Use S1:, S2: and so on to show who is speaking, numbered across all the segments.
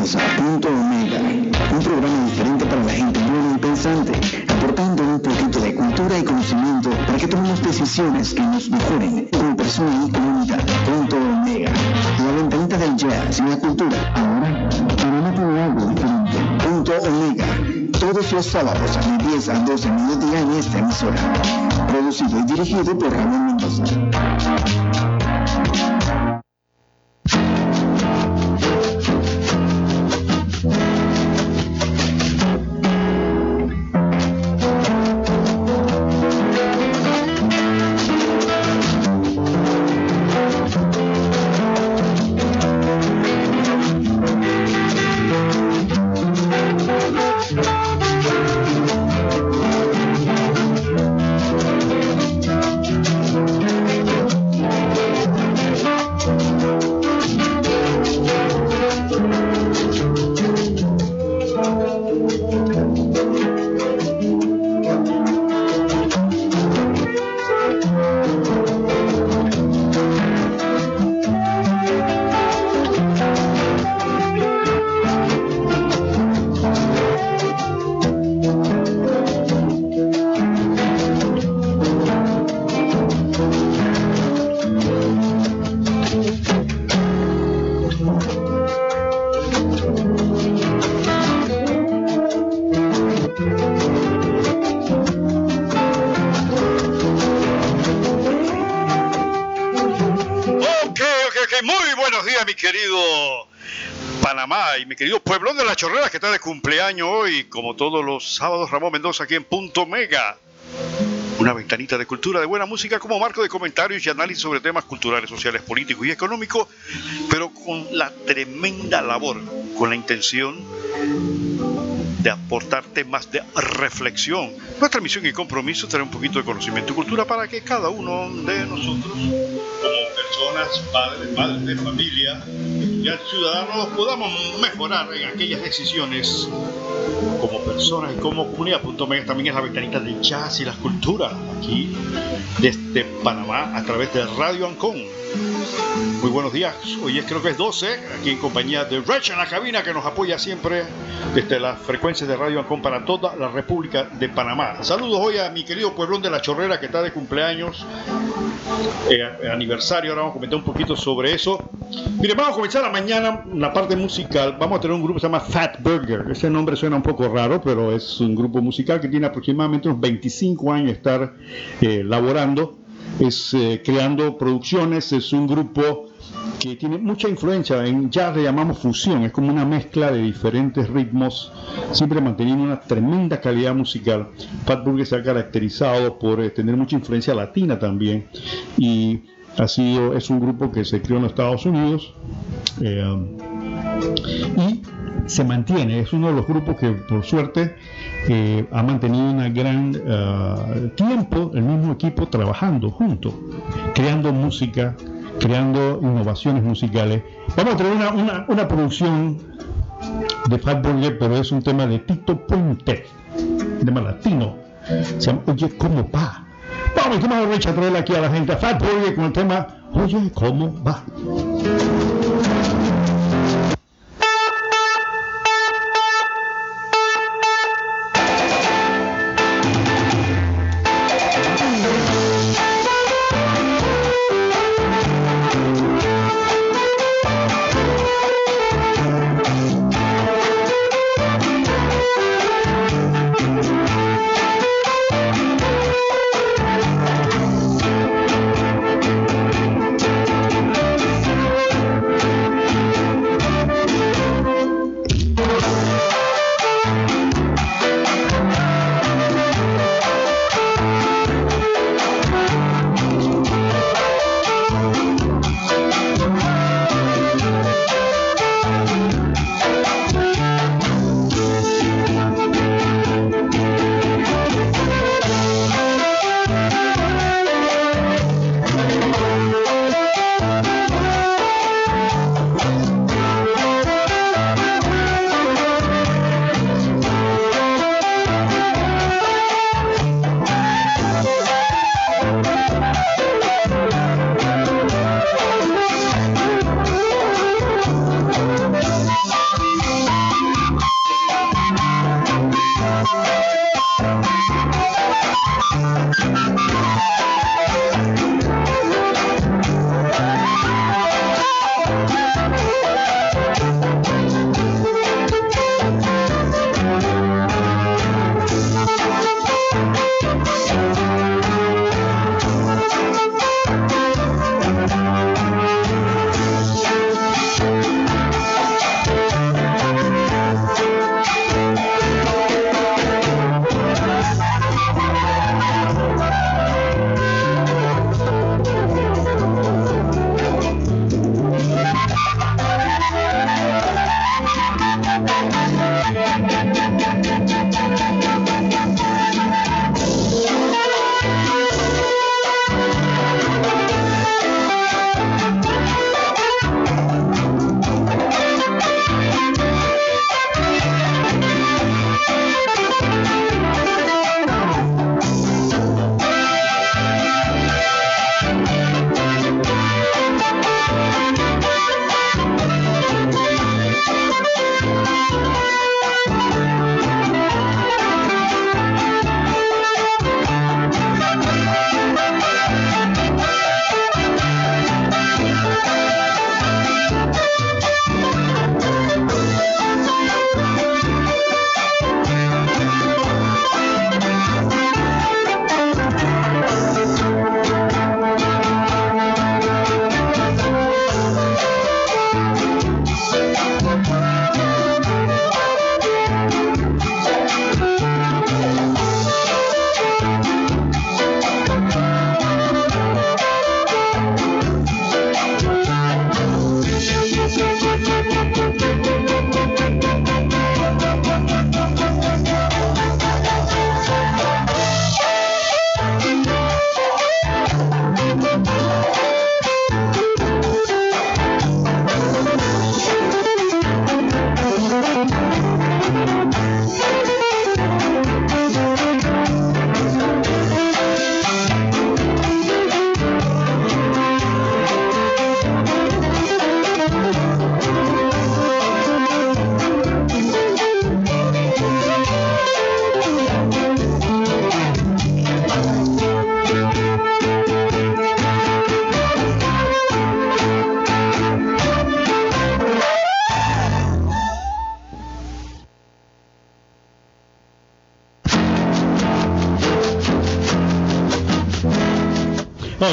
S1: Punto Omega, un programa diferente para la gente buena y pensante, aportando un poquito de cultura y conocimiento para que tomemos decisiones que nos mejoren como persona y comunidad. Punto Omega, la ventanita del jazz y la cultura. Ahora, para tiene algo diferente. Punto Omega, todos los sábados a 10 a 12 mediodía en esta emisora. Producido y dirigido por Ramón Mendoza.
S2: Pueblón de la Chorrera que está de cumpleaños hoy, como todos los sábados, Ramón Mendoza aquí en Punto Mega. Una ventanita de cultura, de buena música como marco de comentarios y análisis sobre temas culturales, sociales, políticos y económicos, pero con la tremenda labor, con la intención de aportar temas de reflexión. Nuestra misión y compromiso es tener un poquito de conocimiento y cultura para que cada uno de nosotros, como personas, padres, madres de familia, y al ciudadanos podamos mejorar en aquellas decisiones como personas y como comunidad. Punto medio también es la ventanita de jazz y las culturas aquí desde Panamá a través de Radio Ancón. Muy buenos días, hoy es creo que es 12, aquí en compañía de Rich en la cabina que nos apoya siempre desde las frecuencias de Radio Ancón para toda la República de Panamá. Saludos hoy a mi querido pueblón de la Chorrera que está de cumpleaños, eh, aniversario, ahora vamos a comentar un poquito sobre eso. Mire, vamos a comenzar la mañana la parte musical, vamos a tener un grupo que se llama Fat Burger, ese nombre suena un poco raro, pero es un grupo musical que tiene aproximadamente unos 25 años de estar eh, laborando es eh, creando producciones, es un grupo que tiene mucha influencia, en jazz le llamamos fusión, es como una mezcla de diferentes ritmos, siempre manteniendo una tremenda calidad musical. Pat Burger se ha caracterizado por eh, tener mucha influencia latina también y ha sido, es un grupo que se creó en los Estados Unidos eh, se mantiene, es uno de los grupos que por suerte eh, ha mantenido un gran eh, tiempo el mismo equipo trabajando juntos, creando música, creando innovaciones musicales. Vamos a tener una, una, producción de Fat Burger, pero es un tema de Tito Puente, tema latino. Se llama Oye, ¿cómo va? Vamos, vamos a traer aquí a la gente Fat Burger con el tema Oye, ¿cómo va?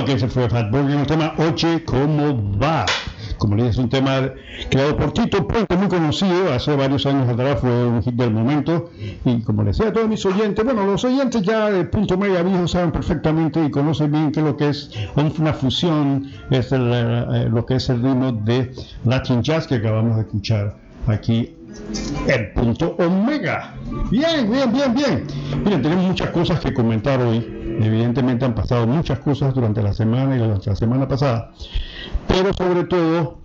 S2: Que ese fue Fatboy en el tema Oye, ¿cómo va? Como le es un tema creado por Tito Puente, muy conocido, hace varios años atrás fue un hit del momento. Y como le decía a todos mis oyentes, bueno, los oyentes ya de punto medio viejo saben perfectamente y conocen bien que lo que es una fusión, es eh, lo que es el ritmo de Latin Jazz que acabamos de escuchar aquí el punto omega. Bien, bien, bien, bien. Miren, tenemos muchas cosas que comentar hoy. Evidentemente han pasado muchas cosas durante la semana y la semana pasada. Pero sobre todo,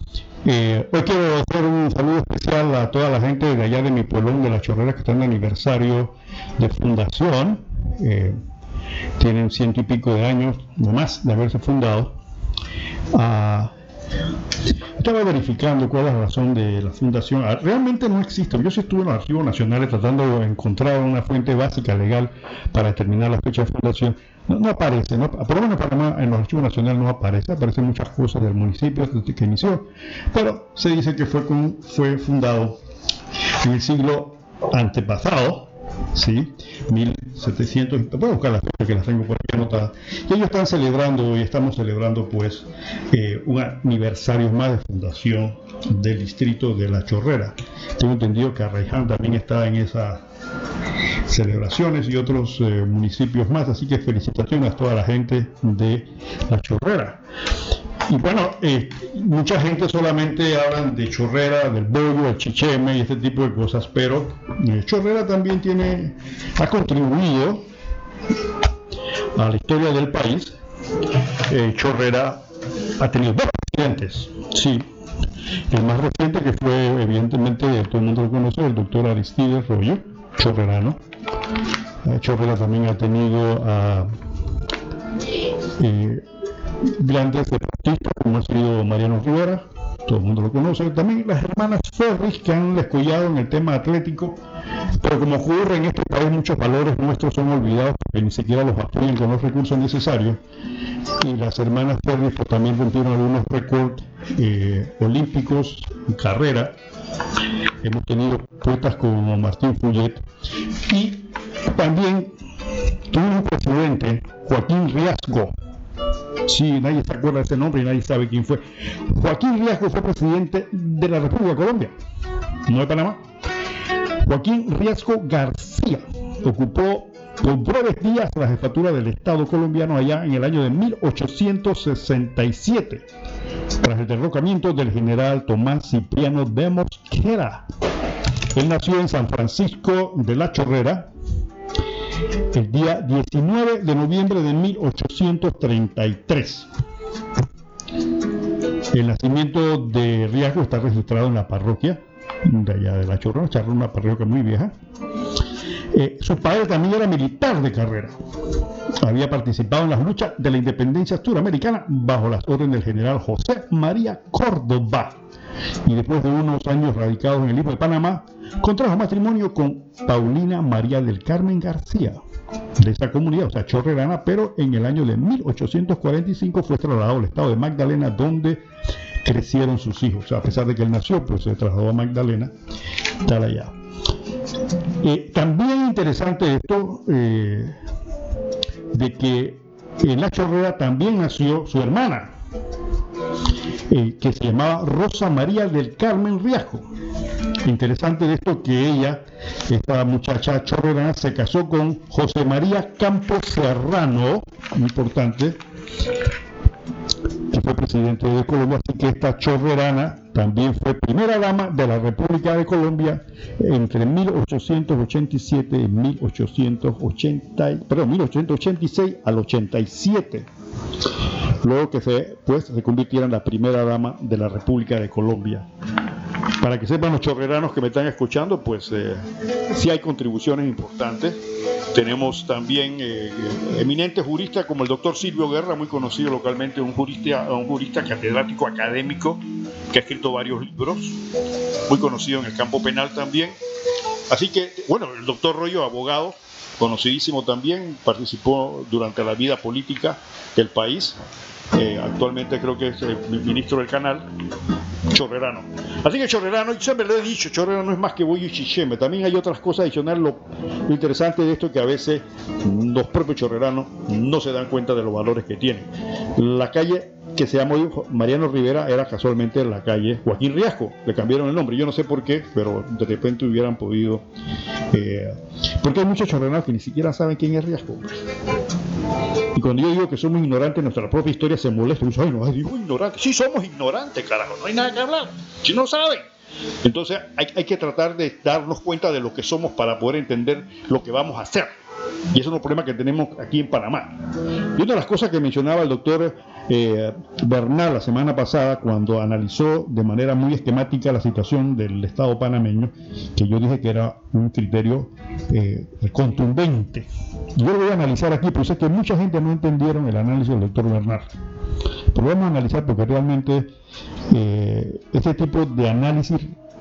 S2: eh, hoy quiero hacer un saludo especial a toda la gente de allá de mi pueblo, de la Chorrera, que están en aniversario de fundación. Eh, tienen ciento y pico de años, no más, de haberse fundado. Estaba verificando cuál es la razón de la fundación. Ah, realmente no existe. Yo sí estuve en los archivos nacionales tratando de encontrar una fuente básica legal para determinar la fecha de fundación. No, aparece, por lo menos Panamá en los archivos nacionales no aparece, aparecen muchas cosas del municipio que inició, pero se dice que fue, fue fundado en el siglo antepasado, ¿sí? 1700, puedo buscar las fecha que las tengo por aquí anotadas, y ellos están celebrando, y estamos celebrando pues eh, un aniversario más de fundación del distrito de La Chorrera. Tengo entendido que Arraiján también está en esas celebraciones y otros eh, municipios más, así que felicitaciones a toda la gente de La Chorrera. Y bueno, eh, mucha gente solamente hablan de chorrera, del bollo, del chicheme y este tipo de cosas, pero eh, chorrera también tiene, ha contribuido a la historia del país. Eh, chorrera ha tenido dos presidentes, sí. El más reciente que fue, evidentemente, todo el mundo lo conoce, el doctor Aristides Rollo, chorrerano. Chorrera también ha tenido a grandes deportistas como ha sido Mariano Rivera, todo el mundo lo conoce, también las hermanas Ferris que han descollado en el tema atlético, pero como ocurre en este país muchos valores nuestros son olvidados porque ni siquiera los apoyan con los recursos necesarios y las hermanas Ferris pues, también rompieron algunos récords eh, olímpicos en carrera. Hemos tenido poetas como Martín Fuyet y también tuvo un presidente, Joaquín Riasco, Sí, nadie se acuerda de ese nombre y nadie sabe quién fue. Joaquín Riasco fue presidente de la República de Colombia, no de Panamá. Joaquín Riasco García ocupó por breves días la jefatura del Estado colombiano allá en el año de 1867, tras el derrocamiento del general Tomás Cipriano de Mosquera. Él nació en San Francisco de la Chorrera, el día 19 de noviembre de 1833. El nacimiento de Riasco está registrado en la parroquia de allá de la Chorrona, una parroquia muy vieja. Eh, su padre también era militar de carrera. Había participado en las luchas de la independencia suramericana bajo las órdenes del general José María Córdoba. Y después de unos años radicados en el Istmo de Panamá, contrajo matrimonio con Paulina María del Carmen García, de esa comunidad, o sea, chorrerana, pero en el año de 1845 fue trasladado al estado de Magdalena, donde crecieron sus hijos. O sea, a pesar de que él nació, pues se trasladó a Magdalena, tal allá. Eh, también interesante esto eh, de que en la chorrera también nació su hermana, eh, que se llamaba Rosa María del Carmen Riasco. Interesante de esto que ella, esta muchacha chorrerana, se casó con José María Campos Serrano, importante, que fue presidente de Colombia, así que esta chorrerana también fue primera dama de la República de Colombia entre 1887 y 1880, perdón, 1886 al 87 luego que se, pues, se convirtiera en la primera dama de la República de Colombia. Para que sepan los chorreranos que me están escuchando, pues eh, sí hay contribuciones importantes. Tenemos también eh, eminentes juristas como el doctor Silvio Guerra, muy conocido localmente, un jurista, un jurista catedrático académico que ha escrito varios libros, muy conocido en el campo penal también. Así que, bueno, el doctor Rollo, abogado, conocidísimo también, participó durante la vida política del país actualmente creo que es el ministro del canal, Chorrerano. Así que Chorrerano, siempre le he dicho, Chorrerano es más que Boyo y Chicheme. También hay otras cosas adicionales. Lo, interesante de esto es que a veces los propios chorreranos no se dan cuenta de los valores que tienen. La calle que se llamó Mariano Rivera era casualmente la calle Joaquín Riasco. Le cambiaron el nombre. Yo no sé por qué, pero de repente hubieran podido. Eh, porque hay muchos chorreranos que ni siquiera saben quién es Riasco. Y cuando yo digo que somos ignorantes, nuestra propia historia se molesta. Y ay, no, digo ignorante. Sí, somos ignorantes, carajo. No hay nada que hablar. Si no saben. Entonces hay, hay que tratar de darnos cuenta de lo que somos para poder entender lo que vamos a hacer. Y eso es un problema que tenemos aquí en Panamá. Y una de las cosas que mencionaba el doctor eh, Bernal la semana pasada, cuando analizó de manera muy esquemática la situación del Estado panameño, que yo dije que era un criterio eh, contundente. Yo lo voy a analizar aquí, pero sé que mucha gente no entendieron el análisis del doctor Bernal. Pero vamos a analizar porque realmente eh, este tipo de análisis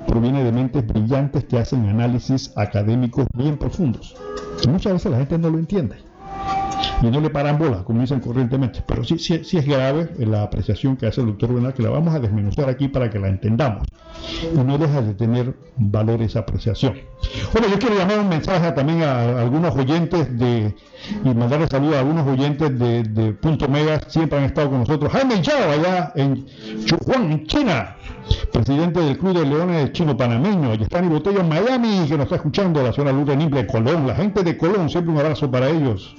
S2: proviene de mentes brillantes que hacen análisis académicos bien profundos. Y muchas veces la gente no lo entiende y no le paran bola, como dicen corrientemente. Pero sí, sí, sí es grave la apreciación que hace el doctor Bernal, que la vamos a desmenuzar aquí para que la entendamos. Y no deja de tener valor esa apreciación. Bueno, yo quiero llamar un mensaje también a algunos oyentes de, y mandarle saludos a algunos oyentes de, de Punto Mega, siempre han estado con nosotros. Jaime Chao, allá en Chujuan, en China, presidente del Club de Leones Chino Panameño. Y están en Miami, que nos está escuchando, la zona luz de Nimble, Colón. La gente de Colón, siempre un abrazo para ellos.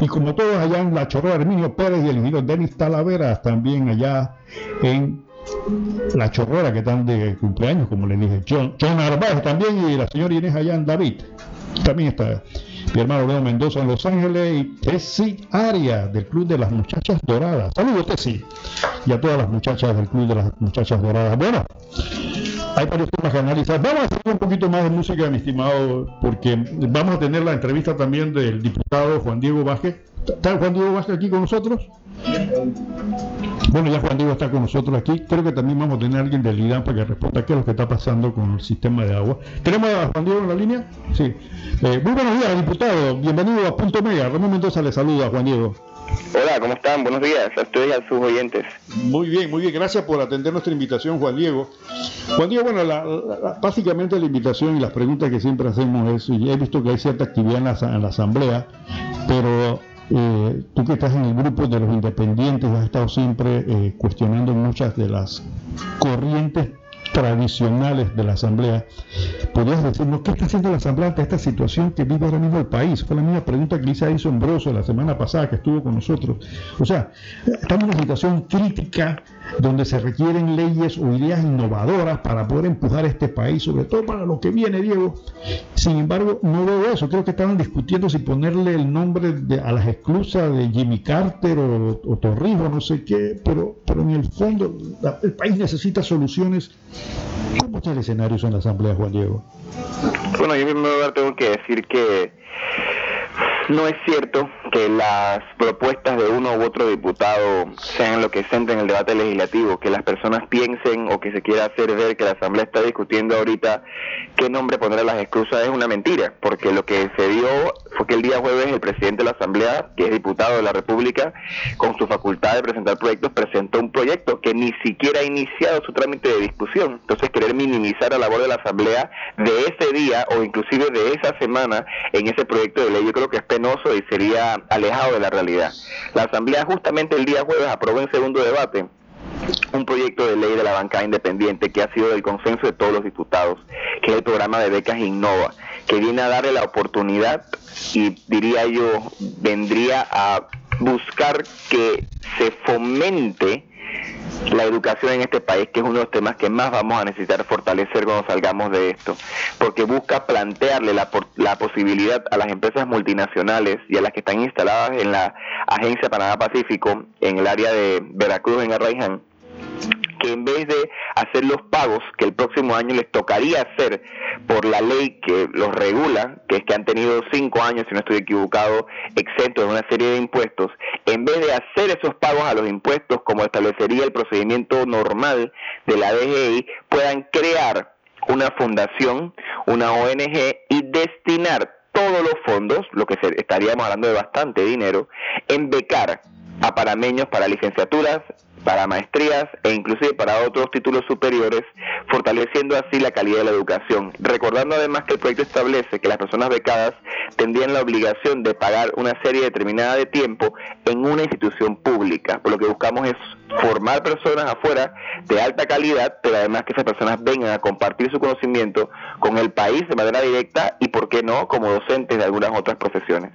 S2: Y como todos allá en La Chorrera, Herminio Pérez y el ingeniero Denis Talaveras, también allá en La Chorrera, que están de cumpleaños, como le dije. John, John también y la señora Inés allá en David. También está mi hermano Leo Mendoza en Los Ángeles y Tessie Aria del Club de las Muchachas Doradas. Saludos Tessie y a todas las muchachas del Club de las Muchachas Doradas. Bueno, hay varios temas que analizar. Vamos a hacer un poquito más de música, mi estimado, porque vamos a tener la entrevista también del diputado Juan Diego Vázquez. ¿Está Juan Diego Vázquez aquí con nosotros? Bueno, ya Juan Diego está con nosotros aquí. Creo que también vamos a tener a alguien del IDAN para que responda qué es lo que está pasando con el sistema de agua. ¿Tenemos a Juan Diego en la línea? Sí. Eh, muy buenos días, diputado. Bienvenido a Punto Mega. Ramón Mendoza le saluda, Juan Diego.
S3: Hola, ¿cómo están? Buenos días a ustedes y a sus oyentes.
S2: Muy bien, muy bien. Gracias por atender nuestra invitación, Juan Diego. Juan Diego, bueno, la, básicamente la invitación y las preguntas que siempre hacemos es, y he visto que hay cierta actividad en la, en la Asamblea, pero eh, tú que estás en el grupo de los independientes has estado siempre eh, cuestionando muchas de las corrientes tradicionales de la Asamblea. ¿Podrías decirnos qué está haciendo la Asamblea ante esta situación que vive ahora mismo el país? Fue la misma pregunta que hice a Sombroso la semana pasada que estuvo con nosotros. O sea, estamos en una situación crítica donde se requieren leyes o ideas innovadoras para poder empujar este país, sobre todo para lo que viene, Diego. Sin embargo, no veo eso. Creo que estaban discutiendo si ponerle el nombre a las exclusas de Jimmy Carter o, o Torrijos, no sé qué, pero, pero en el fondo el país necesita soluciones. ¿Cómo está el escenario en la Asamblea, Juan Diego?
S3: Bueno, yo en primer lugar tengo que decir que no es cierto que las propuestas de uno u otro diputado sean lo que centren el debate legislativo, que las personas piensen o que se quiera hacer ver que la Asamblea está discutiendo ahorita qué nombre poner a las excusas es una mentira, porque lo que se dio fue que el día jueves el presidente de la Asamblea, que es diputado de la República, con su facultad de presentar proyectos, presentó un proyecto que ni siquiera ha iniciado su trámite de discusión. Entonces, querer minimizar la labor de la Asamblea de ese día o inclusive de esa semana en ese proyecto de ley, yo creo que y sería alejado de la realidad. La Asamblea justamente el día jueves aprobó en segundo debate un proyecto de ley de la bancada independiente que ha sido del consenso de todos los diputados, que es el programa de becas Innova, que viene a darle la oportunidad y diría yo, vendría a buscar que se fomente la educación en este país, que es uno de los temas que más vamos a necesitar fortalecer cuando salgamos de esto, porque busca plantearle la, la posibilidad a las empresas multinacionales y a las que están instaladas en la Agencia Panamá Pacífico, en el área de Veracruz, en Arraiján, que en vez de hacer los pagos que el próximo año les tocaría hacer por la ley que los regula, que es que han tenido cinco años, si no estoy equivocado, exentos de una serie de impuestos, en vez de hacer esos pagos a los impuestos como establecería el procedimiento normal de la DGI, puedan crear una fundación, una ONG y destinar todos los fondos, lo que estaríamos hablando de bastante dinero, en becar a panameños para licenciaturas, para maestrías e inclusive para otros títulos superiores, fortaleciendo así la calidad de la educación. Recordando además que el proyecto establece que las personas becadas tendrían la obligación de pagar una serie determinada de tiempo en una institución pública. Por lo que buscamos es formar personas afuera de alta calidad, pero además que esas personas vengan a compartir su conocimiento con el país de manera directa y, por qué no, como docentes de algunas otras profesiones.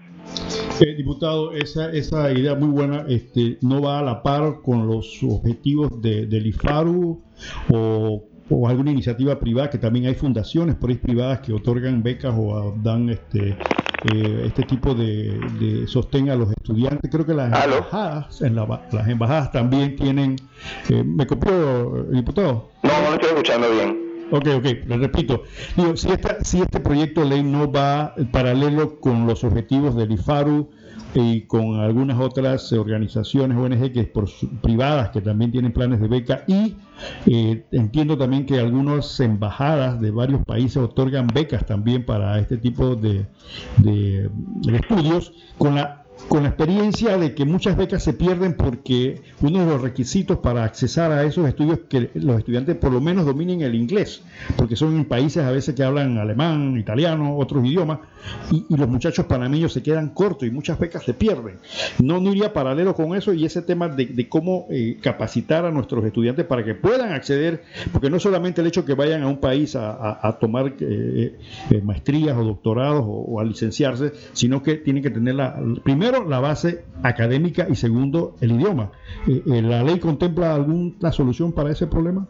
S2: Eh, diputado, esa, esa idea muy buena este, no va a la par con los objetivos de, del IFARU o, alguna iniciativa privada, que también hay fundaciones por ahí privadas que otorgan becas o dan este, eh, este tipo de, de, sostén a los estudiantes. Creo que las embajadas, en las embajadas también tienen... Eh, ¿Me copió, diputado?
S3: No, no estoy escuchando bien.
S2: Ok, ok, le repito. Digo, si, si este proyecto de ley no va paralelo con los objetivos del IFARU y con algunas otras organizaciones ONG que por privadas que también tienen planes de beca y eh, entiendo también que algunas embajadas de varios países otorgan becas también para este tipo de, de estudios con la con la experiencia de que muchas becas se pierden porque uno de los requisitos para accesar a esos estudios es que los estudiantes por lo menos dominen el inglés, porque son en países a veces que hablan alemán, italiano, otros idiomas, y, los muchachos panameños se quedan cortos y muchas becas se pierden. No, no iría paralelo con eso y ese tema de, cómo eh, capacitar a nuestros estudiantes para que puedan acceder, porque no solamente el hecho que vayan a un país a, tomar eh, eh, maestrías o doctorados o, a licenciarse, sino que tienen que tener la, primero la base académica y segundo, el idioma. Eh, eh, ¿La ley contempla alguna solución para ese problema?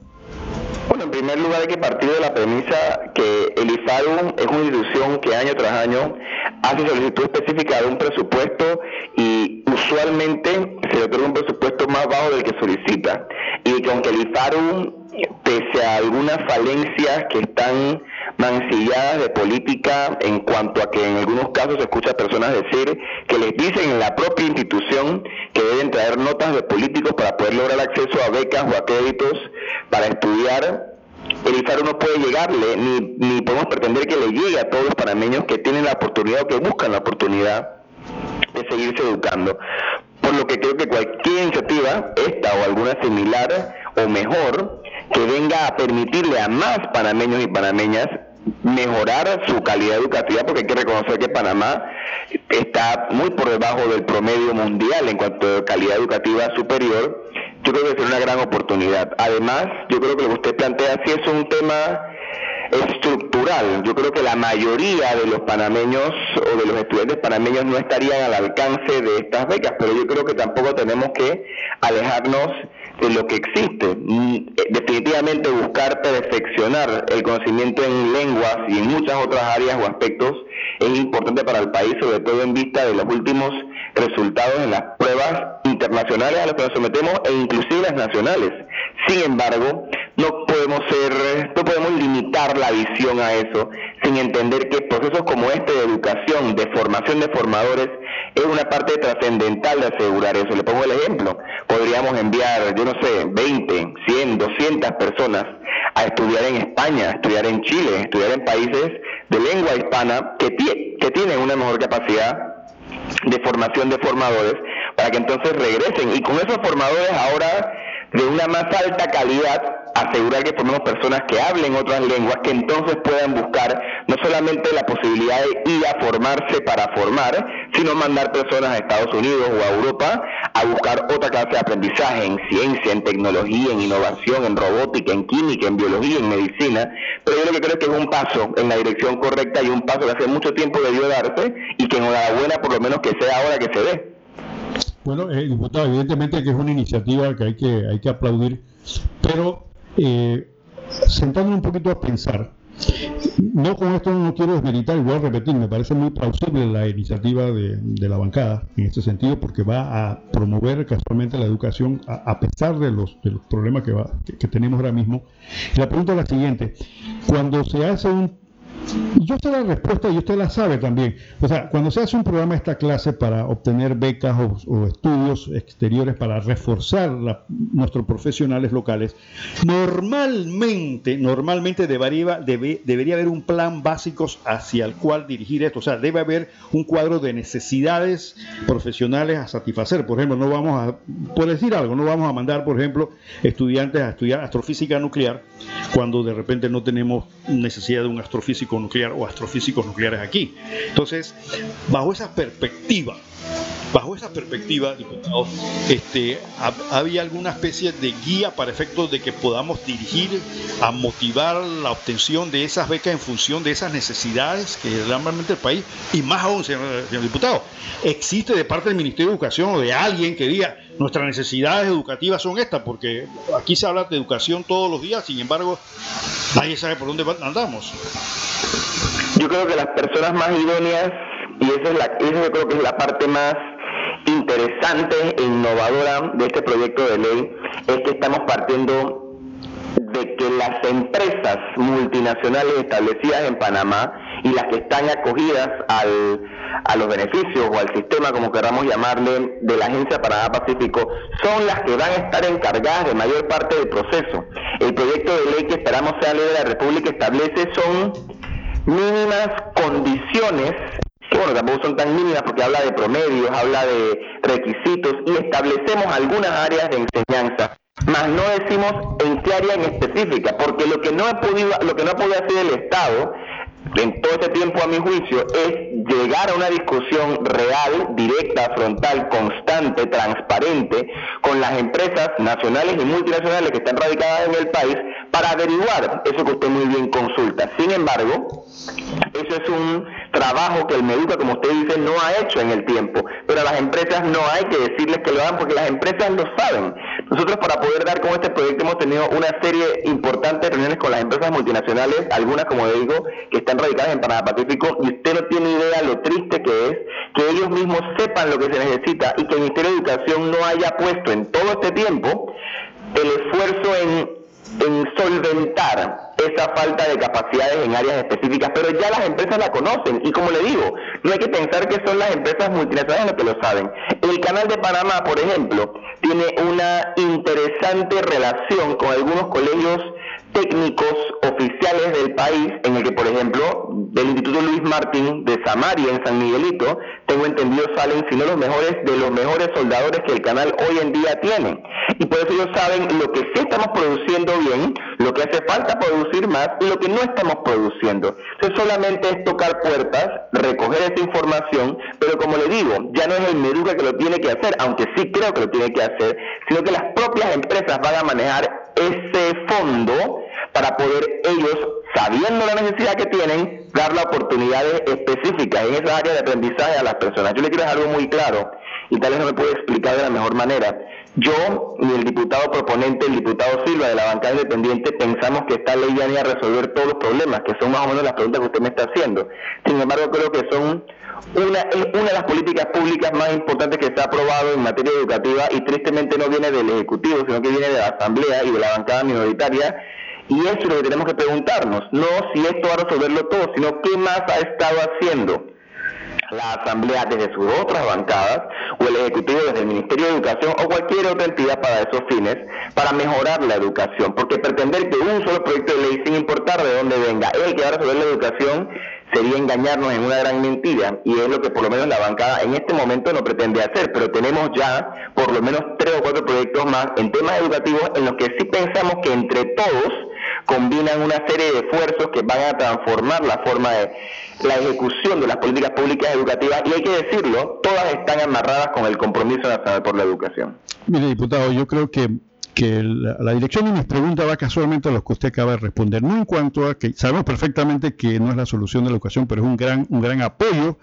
S3: Bueno, en primer lugar hay que partir de la premisa que el IFADU es una institución que año tras año hace solicitud específica de un presupuesto y usualmente se otorga un presupuesto más bajo del que solicita. Y que aunque el IFADU, pese a algunas falencias que están mancilladas de política en cuanto a que en algunos casos se escucha a personas decir que les dicen en la propia institución que deben traer notas de políticos para poder lograr acceso a becas o a créditos para estudiar. El IFARO no puede llegarle, ni, ni podemos pretender que le llegue a todos los panameños que tienen la oportunidad o que buscan la oportunidad de seguirse educando. Por lo que creo que cualquier iniciativa, esta o alguna similar o mejor, que venga a permitirle a más panameños y panameñas mejorar su calidad educativa porque hay que reconocer que Panamá está muy por debajo del promedio mundial en cuanto a calidad educativa superior, yo creo que es una gran oportunidad. Además, yo creo que lo que usted plantea sí es un tema estructural. Yo creo que la mayoría de los panameños o de los estudiantes panameños no estarían al alcance de estas becas, pero yo creo que tampoco tenemos que alejarnos de lo que existe. Mm, eh, definitivamente buscar perfeccionar el conocimiento en lenguas y en muchas otras áreas o aspectos es importante para el país, sobre todo en vista de los últimos resultados en las pruebas internacionales a las que nos sometemos e inclusive las nacionales. Sin embargo, no podemos ser, no podemos limitar la visión a eso sin entender que procesos como este de educación, de formación de formadores, es una parte trascendental de asegurar eso. Le pongo el ejemplo. Podríamos enviar, yo no sé, 20, 100, 200 personas a estudiar en España, estudiar en Chile, estudiar en países de lengua hispana que, que tienen una mejor capacidad de formación de formadores para que entonces regresen. Y con esos formadores ahora de una más alta calidad, asegurar que formemos personas que hablen otras lenguas, que entonces puedan buscar no solamente la posibilidad de ir a formarse para formar, sino mandar personas a Estados Unidos o a Europa a buscar otra clase de aprendizaje en ciencia, en tecnología, en innovación, en robótica, en química, en biología, en medicina. Pero yo lo que creo que es un paso en la dirección correcta y un paso que hace mucho tiempo debió darse y que enhorabuena por lo menos que sea ahora que se ve.
S2: Bueno, eh, diputado, evidentemente que es una iniciativa que hay que, hay que aplaudir, pero eh, un poquito a pensar, no con esto no quiero desmeritar voy a repetir, me parece muy plausible la iniciativa de, la bancada en este sentido porque va a promover casualmente la educación a, pesar de los, de los problemas que, va, que, que tenemos ahora mismo. la pregunta es la siguiente, cuando se hace un y sé la respuesta y usted la sabe también. O sea, cuando se hace un programa de esta clase para obtener becas o, estudios exteriores para reforzar nuestros profesionales locales, normalmente, normalmente debería, debería haber un plan básico hacia el cual dirigir esto. O sea, debe haber un cuadro de necesidades profesionales a satisfacer. Por ejemplo, no vamos a, por decir algo, no vamos a mandar, por ejemplo, estudiantes a estudiar astrofísica nuclear cuando de repente no tenemos necesidad de un astrofísico nuclear o astrofísicos nucleares aquí. Entonces, bajo esa perspectiva, bajo esa perspectiva, diputado, este, había alguna especie de guía para efectos de que podamos dirigir a motivar la obtención de esas becas en función de esas necesidades que realmente el país, y más aún, señor, señor diputado, existe de parte del Ministerio de Educación o de alguien que diga nuestras necesidades educativas son estas, porque aquí se habla de educación todos los días, sin embargo, nadie sabe por dónde andamos.
S3: Yo creo que las personas más idóneas, y esa es la, esa yo creo que es la parte más interesante e innovadora de este proyecto de ley, es que estamos partiendo de que las empresas multinacionales establecidas en Panamá y las que están acogidas al, a los beneficios o al sistema, como queramos llamarle, de la Agencia Panamá Pacífico, son las que van a estar encargadas de mayor parte del proceso. El proyecto de ley que esperamos sea ley de la República establece son mínimas condiciones bueno, tampoco son tan mínimas porque habla de promedios, habla de requisitos y establecemos algunas áreas de enseñanza, mas no decimos en qué área en específica, porque lo que no ha podido, lo que no ha podido hacer el Estado en todo este tiempo, a mi juicio, es llegar a una discusión real, directa, frontal, constante, transparente con las empresas nacionales y multinacionales que están radicadas en el país para averiguar eso que usted muy bien consulta. Sin embargo, eso es un trabajo que el Meduca, como usted dice, no ha hecho en el tiempo, pero a las empresas no hay que decirles que lo hagan porque las empresas lo saben. Nosotros para poder dar con este proyecto hemos tenido una serie importante de reuniones con las empresas multinacionales, algunas, como digo, que están radicadas en Panamá Pacífico, y usted no tiene idea lo triste que es que ellos mismos sepan lo que se necesita y que el Ministerio de Educación no haya puesto en todo este tiempo el esfuerzo en en solventar esa falta de capacidades en áreas específicas, pero ya las empresas la conocen y como le digo, no hay que pensar que son las empresas multinacionales las que lo saben. El canal de Panamá, por ejemplo, tiene una interesante relación con algunos colegios técnicos oficiales del país, en el que, por ejemplo, del Instituto Luis Martín de Samaria, en San Miguelito, tengo entendido, salen, si no los mejores, de los mejores soldadores que el canal hoy en día tiene. Y por eso ellos saben lo que sí estamos produciendo bien, lo que hace falta producir más y lo que no estamos produciendo. Entonces solamente es tocar puertas, recoger esa información, pero como le digo, ya no es el Meduca que lo tiene que hacer, aunque sí creo que lo tiene que hacer, sino que las propias empresas van a manejar ese fondo para poder ellos, sabiendo la necesidad que tienen, dar las oportunidades específicas en esa área de aprendizaje a las personas. Yo le quiero dejar algo muy claro y tal vez no me puedo explicar de la mejor manera. Yo ni el diputado proponente, el diputado Silva de la bancada independiente, pensamos que esta ley ya ni a resolver todos los problemas, que son más o menos las preguntas que usted me está haciendo. Sin embargo, creo que son una, es una de las políticas públicas más importantes que ha aprobado en materia educativa y tristemente no viene del Ejecutivo, sino que viene de la Asamblea y de la bancada minoritaria. Y eso es lo que tenemos que preguntarnos, no si esto va a resolverlo todo, sino qué más ha estado haciendo la Asamblea desde sus otras bancadas o el Ejecutivo desde el Ministerio de Educación o cualquier otra entidad para esos fines para mejorar la educación. Porque pretender que un solo proyecto de ley, sin importar de dónde venga, es el que va a resolver la educación, sería engañarnos en una gran mentira y es lo que por lo menos la bancada en este momento no pretende hacer, pero tenemos ya por lo menos tres o cuatro proyectos más en temas educativos en los que sí pensamos que entre todos combinan una serie de esfuerzos que van a transformar la forma de la ejecución de las políticas públicas educativas y hay que decirlo, todas están amarradas con el compromiso nacional por la educación.
S2: Mire, diputado, yo creo que que la, dirección de mis preguntas va casualmente a lo que usted acaba de responder, no en cuanto a que sabemos perfectamente que no es la solución de la educación, pero es un gran, un gran apoyo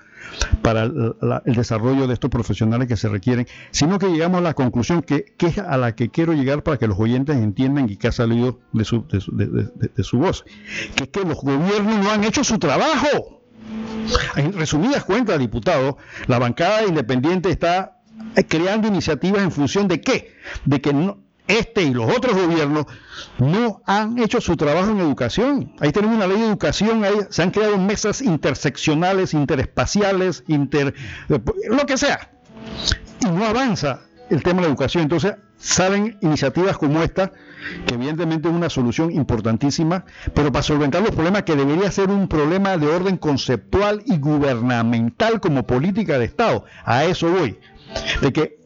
S2: para el, desarrollo de estos profesionales que se requieren, sino que llegamos a la conclusión que, es a la que quiero llegar para que los oyentes entiendan y que ha salido de su, de su voz, que es que los gobiernos no han hecho su trabajo. En resumidas cuentas, diputado, la bancada independiente está creando iniciativas en función de qué? De que no, este y los otros gobiernos no han hecho su trabajo en educación. Ahí tenemos una ley de educación, se han creado mesas interseccionales, interespaciales, inter, lo que sea. Y no avanza el tema de la educación. Entonces salen iniciativas como esta, que evidentemente es una solución importantísima, pero para solventar los problemas que debería ser un problema de orden conceptual y gubernamental como política de Estado. A eso voy de que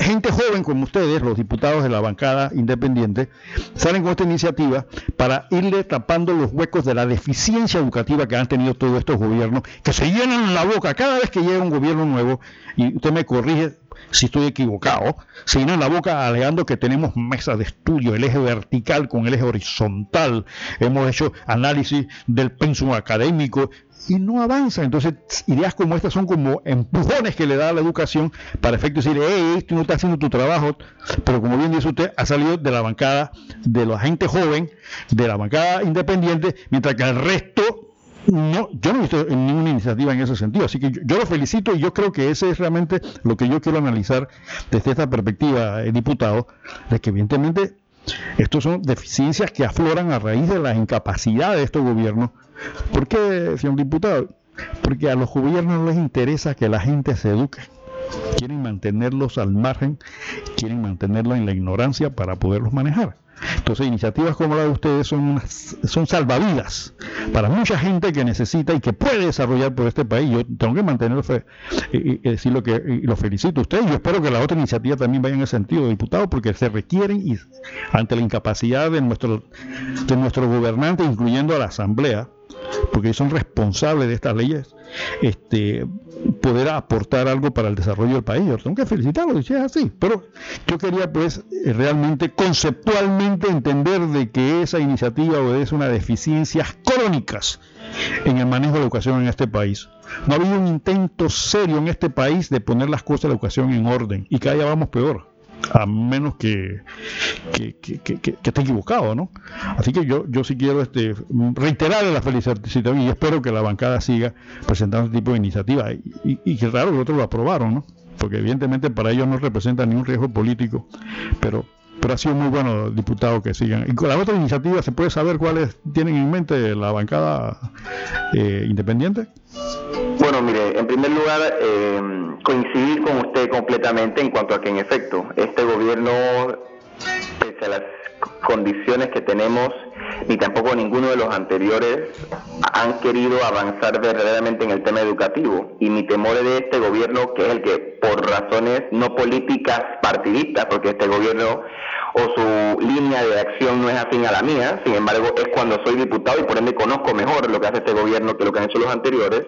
S2: gente joven como ustedes, los diputados de la bancada independiente, salen con esta iniciativa para irle tapando los huecos de la deficiencia educativa que han tenido todos estos gobiernos, que se llenan la boca cada vez que llega un gobierno nuevo, y usted me corrige si estoy equivocado, se llenan la boca alegando que tenemos mesas de estudio, el eje vertical con el eje horizontal, hemos hecho análisis del pensum académico, y no avanza. Entonces, ideas como estas son como empujones que le da a la educación para efecto de decir, hey, tú no estás haciendo tu trabajo, pero como bien dice usted, ha salido de la bancada de la gente joven, de la bancada independiente, mientras que el resto no, yo no he visto ninguna iniciativa en ese sentido, así que yo, lo felicito y yo creo que ese es realmente lo que yo quiero analizar desde esta perspectiva, eh, diputado, de que evidentemente estos son deficiencias que afloran a raíz de la incapacidad de estos gobiernos ¿Por qué, señor diputado? Porque a los gobiernos les interesa que la gente se eduque. Quieren mantenerlos al margen, quieren mantenerlos en la ignorancia para poderlos manejar. Entonces, iniciativas como la de ustedes son, son salvavidas para mucha gente que necesita y que puede desarrollar por este país. Yo tengo que mantenerlo y, decir lo que y lo felicito a ustedes. Yo espero que las otras iniciativas también vayan en ese sentido, diputado, porque se requieren y ante la incapacidad de nuestro de nuestros gobernantes, incluyendo a la Asamblea, porque son responsables de estas leyes, este, poder aportar algo para el desarrollo del país. Yo tengo que felicitarlo, si así. Pero yo quería, pues, eh, realmente conceptualmente entender de que esa iniciativa obedece a unas deficiencias crónicas en el manejo de la educación en este país. No ha habido un intento serio en este país de poner las cosas de la educación en orden y cada día vamos peor a menos que, que, esté equivocado, ¿no? Así que yo, yo sí quiero este, reiterar la felicitación y espero que la bancada siga presentando este tipo de iniciativas y, y, que raro que otros lo aprobaron, ¿no? Porque evidentemente para ellos no representa ningún riesgo político, pero pero ha sido muy bueno, diputado, que sigan. Y con la otra iniciativa, ¿se puede saber cuáles tienen en mente la bancada eh, independiente?
S3: Bueno, mire, en primer lugar, eh, coincidir con usted completamente en cuanto a que, en efecto, este gobierno, pese a las condiciones que tenemos, ni tampoco ninguno de los anteriores han querido avanzar verdaderamente en el tema educativo. Y mi temor es de este gobierno, que es el que, por razones no políticas partidistas, porque este gobierno o su línea de acción no es afín a la mía, sin embargo es cuando soy diputado y por ende conozco mejor lo que hace este gobierno que lo que han hecho los anteriores,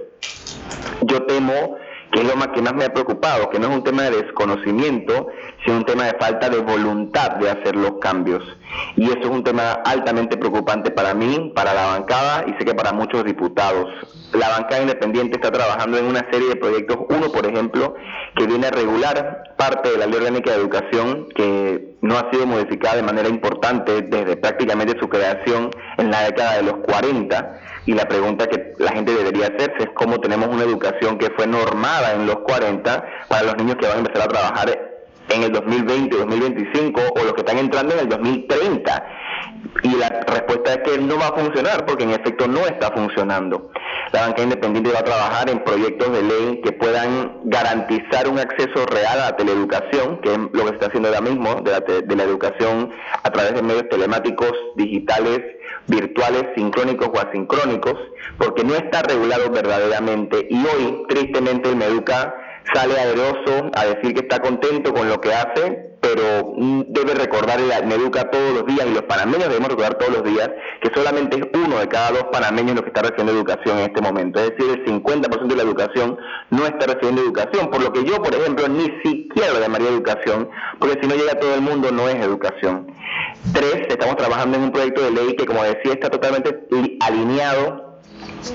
S3: yo temo que es lo más que más me ha preocupado, que no es un tema de desconocimiento, sino un tema de falta de voluntad de hacer los cambios. Y eso es un tema altamente preocupante para mí, para la bancada y sé que para muchos diputados. La bancada independiente está trabajando en una serie de proyectos, uno por ejemplo, que viene a regular parte de la ley orgánica de educación que no ha sido modificada de manera importante desde prácticamente su creación en la década de los 40 y la pregunta que la gente debería hacerse es cómo tenemos una educación que fue normada en los 40 para los niños que van a empezar a trabajar en el 2020, 2025 o los que están entrando en el 2030. Y la respuesta es que no va a funcionar porque en efecto no está funcionando. La banca independiente va a trabajar en proyectos de ley que puedan garantizar un acceso real a la teleeducación, que es lo que se está haciendo ahora mismo, de la, de la educación a través de medios telemáticos, digitales, virtuales, sincrónicos o asincrónicos, porque no está regulado verdaderamente y hoy, tristemente, el Meduca sale aderoso a decir que está contento con lo que hace, pero mm, debe recordar en educa todos los días y los panameños debemos recordar todos los días que solamente es uno de cada dos panameños los que está recibiendo educación en este momento. Es decir, el 50% de la educación no está recibiendo educación, por lo que yo, por ejemplo, ni siquiera llamaría educación, porque si no llega a todo el mundo no es educación. Tres, estamos trabajando en un proyecto de ley que, como decía, está totalmente alineado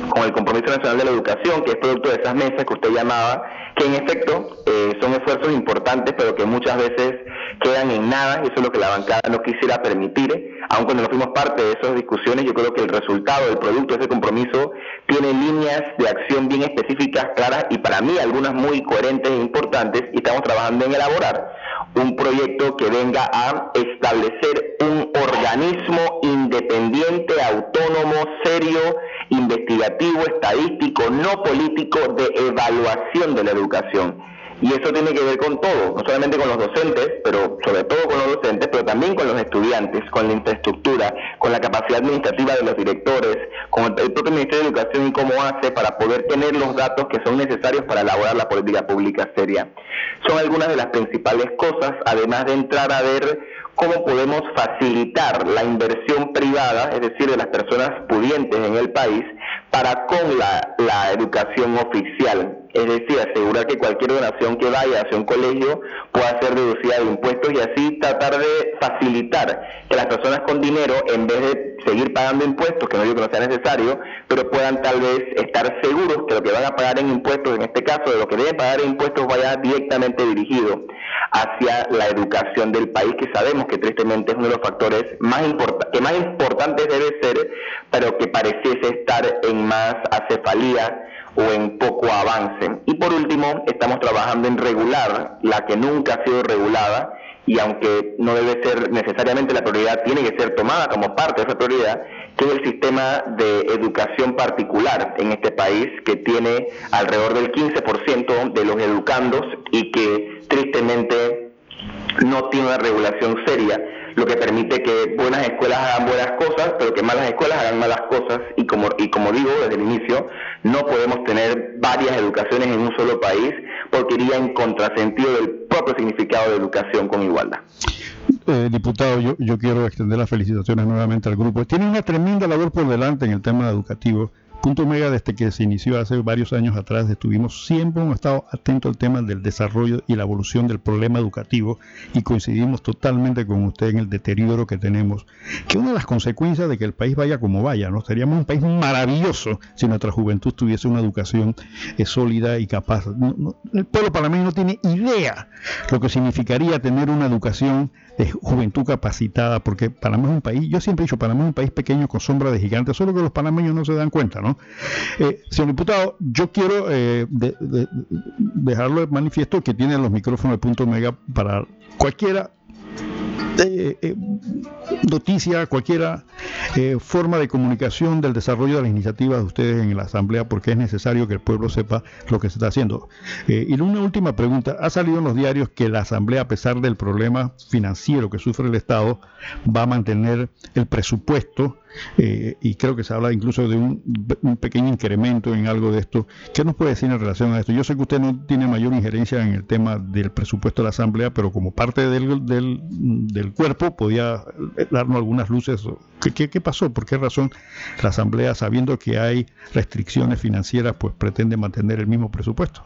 S3: con el Compromiso Nacional de la Educación, que es producto de esas mesas que usted llamaba, que en efecto eh, son esfuerzos importantes, pero que muchas veces quedan en nada, eso es lo que la bancada no quisiera permitir. Aun cuando no fuimos parte de esas discusiones, yo creo que el resultado, el producto de ese compromiso, tiene líneas de acción bien específicas, claras, y para mí algunas muy coherentes e importantes, y estamos trabajando en elaborar un proyecto que venga a establecer un organismo independiente, autónomo, serio, investigativo, estadístico, no político de evaluación de la educación. Y eso tiene que ver con todo, no solamente con los docentes, pero sobre todo con los docentes, pero también con los estudiantes, con la infraestructura, con la capacidad administrativa de los directores, con el propio Ministerio de Educación y cómo hace para poder tener los datos que son necesarios para elaborar la política pública seria. Son algunas de las principales cosas, además de entrar a ver cómo podemos facilitar la inversión privada, es decir, de las personas pudientes en el país, para con la, educación oficial. Es decir, asegurar que cualquier donación que vaya hacia un colegio pueda ser deducida de impuestos y así tratar de facilitar que las personas con dinero, en vez de seguir pagando impuestos, que no digo que no sea necesario, pero puedan tal vez estar seguros que lo que van a pagar en impuestos, en este caso de lo que deben pagar en impuestos, vaya directamente dirigido hacia la educación del país, que sabemos que tristemente es uno de los factores más que más importantes debe ser, pero que pareciese estar en más acefalía o en poco avance. Y por último, estamos trabajando en regular la que nunca ha sido regulada y aunque no debe ser necesariamente la prioridad, tiene que ser tomada como parte de esa prioridad, que es el sistema de educación particular en este país, que tiene alrededor del 15% de los educandos y que tristemente no tiene una regulación seria lo que permite que buenas escuelas hagan buenas cosas, pero que malas escuelas hagan malas cosas y como, y como digo desde el inicio, no podemos tener varias educaciones en un solo país porque iría en contrasentido del propio significado de educación con igualdad.
S2: Eh, diputado, yo, yo quiero extender las felicitaciones nuevamente al grupo. Tiene una tremenda labor por delante en el tema educativo Punto Mega, desde que se inició hace varios años atrás, estuvimos siempre hemos estado atentos al tema del desarrollo y la evolución del problema educativo y coincidimos totalmente con usted en el deterioro que tenemos, que una de las consecuencias de que el país vaya como vaya, ¿no? Seríamos un país maravilloso si nuestra juventud tuviese una educación eh, sólida y capaz. el pueblo panameño no tiene idea lo que significaría tener una educación de juventud capacitada, porque Panamá es un país, yo siempre he dicho, Panamá es un país pequeño con sombra de gigante, solo que los panameños no se dan cuenta, ¿no? Eh, señor diputado, yo quiero eh, dejarlo de manifiesto que tiene los micrófonos de punto mega para cualquiera eh, eh, noticia, cualquier eh, forma de comunicación del desarrollo de las iniciativas de ustedes en la Asamblea, porque es necesario que el pueblo sepa lo que se está haciendo. y una última pregunta, ha salido en los diarios que la Asamblea, a pesar del problema financiero que sufre el Estado, va a mantener el presupuesto eh, y creo que se habla incluso de un, pequeño incremento en algo de esto. ¿Qué nos puede decir en relación a esto? Yo sé que usted no tiene mayor injerencia en el tema del presupuesto de la Asamblea, pero como parte del, del, cuerpo podía darnos algunas luces. ¿Qué, ¿Qué, pasó? ¿Por qué razón la Asamblea, sabiendo que hay restricciones financieras, pues pretende mantener el mismo presupuesto?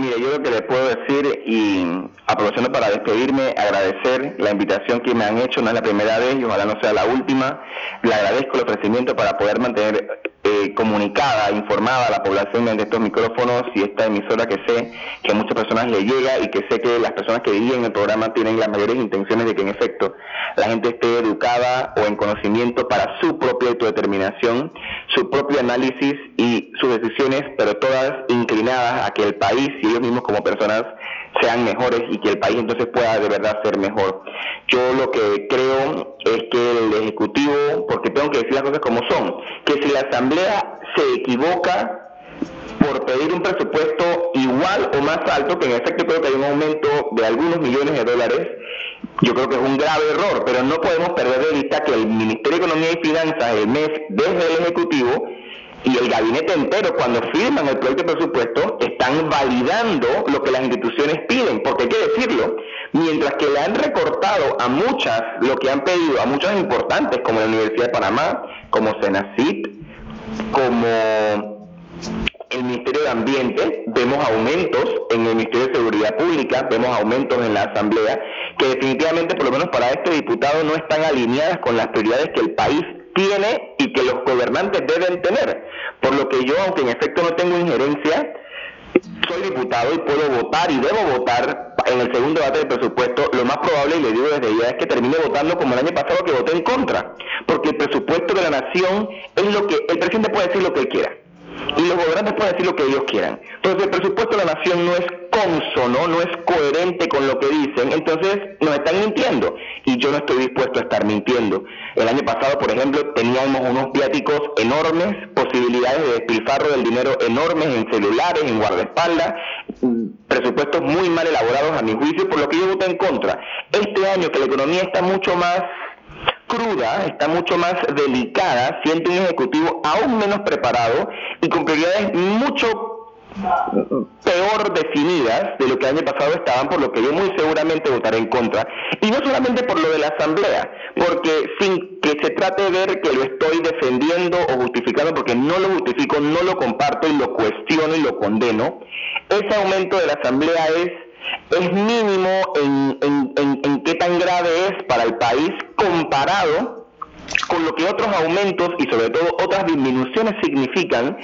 S3: Mire, yo lo que le puedo decir y aprovechando para despedirme, agradecer la invitación que me han hecho, no es la primera vez y ojalá no sea la última le agradezco el ofrecimiento para poder mantener eh, comunicada, informada a la población de estos micrófonos y esta emisora que sé que a muchas personas le llega y que sé que las personas que viven el programa tienen las mayores intenciones de que en efecto la gente esté educada o en conocimiento para su propia autodeterminación, su propio análisis y sus decisiones, pero todas inclinadas a que el país y ellos mismos como personas sean mejores y que el país entonces pueda de verdad ser mejor. Yo lo que creo es que el Ejecutivo, porque tengo que decir las cosas como son, que si la Asamblea se equivoca por pedir un presupuesto igual o más alto, que en efecto creo que hay un aumento de algunos millones de dólares, yo creo que es un grave error, pero no podemos perder de vista que el Ministerio de Economía y Finanzas, el MES, desde el Ejecutivo, y el gabinete entero, cuando firman el proyecto de presupuesto, están validando lo que las instituciones piden, porque hay que decirlo, mientras que le han recortado a muchas lo que han pedido, a muchas importantes como la Universidad de Panamá, como Senacit, como el Ministerio de Ambiente, vemos aumentos en el Ministerio de Seguridad Pública, vemos aumentos en la Asamblea, que definitivamente, por lo menos para este diputado, no están alineadas con las prioridades que el país tiene y que los gobernantes deben tener. Por lo que yo, aunque en efecto no tengo injerencia, soy diputado y puedo votar y debo votar en el segundo debate del presupuesto, lo más probable, y le digo desde ya, es que termine votando como el año pasado que voté en contra. Porque el presupuesto de la nación es lo que el presidente puede decir lo que quiera y los gobernantes pueden decir lo que ellos quieran. Entonces el presupuesto de la nación no es consono, no es coherente con lo que dicen, entonces nos están mintiendo y yo no estoy dispuesto a estar mintiendo. El año pasado, por ejemplo, teníamos unos viáticos enormes, posibilidades de despilfarro del dinero enormes en celulares, en guardaespaldas, presupuestos muy mal elaborados a mi juicio, por lo que yo voté en contra. Este año que la economía está mucho más cruda, está mucho más delicada, siente un ejecutivo aún menos preparado y con prioridades mucho peor definidas de lo que el año pasado estaban, por lo que yo muy seguramente votaré en contra. Y no solamente por lo de la Asamblea, porque sin que se trate de ver que lo estoy defendiendo o justificando, porque no lo justifico, no lo comparto y lo cuestiono y lo condeno, ese aumento de la Asamblea es es mínimo en, en, qué tan grave es para el país comparado con lo que otros aumentos y sobre todo otras disminuciones significan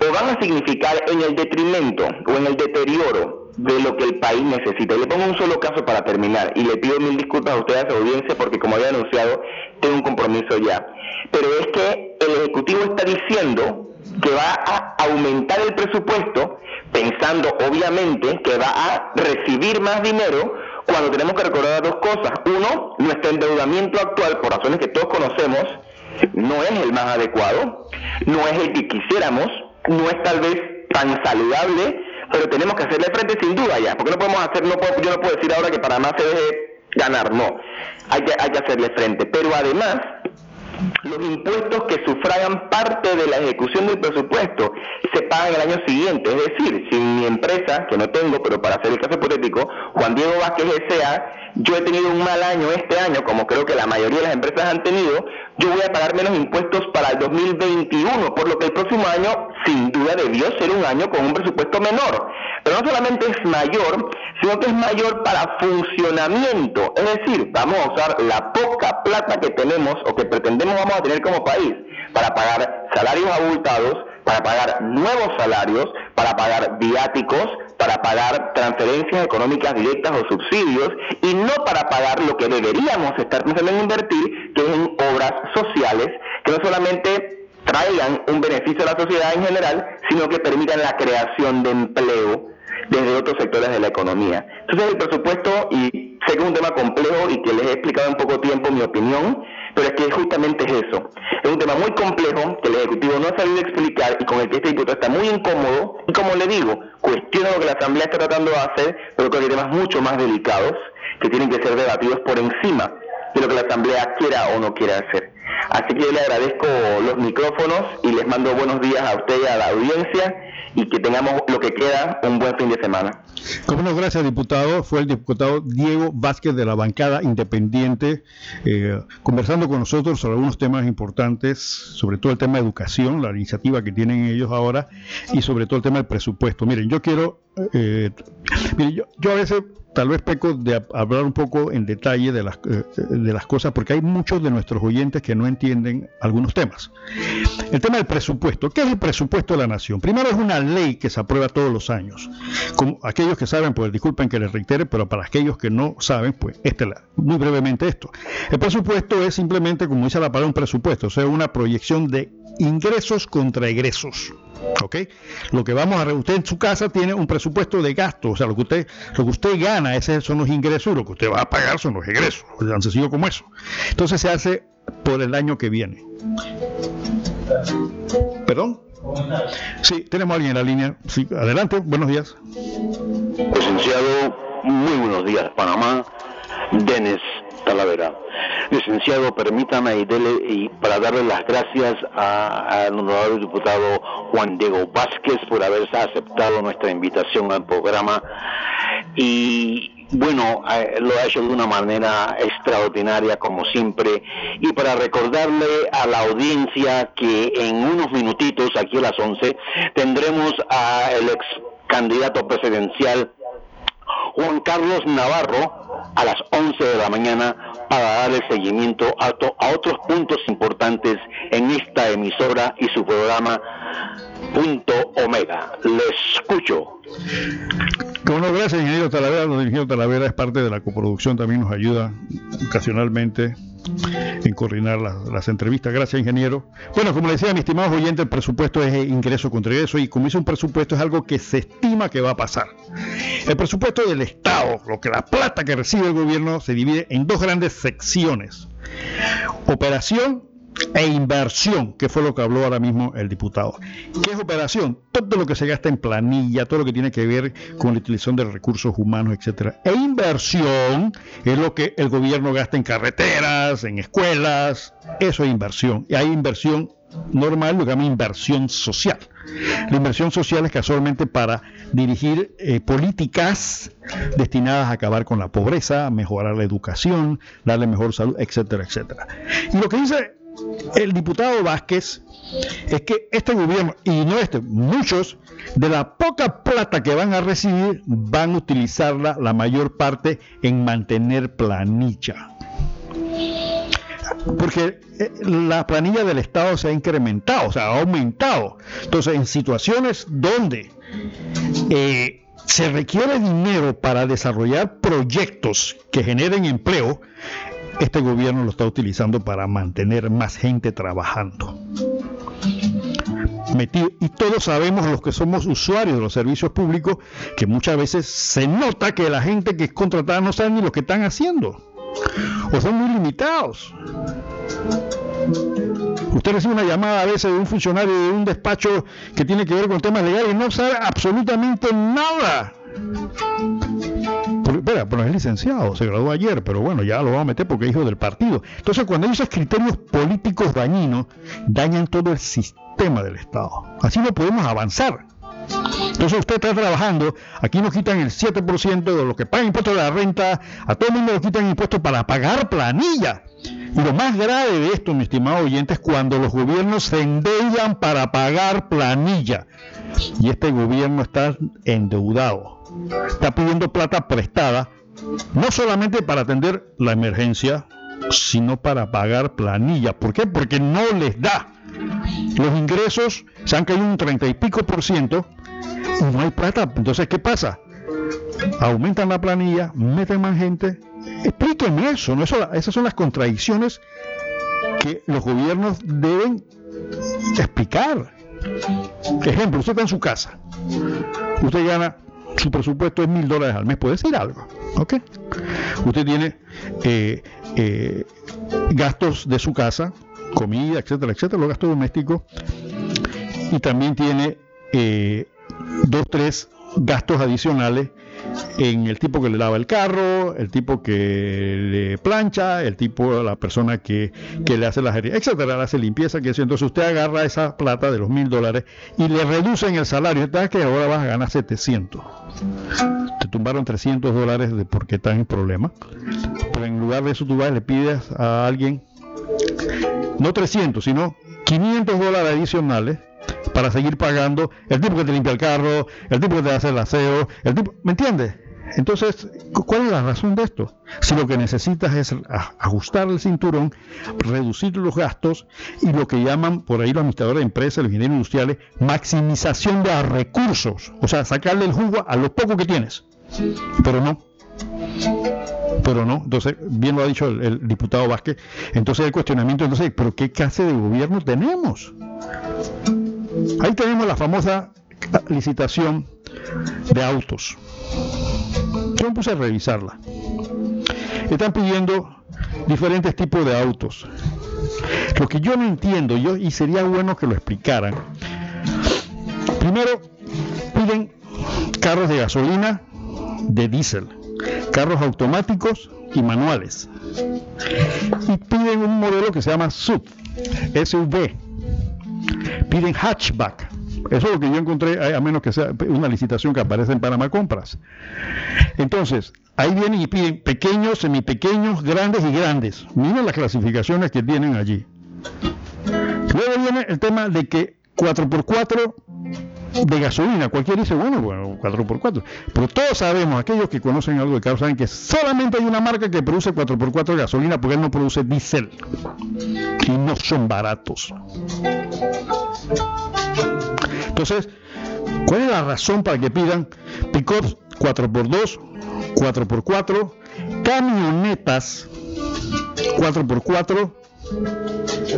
S3: o van a significar en el detrimento o en el deterioro de lo que el país necesita. Le pongo un solo caso para terminar y le pido mil disculpas a ustedes, a audiencia, porque como había anunciado, tengo un compromiso ya. Pero es que el Ejecutivo está diciendo que va a aumentar el presupuesto pensando obviamente que va a recibir más dinero cuando tenemos que recordar dos cosas. Uno, nuestro endeudamiento actual, por razones que todos conocemos, no es el más adecuado, no es el que quisiéramos, no es tal vez tan saludable, pero tenemos que hacerle frente sin duda ya, porque no podemos hacer, no puedo, yo no puedo decir ahora que para más se deje ganar, no, hay que, hay que hacerle frente. Pero además, los impuestos que sufragan parte de la ejecución del presupuesto se pagan el año siguiente. Es decir, si mi empresa, que no tengo, pero para hacer el caso hipotético, Juan Diego Vázquez S.A., yo he tenido un mal año este año, como creo que la mayoría de las empresas han tenido, yo voy a pagar menos impuestos para el 2021, por lo que el próximo año sin duda debió ser un año con un presupuesto menor. Pero no solamente es mayor, sino que es mayor para funcionamiento. Es decir, vamos a usar la poca plata que tenemos o que pretendemos vamos a tener como país para pagar salarios abultados, para pagar nuevos salarios, para pagar viáticos, para pagar transferencias económicas directas o subsidios y no para pagar lo que deberíamos estar pensando en invertir, que es en obras sociales, que no solamente traigan un beneficio a la sociedad en general, sino que permitan la creación de empleo desde otros sectores de la economía. Entonces el presupuesto, y sé que es un tema complejo y que les he explicado en poco tiempo mi opinión, pero es que justamente es eso. Es un tema muy complejo que el Ejecutivo no ha sabido explicar y con el que este diputado está muy incómodo. Y como le digo, cuestiona lo que la Asamblea está tratando de hacer, pero creo que hay temas mucho más delicados que tienen que ser debatidos por encima de lo que la Asamblea quiera o no quiera hacer. Así que yo le agradezco los micrófonos y les mando buenos días a usted y a la audiencia y que tengamos lo que queda un buen fin de semana.
S2: Como no, gracias diputado. Fue el diputado Diego Vázquez de la bancada independiente eh, conversando con nosotros sobre algunos temas importantes, sobre todo el tema de educación, la iniciativa que tienen ellos ahora y sobre todo el tema del presupuesto. Miren, yo quiero, eh, miren, yo, yo a veces tal vez peco de hablar un poco en detalle de las, eh, de las cosas, porque hay muchos de nuestros oyentes que no entienden algunos temas. El tema del presupuesto. ¿Qué es el presupuesto de la nación? Primero es una ley que se aprueba todos los años. Como aquellos que saben, pues disculpen que les reitere, pero para aquellos que no saben, pues este, muy brevemente esto. El presupuesto es simplemente, como dice la palabra, un presupuesto, o sea, una proyección de ingresos contra egresos. ¿Ok? Lo que vamos a usted en su casa tiene un presupuesto de gasto, o sea, lo que usted, lo que usted gana, esos son los ingresos, lo que usted va a pagar son los egresos, tan sencillo como eso. Entonces se hace por el año que viene. ¿Perdón? Sí, tenemos a alguien en la línea. Sí, adelante, buenos días.
S4: Licenciado, muy buenos días, Panamá. Denis Talavera. Licenciado, permítame y, para darle las gracias al honorable diputado Juan Diego Vázquez por haberse aceptado nuestra invitación al programa y bueno, eh, lo ha hecho de una manera extraordinaria como siempre. Y para recordarle a la audiencia que en unos minutitos, aquí a las 11, tendremos al ex candidato presidencial Juan Carlos Navarro a las 11 de la mañana para darle seguimiento a, a otros puntos importantes en esta emisora y su programa Punto Omega. Les escucho.
S2: Bueno, gracias, ingeniero Talavera. El ingeniero Talavera es parte de la coproducción, también nos ayuda ocasionalmente en coordinar las, entrevistas. Gracias, ingeniero. Bueno, como le decía, mi estimado oyente, el presupuesto es ingreso contra ingreso y como dice un presupuesto es algo que se estima que va a pasar. El presupuesto del Estado, lo que la plata que recibe el gobierno, se divide en dos grandes secciones. Operación e inversión, que fue lo que habló ahora mismo el diputado. ¿Qué es operación? Todo lo que se gasta en planilla, todo lo que tiene que ver con la utilización de recursos humanos, etcétera. E inversión es lo que el gobierno gasta en carreteras, en escuelas, eso es inversión. Y hay inversión normal, lo que llama inversión social. La inversión social es casualmente para dirigir eh, políticas destinadas a acabar con la pobreza, mejorar la educación, darle mejor salud, etcétera, etcétera. Y lo que dice el diputado Vázquez es que este gobierno, y no este, muchos, de la poca plata que van a recibir, van a utilizarla la mayor parte en mantener planilla. Porque eh, la planilla del Estado se ha incrementado, o sea, ha aumentado. Entonces, en situaciones donde eh, se requiere dinero para desarrollar proyectos que generen empleo, este gobierno lo está utilizando para mantener más gente trabajando. Metido. Y todos sabemos los que somos usuarios de los servicios públicos que muchas veces se nota que la gente que es contratada no sabe ni lo que están haciendo. O son muy limitados. Usted recibe una llamada a veces de un funcionario de un despacho que tiene que ver con temas legales y no sabe absolutamente nada espera, pero es licenciado, se graduó ayer, pero bueno, ya lo va a meter porque es hijo del partido. Entonces, cuando hay esos criterios políticos dañinos, dañan todo el sistema del Estado. Así no podemos avanzar. Entonces usted está trabajando, aquí nos quitan el 7% de lo que paga impuestos de la renta, a todo el mundo le quitan impuestos para pagar planilla. Y lo más grave de esto, mi estimado oyente, es cuando los gobiernos se endeudan para pagar planilla. Y este gobierno está endeudado. Está pidiendo plata prestada, no solamente para atender la emergencia, sino para pagar planilla. ¿Por qué? Porque no les da. Los ingresos se han caído un 30 y pico por ciento y no hay plata. Entonces, ¿qué pasa? Aumentan la planilla, meten más gente. Explíquenme eso, ¿no? eso esas son las contradicciones que los gobiernos deben explicar. Ejemplo, usted está en su casa. Usted gana, su presupuesto es mil dólares al mes, puede decir algo. ¿Ok? Usted tiene eh, eh, gastos de su casa, comida, etcétera, etcétera, los gastos domésticos. Y también tiene eh, dos, tres gastos adicionales en el tipo que le lava el carro, el tipo que le plancha, el tipo, la persona que, le hace la etcétera, le hace limpieza, que eso. Entonces usted agarra esa plata de los mil dólares y le reducen el salario. Entonces que ahora vas a ganar 700. Te tumbaron 300 dólares de porque estás en problema. Pero en lugar de eso tú vas y le pides a alguien, no 300, sino 500 dólares adicionales para seguir pagando el tipo que te limpia el carro, el tipo que te hace el aseo, el tipo, ¿me entiendes? Entonces, ¿cuál es la razón de esto? Si lo que necesitas es ajustar el cinturón, reducir los gastos y lo que llaman por ahí los administradores de empresas, los ingenieros industriales, maximización de recursos, o sea, sacarle el jugo a lo poco que tienes. Pero no. Pero no, entonces, bien lo ha dicho el, diputado Vázquez, entonces el cuestionamiento, entonces, ¿pero qué clase de gobierno tenemos? Ahí tenemos la famosa licitación de autos. Yo me puse a revisarla. Están pidiendo diferentes tipos de autos. Lo que yo no entiendo, yo, y sería bueno que lo explicaran. Primero, piden carros de gasolina, de diésel, carros automáticos y manuales. Y piden un modelo que se llama SUV, SUV, piden hatchback. Eso es lo que yo encontré, a menos que sea una licitación que aparece en Panamá Compras. Entonces, ahí vienen y piden pequeños, semipequeños, grandes y grandes. Miren las clasificaciones que tienen allí. Luego viene el tema de que 4x4 de gasolina. Cualquiera dice, bueno, bueno, 4x4. Pero todos sabemos, aquellos que conocen algo de carro, saben que solamente hay una marca que produce 4x4 de gasolina porque él no produce diésel. Y no son baratos. Entonces, ¿cuál es la razón para que pidan pickups 4x2, 4x4, camionetas 4x4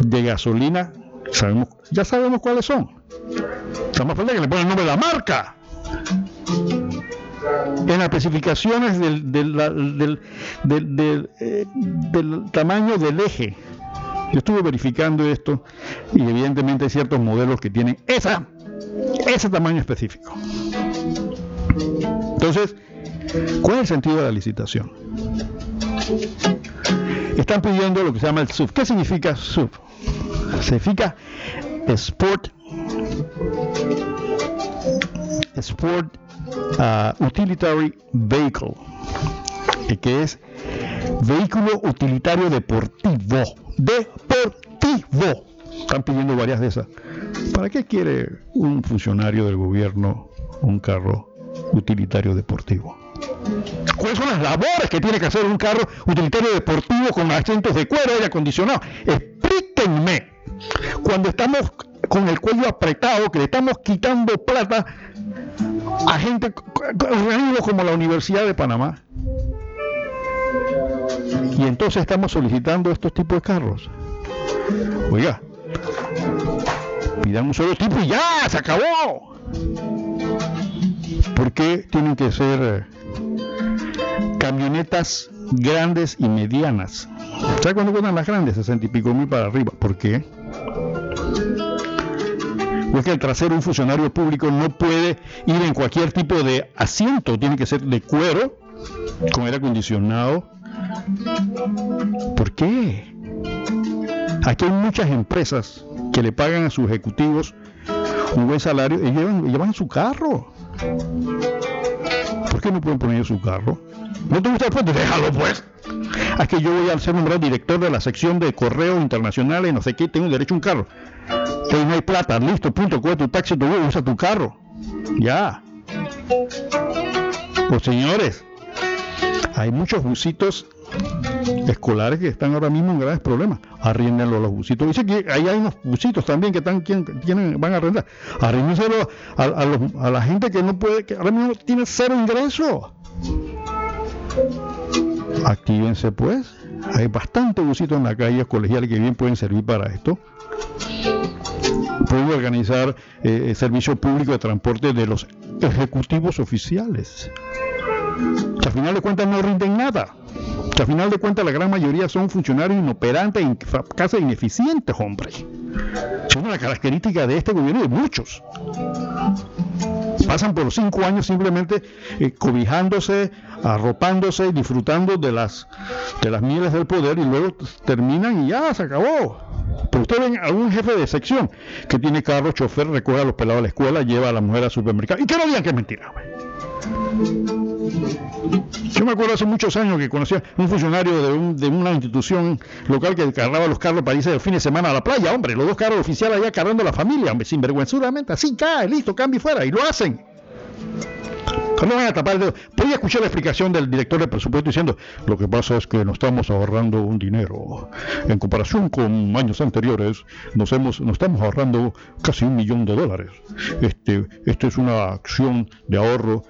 S2: de gasolina? Sabemos, ya sabemos cuáles son. Estamos hablando que le ponen el nombre de la marca. En las especificaciones del, del, del, eh, del, tamaño del eje. Yo estuve verificando esto y evidentemente hay ciertos modelos que tienen esa, ese tamaño específico. Entonces, ¿cuál es el sentido de la licitación? Están pidiendo lo que se llama el SUV. ¿Qué significa SUV? Significa Sport Sport uh, Utilitary Vehicle, que es vehículo utilitario deportivo. Deportivo. Están pidiendo varias de esas. ¿Para qué quiere un funcionario del gobierno un carro utilitario deportivo? ¿Cuáles son las labores que tiene que hacer un carro utilitario deportivo con asientos de cuero y acondicionado? Explíquenme. Cuando estamos con el cuello apretado, que le estamos quitando plata a gente, como la Universidad de Panamá. Y entonces estamos solicitando estos tipos de carros. Oiga, pidan un solo tipo y ya, se acabó. ¿Por qué tienen que ser eh, camionetas grandes y medianas? ¿Sabes cuándo cuestan las grandes? 60 y pico mil para arriba. ¿Por qué? Porque el trasero de un funcionario público no puede ir en cualquier tipo de asiento, tiene que ser de cuero, con aire acondicionado. ¿Por qué? Aquí hay muchas empresas que le pagan a sus ejecutivos un buen salario y llevan, llevan su carro. ¿Por qué no pueden poner su carro? ¿No te gusta el puente? Déjalo pues. Es que yo voy a ser nombrado director de la sección de correo internacional y no sé qué, tengo derecho a un carro. Que no hay plata, listo, punto, coge tu taxi, tu usa tu carro. Ya. Pues señores, hay muchos busitos escolares que están ahora mismo en graves problemas. Arriéndenlo a los busitos. Dice que ahí hay unos busitos también que están tienen, van a arrendar. Arriéndenselo a, la gente que no puede, que ahora mismo tiene cero ingreso. Actívense pues. Hay bastante busitos en la calle colegiales que bien pueden servir para esto pueden organizar eh, servicio público de transporte de los ejecutivos oficiales. Que al final de cuentas no rinden nada. Que al final de cuentas la gran mayoría son funcionarios inoperantes, casi ineficientes, hombre. Es una característica de este gobierno y de muchos. Pasan por cinco años simplemente eh, cobijándose, arropándose, disfrutando de las, de las mieles del poder y luego terminan y ya se acabó. Pero usted ven a un jefe de sección que tiene carro, chofer, recoge a los pelados a la escuela, lleva a la mujer al supermercado. Y que no digan que es mentira. Yo me acuerdo hace muchos años que conocía un funcionario de, un, de una institución local que cargaba los carros para irse el fin de semana a la playa, hombre, los dos carros oficiales allá cargando a la familia, hombre, sinvergüenzudamente, así cae, listo, cambio fuera, y lo hacen. No van a tapar el dedo. Podía escuchar la explicación del director de presupuesto diciendo, lo que pasa es que nos estamos ahorrando un dinero. En comparación con años anteriores, nos, hemos, nos estamos ahorrando casi un millón de dólares. Este, esto es una acción de ahorro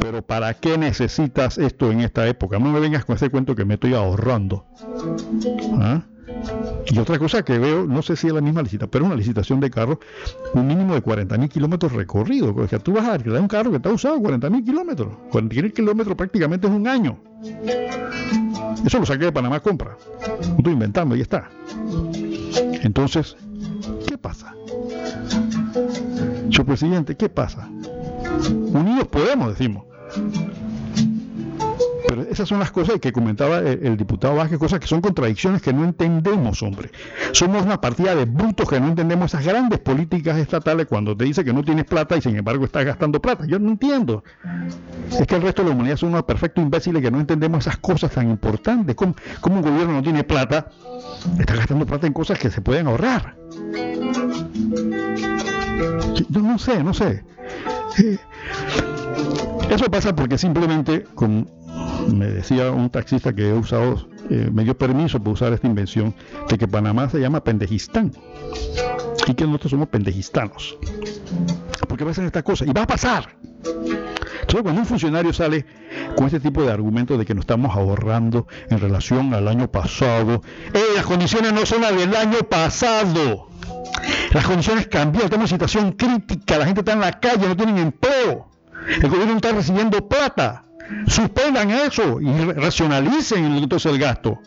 S2: pero ¿para qué necesitas esto en esta época? No me vengas con ese cuento que me estoy ahorrando. ¿Ah? Y otra cosa que veo, no sé si es la misma licitación, pero una licitación de carro, un mínimo de 40 mil kilómetros recorridos. O sea, tú vas a alquilar un carro que está usado 40 mil kilómetros. 40 mil kilómetros prácticamente es un año. Eso lo saqué de Panamá Compra. No estoy inventando, y está. Entonces, ¿qué pasa? Señor presidente, ¿qué pasa? Unidos podemos, decimos. Esas son las cosas que comentaba el, diputado Vázquez, cosas que son contradicciones que no entendemos, hombre. Somos una partida de brutos que no entendemos esas grandes políticas estatales cuando te dice que no tienes plata y sin embargo estás gastando plata. Yo no entiendo. Es que el resto de la humanidad son unos perfectos imbéciles que no entendemos esas cosas tan importantes. ¿Cómo, un gobierno no tiene plata? Está gastando plata en cosas que se pueden ahorrar. Yo no sé, no sé. Eh, eso pasa porque simplemente, como me decía un taxista que he usado, eh, me dio permiso para usar esta invención, de que Panamá se llama Pendejistán y que nosotros somos pendejistanos. Porque va a ser esta cosa y va a pasar. Entonces, cuando un funcionario sale con este tipo de argumentos de que nos estamos ahorrando en relación al año pasado, eh, las condiciones no son las del año pasado. Las condiciones cambiaron, estamos en situación crítica, la gente está en la calle, no tienen empleo. El gobierno está recibiendo plata. Suspendan eso y racionalicen entonces el gasto.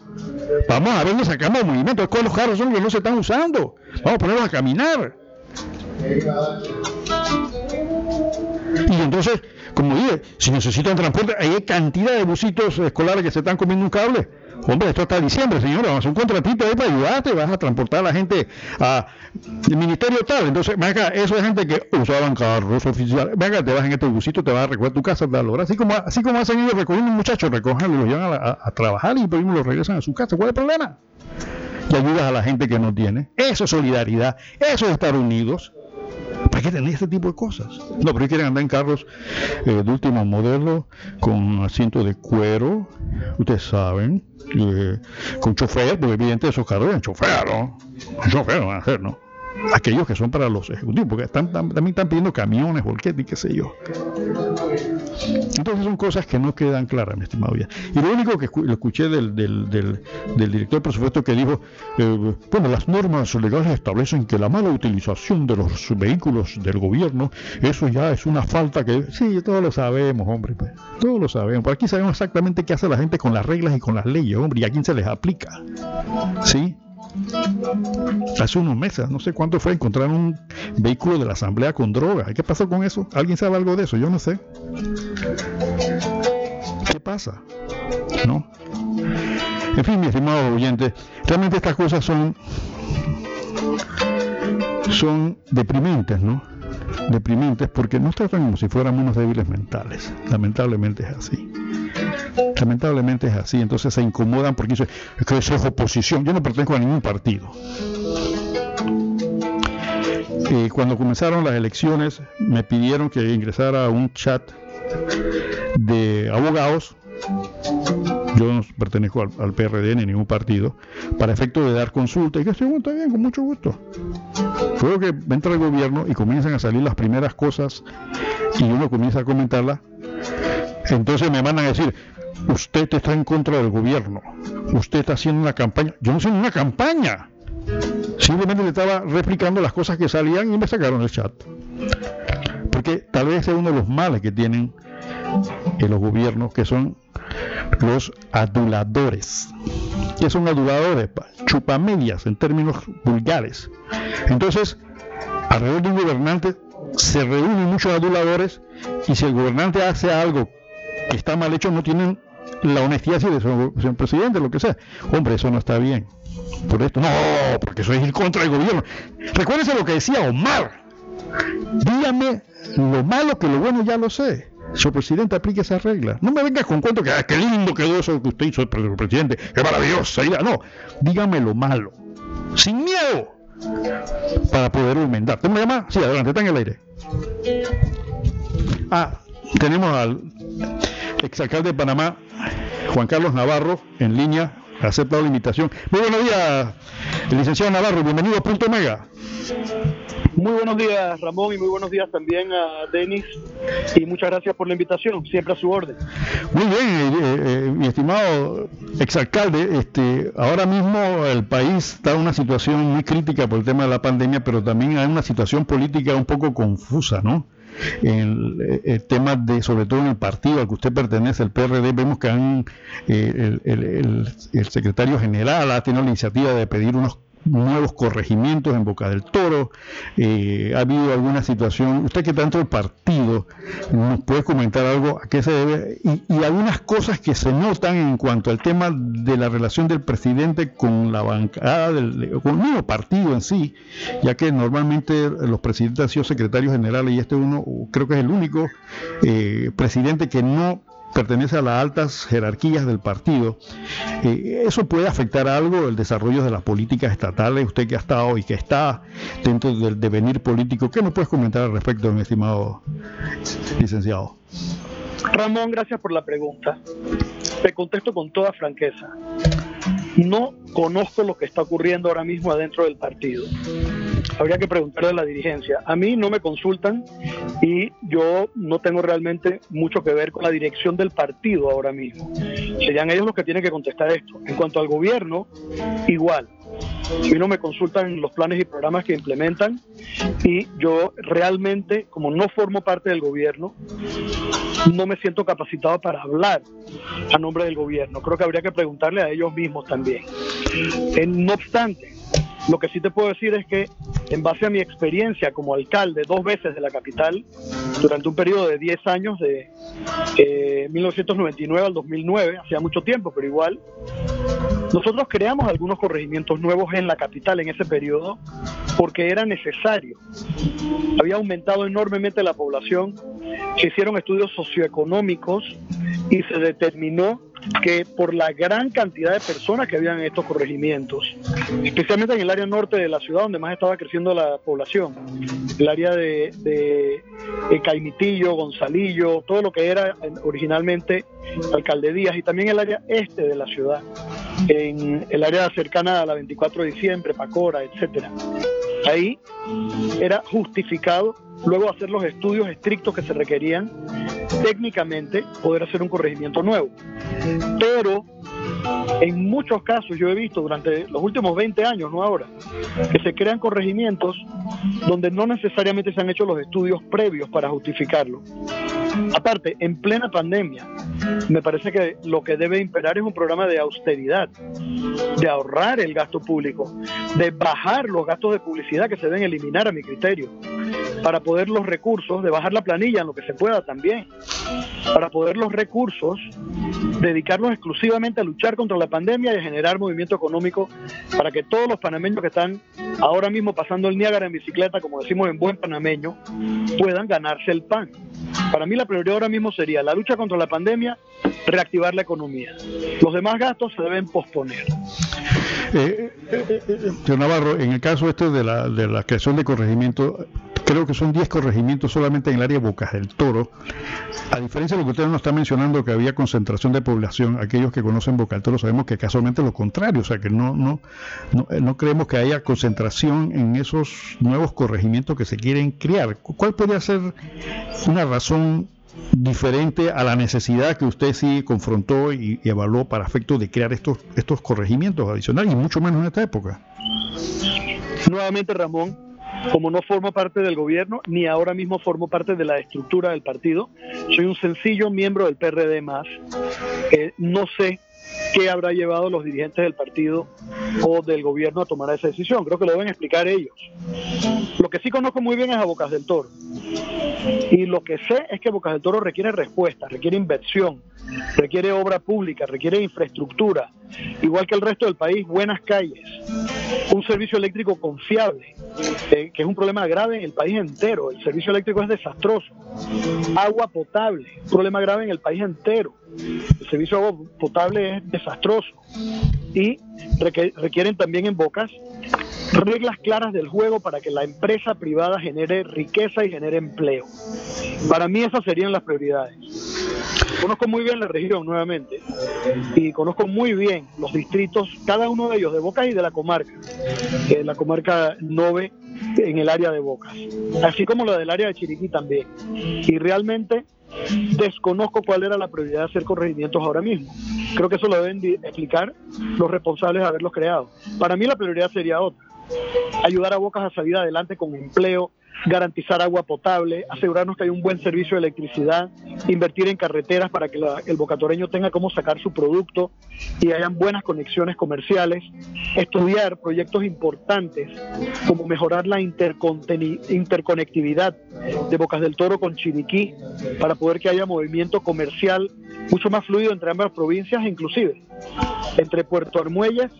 S2: Vamos a ver dónde sacamos movimiento. ¿Cuáles los carros son que no se están usando? Vamos a ponerlos a caminar. Y entonces, como dije, si necesitan transporte, hay cantidad de busitos escolares que se están comiendo un cable. Hombre, esto hasta diciembre, señora, vamos a hacer un contratito ahí para ayudarte, vas a transportar a la gente al ministerio tal. Entonces, venga, eso es gente que usaban carros oficiales. Venga, te vas en este busito, te vas a recoger tu casa, te lo Así como, así como hacen ellos recogiendo muchachos, recogen los llevan a, trabajar y por los regresan a su casa. ¿Cuál es el problema? Y ayudas a la gente que no tiene. Eso es solidaridad, eso es estar unidos. ¿Para qué tener este tipo de cosas? No, pero quieren andar en carros eh, de último modelo, con asiento de cuero, ustedes saben, eh, con chofer, porque evidentemente esos carros eran chofer, ¿no? Chofer van a hacer, ¿no? Aquellos que son para los ejecutivos, porque están, también están pidiendo camiones, volquetes y qué sé yo. Entonces son cosas que no quedan claras, mi estimado Y lo único que lo escuché del, del, del, director de presupuesto que dijo, eh, bueno, las normas legales establecen que la mala utilización de los vehículos del gobierno, eso ya es una falta que... Sí, todos lo sabemos, hombre, pues, todos lo sabemos. Por aquí sabemos exactamente qué hace la gente con las reglas y con las leyes, hombre, y a quién se les aplica. ¿Sí? Hace unos meses, no sé cuánto fue, encontraron un vehículo de la asamblea con droga. ¿Qué pasó con eso? ¿Alguien sabe algo de eso? Yo no sé. ¿Qué pasa? ¿No? En fin, mi estimado oyente, realmente estas cosas son son deprimentes, ¿no? Deprimentes porque nos tratan como si fuéramos unos débiles mentales. Lamentablemente es así. Lamentablemente es así, entonces se incomodan porque eso, es que eso es oposición. Yo no pertenezco a ningún partido. Eh, cuando comenzaron las elecciones me pidieron que ingresara a un chat de abogados. Yo no pertenezco al, PRD ni a ningún partido, para efecto de dar consulta. Y que bueno, está bien, con mucho gusto. Fue que entra el gobierno y comienzan a salir las primeras cosas y uno comienza a comentarlas. Entonces me mandan a decir, usted está en contra del gobierno, usted está haciendo una campaña. Yo no soy una campaña. Simplemente le estaba replicando las cosas que salían y me sacaron el chat. Porque tal vez es uno de los males que tienen en los gobiernos, que son los aduladores. que son aduladores? Chupamedias en términos vulgares. Entonces, alrededor de un gobernante se reúnen muchos aduladores y si el gobernante hace algo que está mal hecho, no tienen la honestidad de señor presidente, lo que sea. Hombre, eso no está bien. Por esto, no, porque eso es ir contra el gobierno. Recuérdense lo que decía Omar. Dígame lo malo que lo bueno ya lo sé. Señor presidente, aplique esa regla. No me vengas con cuento que ah, qué lindo quedó eso que usted hizo, señor presidente, qué maravilloso. No, dígame lo malo. Sin miedo. Para poder enmendar. ¿Tengo una llamada? Sí, adelante, está en el aire. Ah, tenemos al exalcalde de Panamá, Juan Carlos Navarro, en línea, ha aceptado la invitación. Muy buenos días, licenciado Navarro, bienvenido a Punto Mega.
S5: Muy buenos días, Ramón, y muy buenos días también a Denis. Y muchas gracias por la invitación, siempre a su orden.
S2: Muy bien, eh, eh, mi estimado exalcalde. Este, ahora mismo el país está en una situación muy crítica por el tema de la pandemia, pero también hay una situación política un poco confusa, ¿no? En el eh, tema de, sobre todo en el partido al que usted pertenece, el PRD, vemos que han, eh, el, secretario general ha tenido la iniciativa de pedir unos nuevos corregimientos en Boca del Toro, eh, ha habido alguna situación, usted que tanto el partido, nos puede comentar algo a qué se debe y, algunas cosas que se notan en cuanto al tema de la relación del presidente con la bancada, del, con el mismo partido en sí, ya que normalmente los presidentes han sido secretarios generales y este uno creo que es el único eh, presidente que no pertenece a las altas jerarquías del partido, eh, ¿eso puede afectar algo el desarrollo de las políticas estatales? Usted que ha estado y que está dentro del devenir político, ¿qué nos puedes comentar al respecto, mi estimado licenciado?
S5: Ramón, gracias por la pregunta. Te contesto con toda franqueza. No conozco lo que está ocurriendo ahora mismo adentro del partido habría que preguntarle a la dirigencia. A mí no me consultan y yo no tengo realmente mucho que ver con la dirección del partido ahora mismo. Serían ellos los que tienen que contestar esto. En cuanto al gobierno, igual. A mí no me consultan los planes y programas que implementan y yo realmente, como no formo parte del gobierno, no me siento capacitado para hablar a nombre del gobierno. Creo que habría que preguntarle a ellos mismos también. no obstante, lo que sí te puedo decir es que en base a mi experiencia como alcalde dos veces de la capital, durante un periodo de 10 años, de 1999 eh, al 2009, hacía mucho tiempo, pero igual, nosotros creamos algunos corregimientos nuevos en la capital en ese periodo porque era necesario. Había aumentado enormemente la población, se hicieron estudios socioeconómicos y se determinó que por la gran cantidad de personas que habían en estos corregimientos, especialmente en el área norte de la ciudad donde más estaba creciendo la población, el área de, de, Caimitillo, Gonzalillo, todo lo que era originalmente Alcalde Díaz y también el área este de la ciudad, en el área cercana a la 24 de diciembre, Pacora, etcétera. Ahí era justificado luego hacer los estudios estrictos que se requerían técnicamente poder hacer un corregimiento nuevo. Pero en muchos casos yo he visto durante los últimos 20 años, no ahora, que se crean corregimientos donde no necesariamente se han hecho los estudios previos para justificarlo. Aparte, en plena pandemia, me parece que lo que debe imperar es un programa de austeridad, de ahorrar el gasto público, de bajar los gastos de publicidad que se deben eliminar a mi criterio, para poder los recursos, de bajar la planilla en lo que se pueda también, para poder los recursos dedicarlos exclusivamente a luchar contra la pandemia y a generar movimiento económico para que todos los panameños que están ahora mismo pasando el Niágara en bicicleta, como decimos en buen panameño, puedan ganarse el pan. Para mí la prioridad ahora mismo sería la lucha contra la pandemia, reactivar la economía. Los demás gastos se deben posponer.
S2: Eh, eh, eh, Navarro, en el caso este de la, de la creación de corregimiento, creo que son 10 corregimientos solamente en el área Bocas del Toro. A diferencia de lo que usted nos está mencionando, que había concentración de población, aquellos que conocen Boca del Toro sabemos que casualmente lo contrario, o sea que no, no, no, eh, no creemos que haya concentración en esos nuevos corregimientos que se quieren crear. ¿Cuál podría ser una razón diferente a la necesidad que usted sí confrontó y, evaluó para efecto de crear estos, estos corregimientos adicionales y mucho menos en esta época?
S5: Nuevamente, Ramón, como no formo parte del gobierno, ni ahora mismo formo parte de la estructura del partido, soy un sencillo miembro del PRD más. no sé qué habrá llevado los dirigentes del partido o del gobierno a tomar esa decisión. Creo que lo deben explicar ellos. Lo que sí conozco muy bien es a Bocas del Toro. Y lo que sé es que Bocas del Toro requiere respuesta, requiere inversión, requiere obra pública, requiere infraestructura, igual que el resto del país, buenas calles, un servicio eléctrico confiable, eh, que es un problema grave en el país entero. El servicio eléctrico es desastroso. Agua potable, un problema grave en el país entero. El servicio de agua potable es desastroso. Y requieren también en Bocas reglas claras del juego para que la empresa privada genere riqueza y genere empleo. Para mí esas serían las prioridades. Conozco muy bien la región nuevamente y conozco muy bien los distritos, cada uno de ellos de Bocas y de la comarca, la comarca Nove en el área de Bocas, así como la del área de Chiriquí también. Y realmente desconozco cuál era la prioridad de hacer corregimientos ahora mismo. Creo que eso lo deben explicar los responsables de haberlos creado. Para mí la prioridad sería otra ayudar a Bocas a salir adelante con empleo, garantizar agua potable, asegurarnos que hay un buen servicio de electricidad, invertir en carreteras para que el bocatoreño tenga cómo sacar su producto y hayan buenas conexiones comerciales, estudiar proyectos importantes como mejorar la interconectividad de Bocas del Toro con Chiriquí para poder que haya movimiento comercial mucho más fluido entre ambas provincias, inclusive entre Puerto Armuelles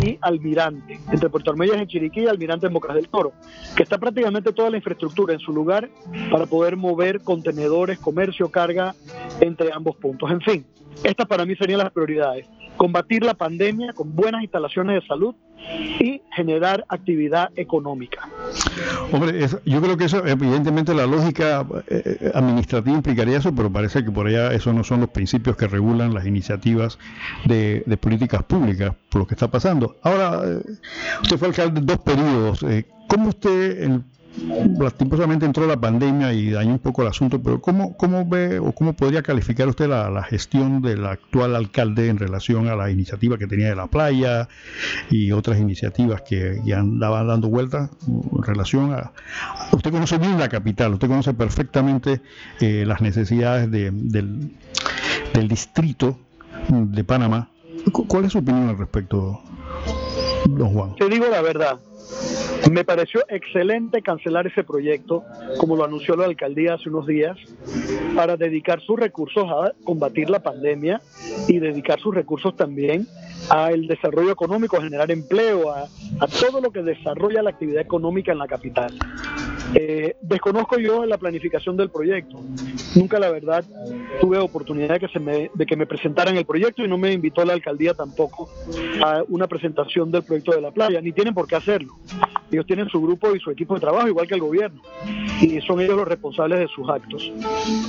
S5: y Almirante, entre Puerto Armuelles en Chiriquí y Almirante en Bocas del Toro, que está prácticamente toda la infraestructura en su lugar para poder mover contenedores, comercio, carga entre ambos puntos. En fin, estas para mí serían las prioridades. Combatir la pandemia con buenas instalaciones de salud y generar actividad económica.
S2: Hombre, yo creo que eso, evidentemente, la lógica eh, eh, administrativa implicaría eso, pero parece que por allá esos no son los principios que regulan las iniciativas de, políticas públicas, por lo que está pasando. Ahora, eh, usted fue alcalde de dos periodos. ¿Cómo usted, en lastimosamente entró la pandemia y dañó un poco el asunto, pero ¿cómo, cómo ve o cómo podría calificar usted la, gestión del actual alcalde en relación a la iniciativa que tenía de la playa y otras iniciativas que ya andaban dando vueltas en relación a... Usted conoce bien la capital, usted conoce perfectamente eh, las necesidades del, del distrito de Panamá. ¿Cuál es su opinión al respecto, don Juan?
S5: Te digo la verdad, me pareció excelente cancelar ese proyecto, como lo anunció la alcaldía hace unos días, para dedicar sus recursos a combatir la pandemia y dedicar sus recursos también al desarrollo económico, a generar empleo, a, todo lo que desarrolla la actividad económica en la capital. Eh, desconozco yo la planificación del proyecto. Nunca, la verdad, tuve oportunidad de que, se me, de que me presentaran el proyecto y no me invitó la alcaldía tampoco a una presentación del proyecto de la playa, ni tienen por qué hacerlo. Ellos tienen su grupo y su equipo de trabajo, igual que el gobierno, y son ellos los responsables de sus actos.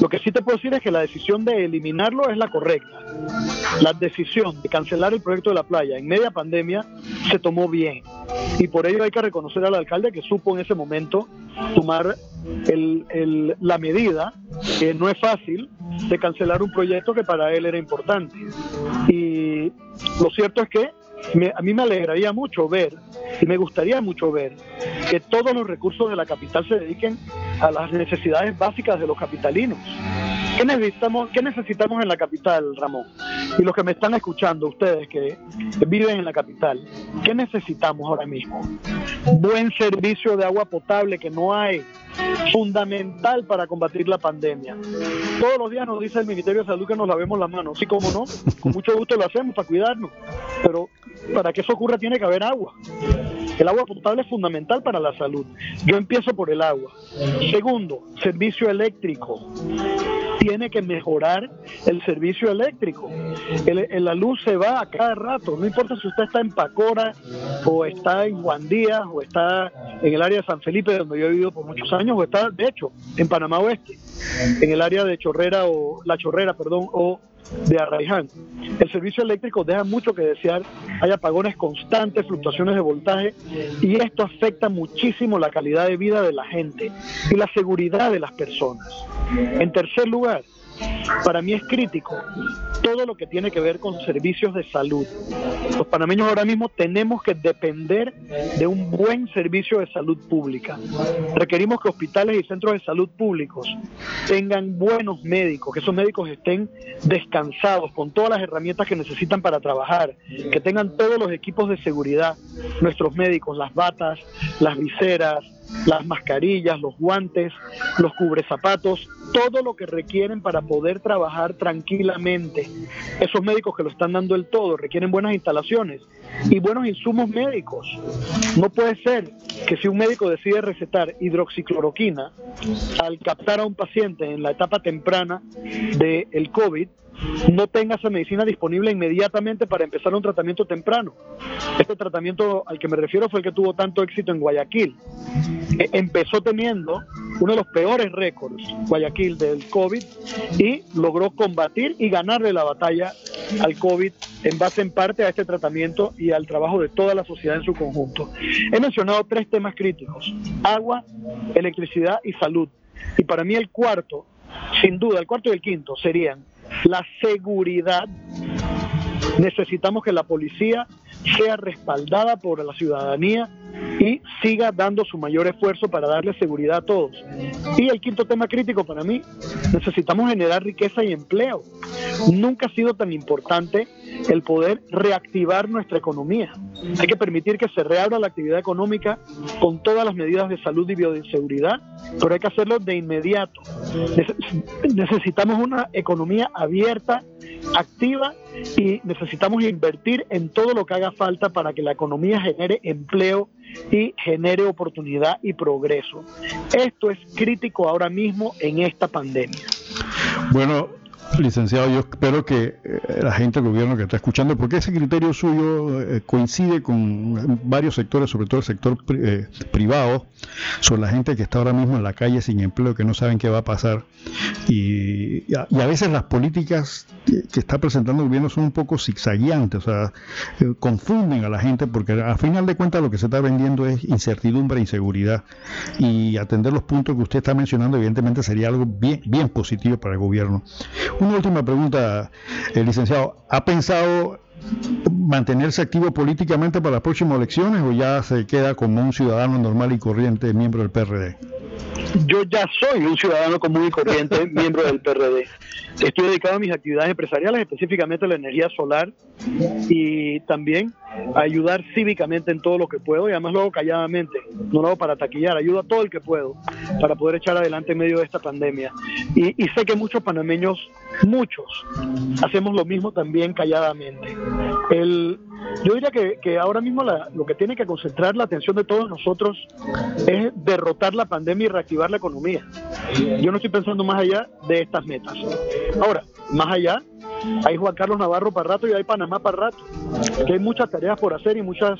S5: Lo que sí te puedo decir es que la decisión de eliminarlo es la correcta. La decisión de cancelar el proyecto de la playa en media pandemia se tomó bien, y por ello hay que reconocer al alcalde que supo en ese momento tomar la medida, que no es fácil, de cancelar un proyecto que para él era importante. Y lo cierto es que a mí me alegraría mucho ver y me gustaría mucho ver que todos los recursos de la capital se dediquen a las necesidades básicas de los capitalinos. ¿Qué necesitamos, ¿Qué necesitamos en la capital, Ramón? Y los que me están escuchando, ustedes que viven en la capital, ¿qué necesitamos ahora mismo? Buen servicio de agua potable que no hay, fundamental para combatir la pandemia. Todos los días nos dice el Ministerio de Salud que nos lavemos las manos. Sí, como no, con mucho gusto lo hacemos para cuidarnos, pero para que eso ocurra tiene que haber agua. El agua potable es fundamental para la salud. Yo empiezo por el agua. Segundo, servicio eléctrico tiene que mejorar el servicio eléctrico. la luz se va a cada rato, no importa si usted está en Pacora o está en Juan Díaz o está en el área de San Felipe, donde yo he vivido por muchos años, o está, de hecho, en Panamá Oeste, en el área de Chorrera o La Chorrera, perdón, o de Arraiján. El servicio eléctrico deja mucho que desear, hay apagones constantes, fluctuaciones de voltaje y esto afecta muchísimo la calidad de vida de la gente y la seguridad de las personas. En tercer lugar, para mí es crítico todo lo que tiene que ver con servicios de salud. Los panameños ahora mismo tenemos que depender de un buen servicio de salud pública. Requerimos que hospitales y centros de salud públicos tengan buenos médicos, que esos médicos estén descansados con todas las herramientas que necesitan para trabajar, que tengan todos los equipos de seguridad, nuestros médicos, las batas, las viseras, las mascarillas, los guantes, los cubrezapatos, todo lo que requieren para poder trabajar tranquilamente. Esos médicos que lo están dando el todo requieren buenas instalaciones y buenos insumos médicos. No puede ser que si un médico decide recetar hidroxicloroquina al captar a un paciente en la etapa temprana del COVID, no tenga esa medicina disponible inmediatamente para empezar un tratamiento temprano. Este tratamiento al que me refiero fue el que tuvo tanto éxito en Guayaquil. E, empezó teniendo uno de los peores récords, Guayaquil, del COVID, y logró combatir y ganarle la batalla al COVID en base en parte a este tratamiento y al trabajo de toda la sociedad en su conjunto. He mencionado tres temas críticos, agua, electricidad y salud. Y para mí el cuarto, sin duda, el cuarto y el quinto serían la seguridad. Necesitamos que la policía sea respaldada por la ciudadanía y siga dando su mayor esfuerzo para darle seguridad a todos. Y el quinto tema crítico para mí, necesitamos generar riqueza y empleo. Nunca ha sido tan importante el poder reactivar nuestra economía. Hay que permitir que se reabra la actividad económica con todas las medidas de salud y bioseguridad, pero hay que hacerlo de inmediato. Necesitamos una economía abierta, activa y necesitamos invertir en todo lo que haga falta para que la economía genere empleo y genere oportunidad y progreso. Esto es crítico ahora mismo en esta pandemia.
S2: Bueno, Licenciado, yo espero que eh, la gente del gobierno que está escuchando, porque ese criterio suyo eh, coincide con varios sectores, sobre todo el sector eh, privado, sobre la gente que está ahora mismo en la calle sin empleo, que no saben qué va a pasar. Y, a, veces las políticas que, está presentando el gobierno son un poco zigzagueantes, o sea, confunden a la gente, porque al final de cuentas lo que se está vendiendo es incertidumbre e inseguridad. Y atender los puntos que usted está mencionando, evidentemente, sería algo bien, bien positivo para el gobierno. Una última pregunta, eh, licenciado. ¿Ha pensado mantenerse activo políticamente para las próximas elecciones o ya se queda como un ciudadano normal y corriente miembro del PRD?
S5: Yo ya soy un ciudadano común y corriente miembro del PRD. Estoy dedicado a mis actividades empresariales, específicamente a la energía solar y también ayudar cívicamente en todo lo que puedo y además lo hago calladamente, no lo hago para taquillar, ayudo a todo el que puedo para poder echar adelante en medio de esta pandemia. Y, sé que muchos panameños, muchos, hacemos lo mismo también calladamente. El, yo diría que, que ahora mismo lo que tiene que concentrar la atención de todos nosotros es derrotar la pandemia y reactivar la economía. Yo no estoy pensando más allá de estas metas. Ahora, más allá, hay Juan Carlos Navarro para rato y hay Panamá para rato. Que hay muchas tareas por hacer y muchas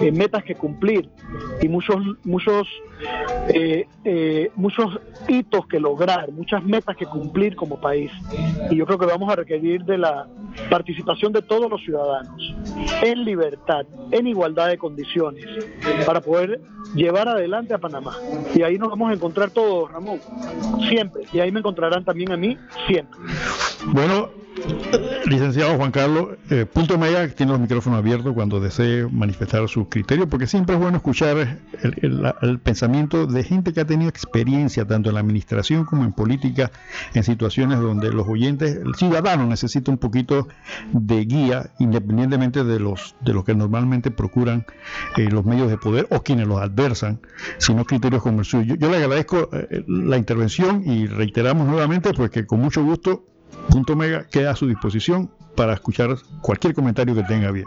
S5: eh, metas que cumplir y muchos muchos eh, eh, muchos hitos que lograr, muchas metas que cumplir como país. Y yo creo que vamos a requerir de la participación de todos los ciudadanos en libertad, en igualdad de condiciones, para poder llevar adelante a Panamá. Y ahí nos vamos a encontrar todos, Ramón, siempre. Y ahí me encontrarán también a mí, siempre.
S2: Bueno, licenciado Juan Carlos, eh, Punto Media tiene los micrófonos abiertos cuando desee manifestar su criterio, porque siempre es bueno escuchar el, pensamiento de gente que ha tenido experiencia tanto en la administración como en política, en situaciones donde los oyentes, el ciudadano necesita un poquito de guía, independientemente de los de lo que normalmente procuran eh, los medios de poder o quienes los adversan, sino criterios como el suyo. Yo, le agradezco eh, la intervención y reiteramos nuevamente, pues que con mucho gusto Punto Mega queda a su disposición para escuchar cualquier comentario que tenga bien.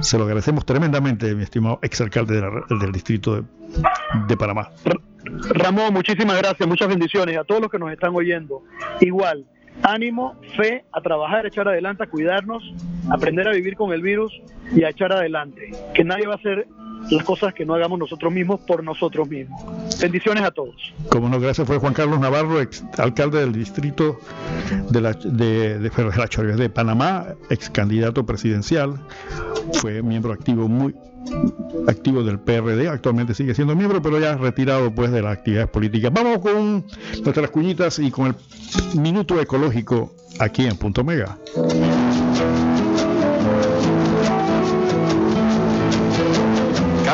S2: Se lo agradecemos tremendamente, mi estimado exalcalde del distrito de, de Panamá.
S5: Ramón, muchísimas gracias, muchas bendiciones a todos los que nos están oyendo. Igual, ánimo, fe, a trabajar, a echar adelante, a cuidarnos, aprender a vivir con el virus y a echar adelante. Que nadie va a ser las cosas que no hagamos nosotros mismos por nosotros mismos. Bendiciones a todos.
S2: Como no, gracias. Fue Juan Carlos Navarro, ex alcalde del distrito de, la, de, de, de Panamá, ex candidato presidencial. Fue miembro activo muy activo del PRD, actualmente sigue siendo miembro, pero ya retirado pues de las actividades políticas. Vamos con nuestras cuñitas y con el minuto ecológico aquí en Punto Mega.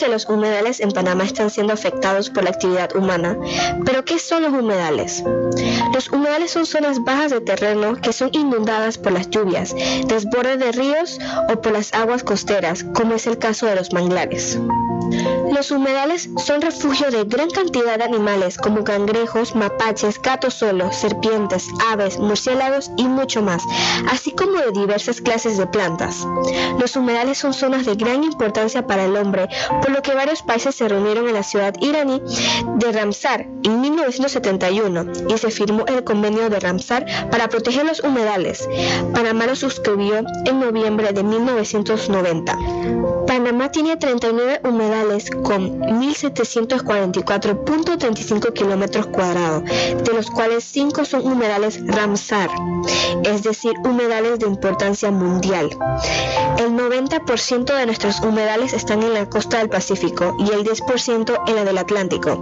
S6: Que los humedales en Panamá están siendo afectados por la actividad humana? ¿Pero qué son los humedales? Los humedales son zonas bajas de terreno que son inundadas por las lluvias, desbordes de ríos o por las aguas costeras, como es el caso de los manglares. Los humedales son refugio de gran cantidad de animales como cangrejos, mapaches, gatos solos, serpientes, aves, murciélagos y mucho más, así como de diversas clases de plantas. Los humedales son zonas de gran importancia para el hombre, por lo que varios países se reunieron en la ciudad iraní de Ramsar en 1971 y se firmó el convenio de Ramsar para proteger los humedales. Panamá lo suscribió en noviembre de 1990. Panamá tiene 39 humedales con 1.744.35 kilómetros cuadrados, de los cuales 5 son humedales Ramsar, es decir, humedales de importancia mundial. El 90% de nuestros humedales están en la costa del Pacífico y el 10% en la del Atlántico.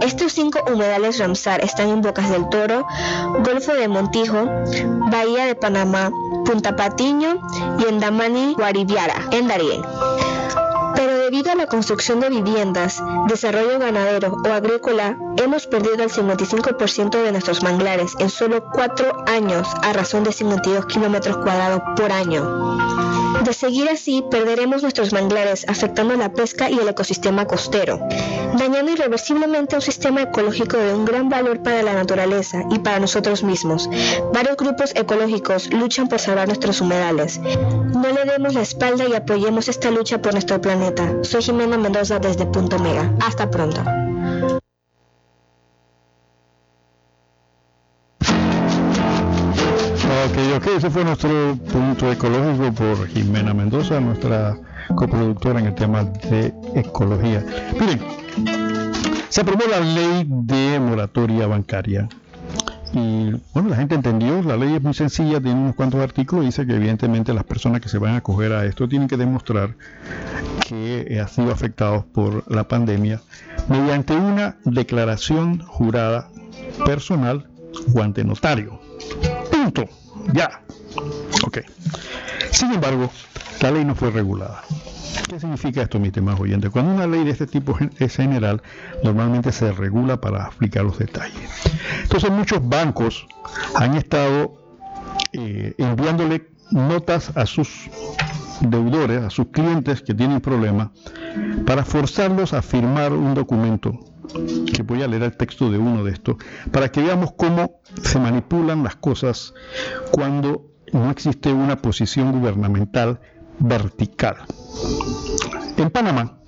S6: Estos 5 humedales Ramsar están en Bocas del Toro, Golfo de Montijo, Bahía de Panamá, Punta Patiño y en Damani, Guariviara, en Darién. Pero debido a la construcción de viviendas, desarrollo ganadero o agrícola, hemos perdido el 55% de nuestros manglares en solo 4 años a razón de 52 kilómetros cuadrados por año. De seguir así, perderemos nuestros manglares, afectando la pesca y el ecosistema costero, dañando irreversiblemente un sistema ecológico de un gran valor para la naturaleza y para nosotros mismos. Varios grupos ecológicos luchan por salvar nuestros humedales. No le demos la espalda y apoyemos esta lucha por nuestro planeta. Soy Jimena Mendoza desde Punto Mega. Hasta pronto.
S2: Ok, ok, ese fue nuestro punto ecológico por Jimena Mendoza, nuestra coproductora en el tema de ecología. Miren, se aprobó la ley de moratoria bancaria. Y bueno, la gente entendió, la ley es muy sencilla, tiene unos cuantos artículos, dice que evidentemente las personas que se van a acoger a esto tienen que demostrar que han sido afectados por la pandemia mediante una declaración jurada personal o ante notario. Punto. Ya. Ok. Sin embargo, la ley no fue regulada. ¿Qué significa esto, mis temas oyentes? Cuando una ley de este tipo es general, normalmente se regula para explicar los detalles. Entonces muchos bancos han estado eh, enviándole notas a sus deudores, a sus clientes que tienen problemas, para forzarlos a firmar un documento, que voy a leer el texto de uno de estos, para que veamos cómo se manipulan las cosas cuando no existe una posición gubernamental vertical. En Panamá,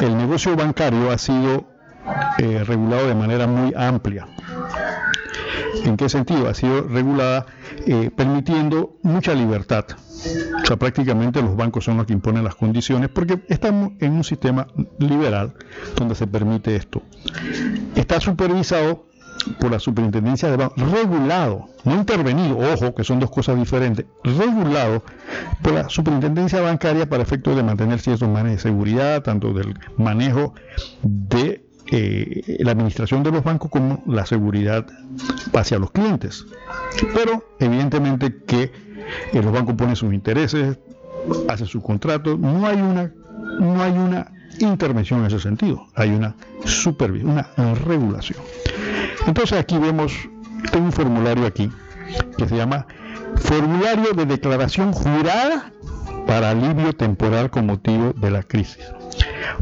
S2: el negocio bancario ha sido eh, regulado de manera muy amplia. ¿En qué sentido? Ha sido regulada eh, permitiendo mucha libertad. O sea, prácticamente los bancos son los que imponen las condiciones porque estamos en un sistema liberal donde se permite esto. Está supervisado por la superintendencia de bancos, regulado, no intervenido, ojo, que son dos cosas diferentes, regulado por la superintendencia bancaria para efectos de mantener ciertos manejo de seguridad, tanto del manejo de eh, la administración de los bancos como la seguridad hacia los clientes. Pero evidentemente que eh, los bancos ponen sus intereses, hacen sus contratos, no hay una, no hay una intervención en ese sentido, hay una supervisión, una regulación. Entonces aquí vemos, un formulario aquí que se llama Formulario de Declaración Jurada para Alivio Temporal con motivo de la crisis.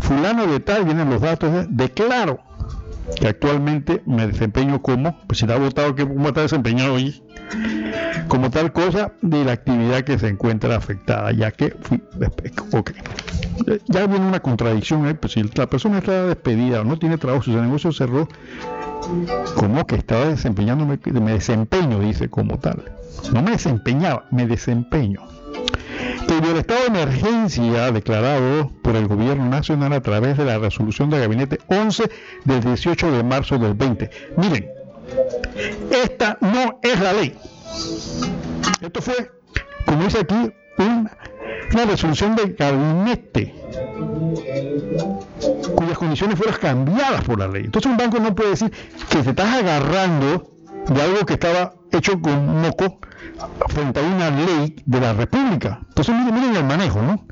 S2: Fulano de tal, vienen los datos, declaro que actualmente me desempeño como, pues si está votado, ¿cómo está desempeñado hoy? Como tal cosa de la actividad que se encuentra afectada, ya que fui, ok, ya viene una contradicción, ¿eh? pues si la persona está despedida o no tiene trabajo, su negocio cerró, como que estaba desempeñándome, me desempeño, dice como tal. No me desempeñaba, me desempeño. Que el estado de emergencia declarado por el gobierno nacional a través de la resolución del gabinete 11 del 18 de marzo del 20. Miren, esta no es la ley. Esto fue, como dice aquí, una resolución del gabinete cuyas condiciones fueron cambiadas por la ley. Entonces un banco no puede decir que te estás agarrando de algo que estaba hecho con moco frente a una ley de la República. Entonces miren, miren el manejo, ¿no?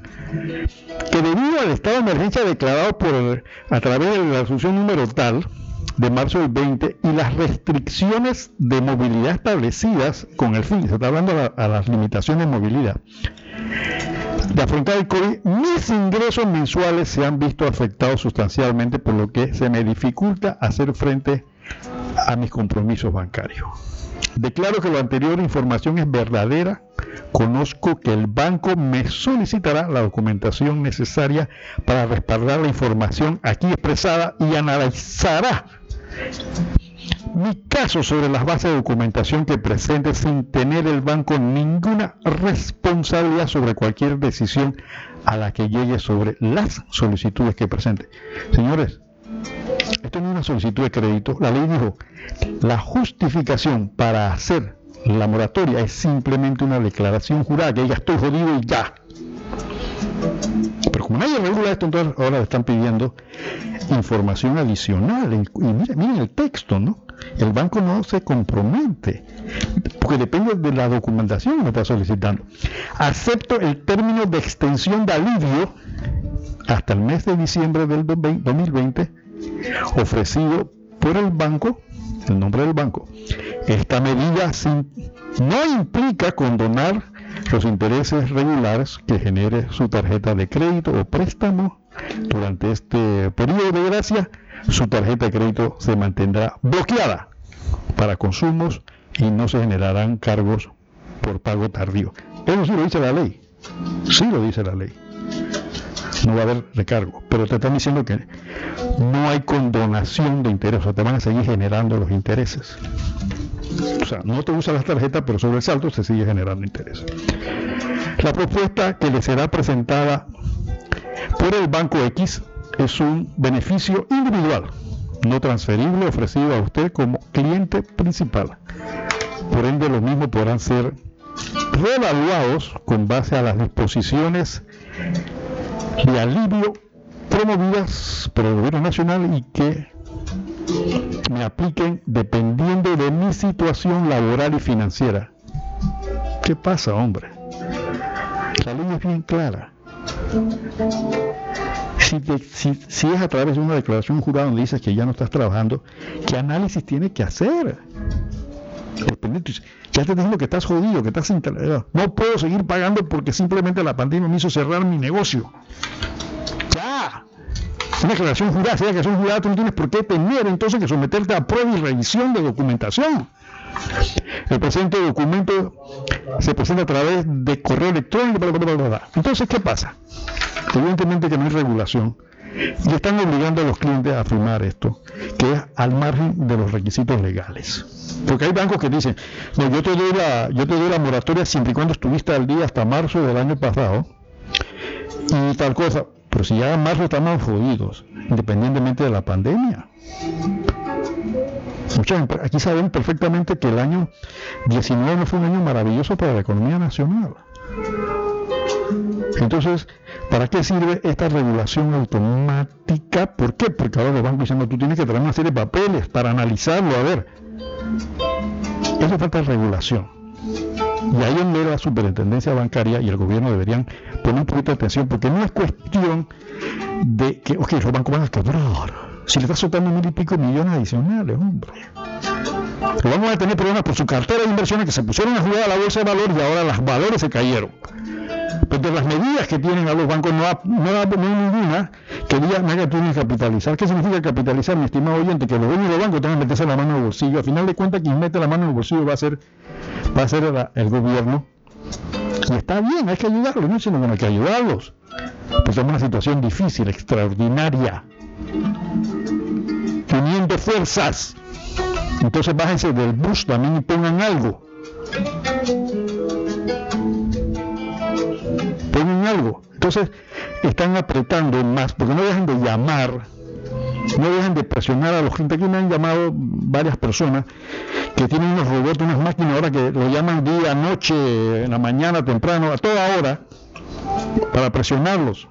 S2: Que debido al estado de emergencia declarado por a través de la resolución número tal de marzo del 20 y las restricciones de movilidad establecidas con el fin, se está hablando a, a las limitaciones de movilidad, de afrontar el COVID, mis ingresos mensuales se han visto afectados sustancialmente, por lo que se me dificulta hacer frente a mis compromisos bancarios. Declaro que la anterior información es verdadera. Conozco que el banco me solicitará la documentación necesaria para respaldar la información aquí expresada y analizará mi caso sobre las bases de documentación que presente sin tener el banco ninguna responsabilidad sobre cualquier decisión a la que llegue sobre las solicitudes que presente. Señores, esto no es una solicitud de crédito. La ley dijo, la justificación para hacer la moratoria es simplemente una declaración jurada que diga estoy jodido y ya. Pero como nadie regula esto, entonces ahora le están pidiendo información adicional. Y miren, el texto, ¿no? El banco no se compromete, porque depende de la documentación que me está solicitando. Acepto el término de extensión de alivio hasta el mes de diciembre del 2020 ofrecido por el banco, el nombre del banco. Esta medida no implica condonar los intereses regulares que genere su tarjeta de crédito o préstamo. Durante este periodo de gracia, su tarjeta de crédito se mantendrá bloqueada para consumos y no se generarán cargos por pago tardío. Eso sí lo dice la ley. Sí lo dice la ley no va a haber recargo. Pero te están diciendo que no hay condonación de interés, o sea, te van a seguir generando los intereses. O sea, no te usa las tarjetas, pero sobre el salto se sigue generando interés. La propuesta que le será presentada por el Banco X es un beneficio individual, no transferible, ofrecido a usted como cliente principal. Por ende, los mismos podrán ser reevaluados con base a las disposiciones de alivio promovidas por el gobierno nacional y que me apliquen dependiendo de mi situación laboral y financiera. ¿Qué pasa, hombre? La ley es bien clara. Si, si, es a través de una declaración jurada donde dices que ya no estás trabajando, ¿qué análisis tienes que hacer? Ya te digo que estás jodido, que estás sin No puedo seguir pagando porque simplemente la pandemia me hizo cerrar mi negocio. Ya. Una declaración jurada, si que son jurada, tú no tienes por qué tener entonces que someterte a prueba y revisión de documentación. El presente documento se presenta a través de correo electrónico. Entonces, ¿qué pasa? Evidentemente que no hay regulación y están obligando a los clientes a firmar esto, que es al margen de los requisitos legales. Porque hay bancos que dicen, no, yo te doy la, yo te doy la moratoria siempre y cuando estuviste al día hasta marzo del año pasado y tal cosa. Pero si ya en marzo estamos jodidos, independientemente de la pandemia. Muchas, aquí saben perfectamente que el año 19 no fue un año maravilloso para la economía nacional. Entonces, ¿para qué sirve esta regulación automática? ¿Por qué? Porque ahora los bancos diciendo, tú tienes que traer una serie de papeles para analizarlo, a ver. Eso falta regulación. Y ahí donde la superintendencia bancaria y el gobierno deberían poner un poquito de atención, porque no es cuestión de que, ok, los bancos van a cobrar. Si le estás soltando mil y pico millones adicionales, hombre. Vamos a tener problemas por su cartera de inversiones que se pusieron a jugar a la bolsa de valores y ahora los valores se cayeron. Pero de las medidas que tienen a los bancos no, ha, no, ha, ninguna que diga que tienen que capitalizar. ¿Qué significa capitalizar, mi estimado oyente? Que los dueños de los bancos tengan que meterse la mano en el bolsillo. A final de cuentas, quien mete la mano en el bolsillo va a ser, va a ser el, gobierno. Y está bien, hay que ayudarlos, no sino que hay que ayudarlos. Pues es una situación difícil, extraordinaria. Teniendo fuerzas. Entonces bájense del bus también y pongan algo Entonces están apretando más, porque no dejan de llamar, no dejan de presionar a los gente. Aquí me han llamado varias personas que tienen unos robots, unas máquinas ahora que lo llaman día, noche, en la mañana, temprano, a toda hora, para presionarlos,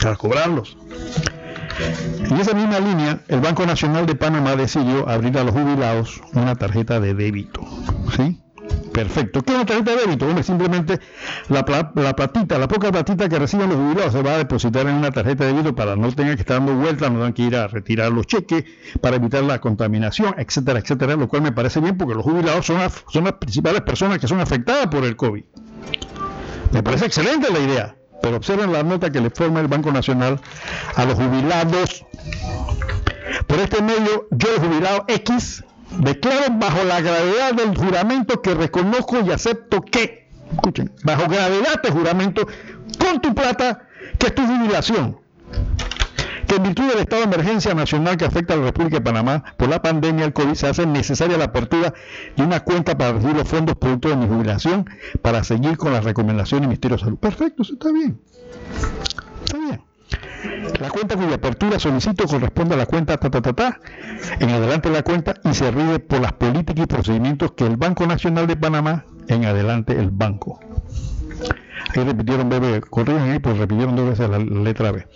S2: para cobrarlos. En esa misma línea, el Banco Nacional de Panamá decidió abrir a los jubilados una tarjeta de débito. ¿Sí? Perfecto. ¿Qué es una tarjeta de débito? Simplemente la, la, platita, la poca platita que reciben los jubilados se va a depositar en una tarjeta de débito para no tener que estar dando vueltas, no tengan que ir a retirar los cheques, para evitar la contaminación, etcétera, etcétera, lo cual me parece bien porque los jubilados son, son las principales personas que son afectadas por el COVID. Me parece excelente la idea, pero observen la nota que le forma el Banco Nacional a los jubilados. Por este medio, yo, jubilado X, Declaro bajo la gravedad del juramento que reconozco y acepto que, escuchen, bajo gravedad de juramento, con tu plata, que es tu jubilación, que en virtud del estado de emergencia nacional que afecta a la República de Panamá por la pandemia del COVID se hace necesaria la apertura de una cuenta para recibir los fondos producto de mi jubilación para seguir con las recomendaciones del Ministerio de Salud. Perfecto, eso está bien. Está bien. La cuenta cuya apertura solicito corresponde a la cuenta ta, en adelante la cuenta y se rige por las políticas y procedimientos que el Banco Nacional de Panamá, en adelante el banco. Ahí repitieron B, corrigen ahí, pues repitieron dos veces la letra B.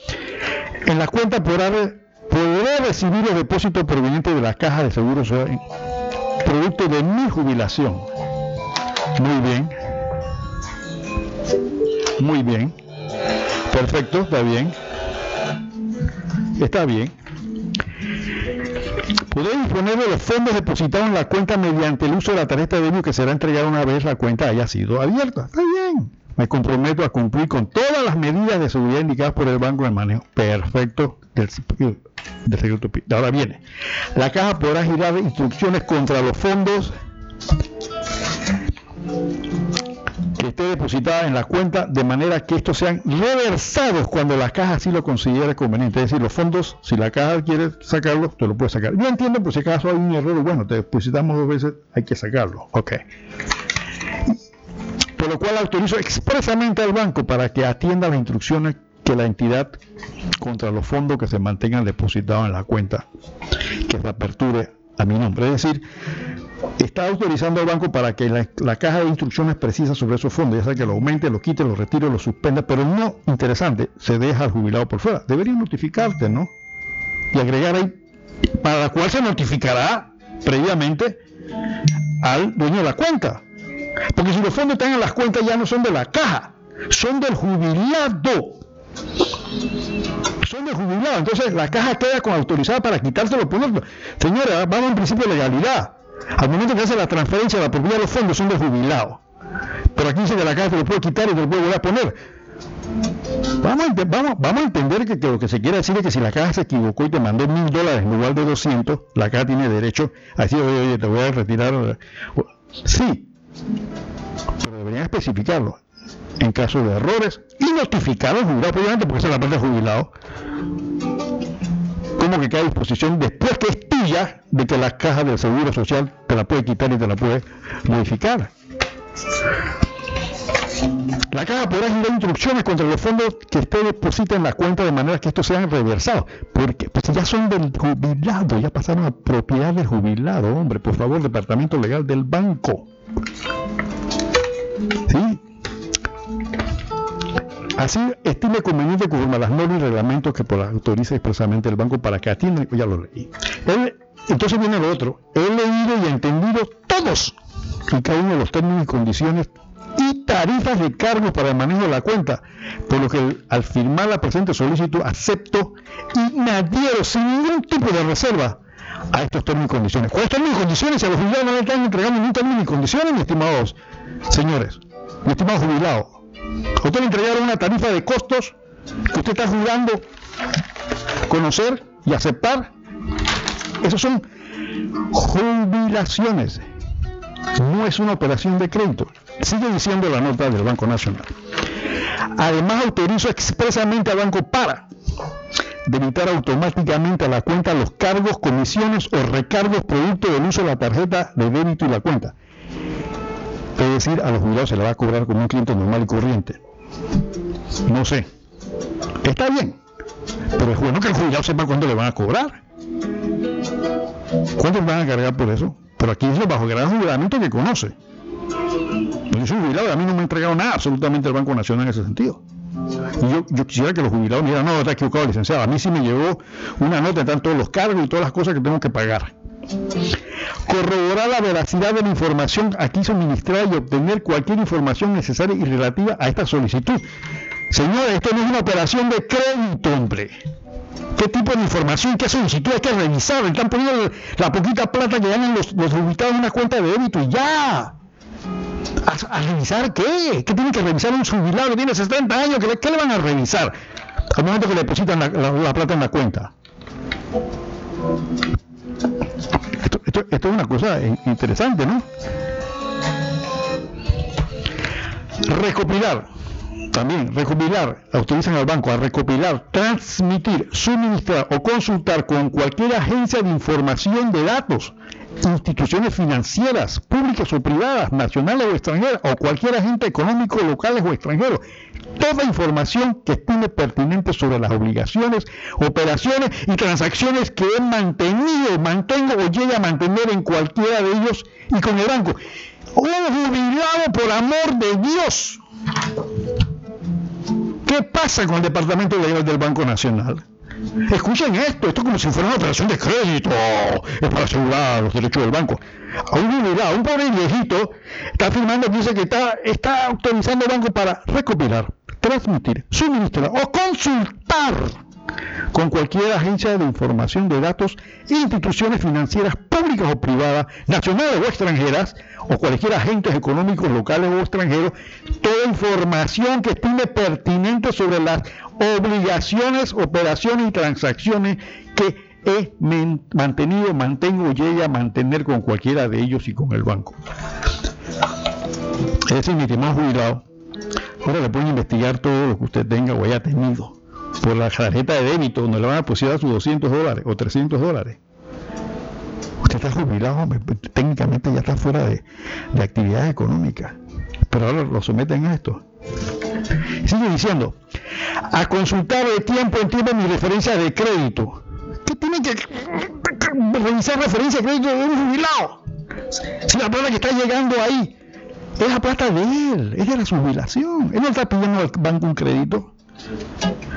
S2: En la cuenta podrá, podrá recibir los depósitos provenientes de la caja de seguros producto de mi jubilación. Muy bien. Muy bien. Perfecto, está bien. Está bien. Podéis disponer de los fondos depositados en la cuenta mediante el uso de la tarjeta de débito que será entregada una vez la cuenta haya sido abierta. Está bien. Me comprometo a cumplir con todas las medidas de seguridad indicadas por el Banco de Manejo. Perfecto. Ahora viene. La caja podrá girar instrucciones contra los fondos que esté depositada en la cuenta de manera que estos sean reversados cuando la caja así lo considere conveniente. Es decir, los fondos, si la caja quiere sacarlos, te lo puede sacar. Yo entiendo, por si acaso hay un error, bueno, te depositamos dos veces, hay que sacarlo. Ok. Por lo cual autorizo expresamente al banco para que atienda las instrucciones que la entidad contra los fondos que se mantengan depositados en la cuenta que se aperture a mi nombre. Es decir, está autorizando al banco para que la, caja de instrucciones precisa sobre esos fondos, ya sea que lo aumente, lo quite, lo retire, lo suspenda, pero no, interesante, se deja al jubilado por fuera. Debería notificarte, ¿no? Y agregar ahí, para la cual se notificará previamente al dueño de la cuenta. Porque si los fondos están en las cuentas ya no son de la caja, son del jubilado. Son del jubilado. Entonces la caja queda con autorizada para quitárselo por Señora, vamos en principio de legalidad. Al momento que hace la transferencia, la propiedad de los fondos son de jubilado. Pero aquí dice que la caja te lo puede quitar y te lo puede volver a poner. Vamos a, entender que, lo que se quiere decir es que si la caja se equivocó y te mandó mil dólares en lugar de 200, la caja tiene derecho a decir, oye, oye, te voy a retirar. Sí, pero deberían especificarlo en caso de errores y notificar al jubilado, obviamente, porque esa es la parte del jubilado como que a disposición después que es tuya de que la caja del seguro social te la puede quitar y te la puede modificar. La caja podrá girar instrucciones contra los fondos que usted deposita en la cuenta de manera que estos sean reversados, porque pues ya son del jubilado, ya pasaron a propiedad del jubilado, hombre, por favor, departamento legal del banco. ¿Sí? Así estime conveniente conforme a las normas y reglamentos que por autoriza expresamente el banco para que atienda, ya lo leí. entonces viene lo otro, he leído y entendido todos y cada uno de los términos y condiciones y tarifas de cargos para el manejo de la cuenta, por lo que al firmar la presente solicitud acepto y me adhiero sin ningún tipo de reserva a estos términos y condiciones. ¿Cuáles términos y condiciones? A los jubilados no le están entregando ningún término y condiciones, mis estimados señores, mi estimado jubilado, usted le entregaron una tarifa de costos que usted está jurando conocer y aceptar. Esos son jubilaciones. No es una operación de crédito. Sigue diciendo la nota del Banco Nacional. Además, autorizo expresamente al banco para debitar automáticamente a la cuenta los cargos, comisiones o recargos producto del uso de la tarjeta de débito y la cuenta es decir, a los jubilados se le va a cobrar como un cliente normal y corriente. No sé. Está bien. Pero es bueno que el jubilado sepa cuándo le van a cobrar. ¿Cuánto van a cargar por eso? Pero aquí es bajo el gran jubilamento que conoce. Yo soy jubilado y a mí no me ha entregado nada absolutamente el Banco Nacional en ese sentido. Y yo, yo quisiera que los jubilados me digan, no, está equivocado, licenciado. A mí sí me llegó una nota, están todos los cargos y todas las cosas que tengo que pagar. Corroborar la veracidad de la información aquí suministrada y obtener cualquier información necesaria y relativa a esta solicitud. Señores, esto no es una operación de crédito, hombre. ¿Qué tipo de información, qué solicitud hay que revisar? Están poniendo la poquita plata que ganan los, los ubicados en una cuenta de débito y ya. ¿A, revisar qué? ¿Qué tiene que revisar un jubilado que tiene 70 años? ¿Qué le, van a revisar al momento que le depositan la, plata en la cuenta? Esto, es una cosa interesante, ¿no? Recopilar también recopilar, autorizan al banco a recopilar, transmitir, suministrar o consultar con cualquier agencia de información de datos, instituciones financieras, públicas o privadas, nacionales o extranjeras, o cualquier agente económico, locales o extranjero, toda información que estime pertinente sobre las obligaciones, operaciones y transacciones que he mantenido, mantengo o llegue a mantener en cualquiera de ellos y con el banco. Un jubilado por amor de Dios ¿Qué pasa con el Departamento Legal del Banco Nacional? Escuchen esto, esto es como si fuera una operación de crédito, es para asegurar los derechos del banco. A un unidad, un pobre viejito está firmando dice que está, está autorizando el banco para recopilar, transmitir, suministrar o consultar con cualquier agencia de información de datos, instituciones financieras públicas o privadas, nacionales o extranjeras, o cualquier agentes económicos locales o extranjeros, toda información que estime pertinente sobre las obligaciones, operaciones y transacciones que he mantenido, mantengo llegue a mantener con cualquiera de ellos y con el banco. Es decir, mi estimado jubilado, ahora le pueden investigar todo lo que usted tenga o haya tenido por la tarjeta de débito donde le van a depositar sus 200 dólares o 300 dólares. Usted está jubilado, técnicamente ya está fuera de, de actividad económica, pero ahora lo someten a esto. Sigue diciendo, a consultar de tiempo en tiempo mi referencia de crédito. ¿Qué tiene que revisar referencia de crédito de un jubilado? Si la plata que está llegando ahí es la plata de él, es de la jubilación. Él no está pidiendo al banco un crédito.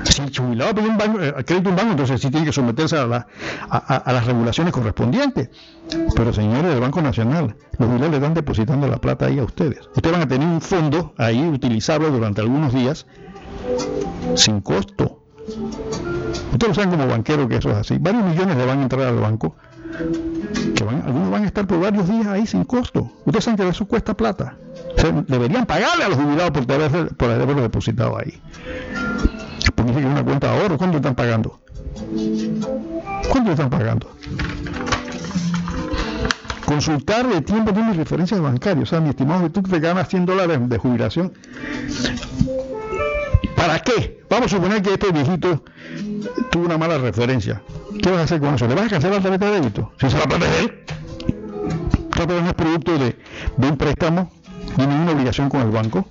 S2: Si jubilado pide un banco, eh, crédito un banco, entonces sí tiene que someterse a, las regulaciones correspondientes. Pero señores del Banco Nacional, los jubilados le están depositando la plata ahí a ustedes. Ustedes van a tener un fondo ahí utilizable durante algunos días sin costo. Ustedes lo saben como banquero que eso es así. Varios millones le van a entrar al banco, algunos van a estar por varios días ahí sin costo. Ustedes saben que eso cuesta plata. deberían pagarle a los jubilados por, por haberlo depositado ahí. Porque que una cuenta de ahorro, ¿cuánto están pagando? ¿Cuánto están pagando? Consultar de tiempo mis referencias bancarias. O sea, mi estimado, tú te ganas 100 dólares de jubilación. ¿Para qué? Vamos a suponer que este viejito tuvo una mala referencia. ¿Qué vas a hacer con eso? ¿Le vas a cancelar la tarjeta de débito? Si se la plata de él. No es producto de, de un préstamo, ni ninguna obligación con el banco.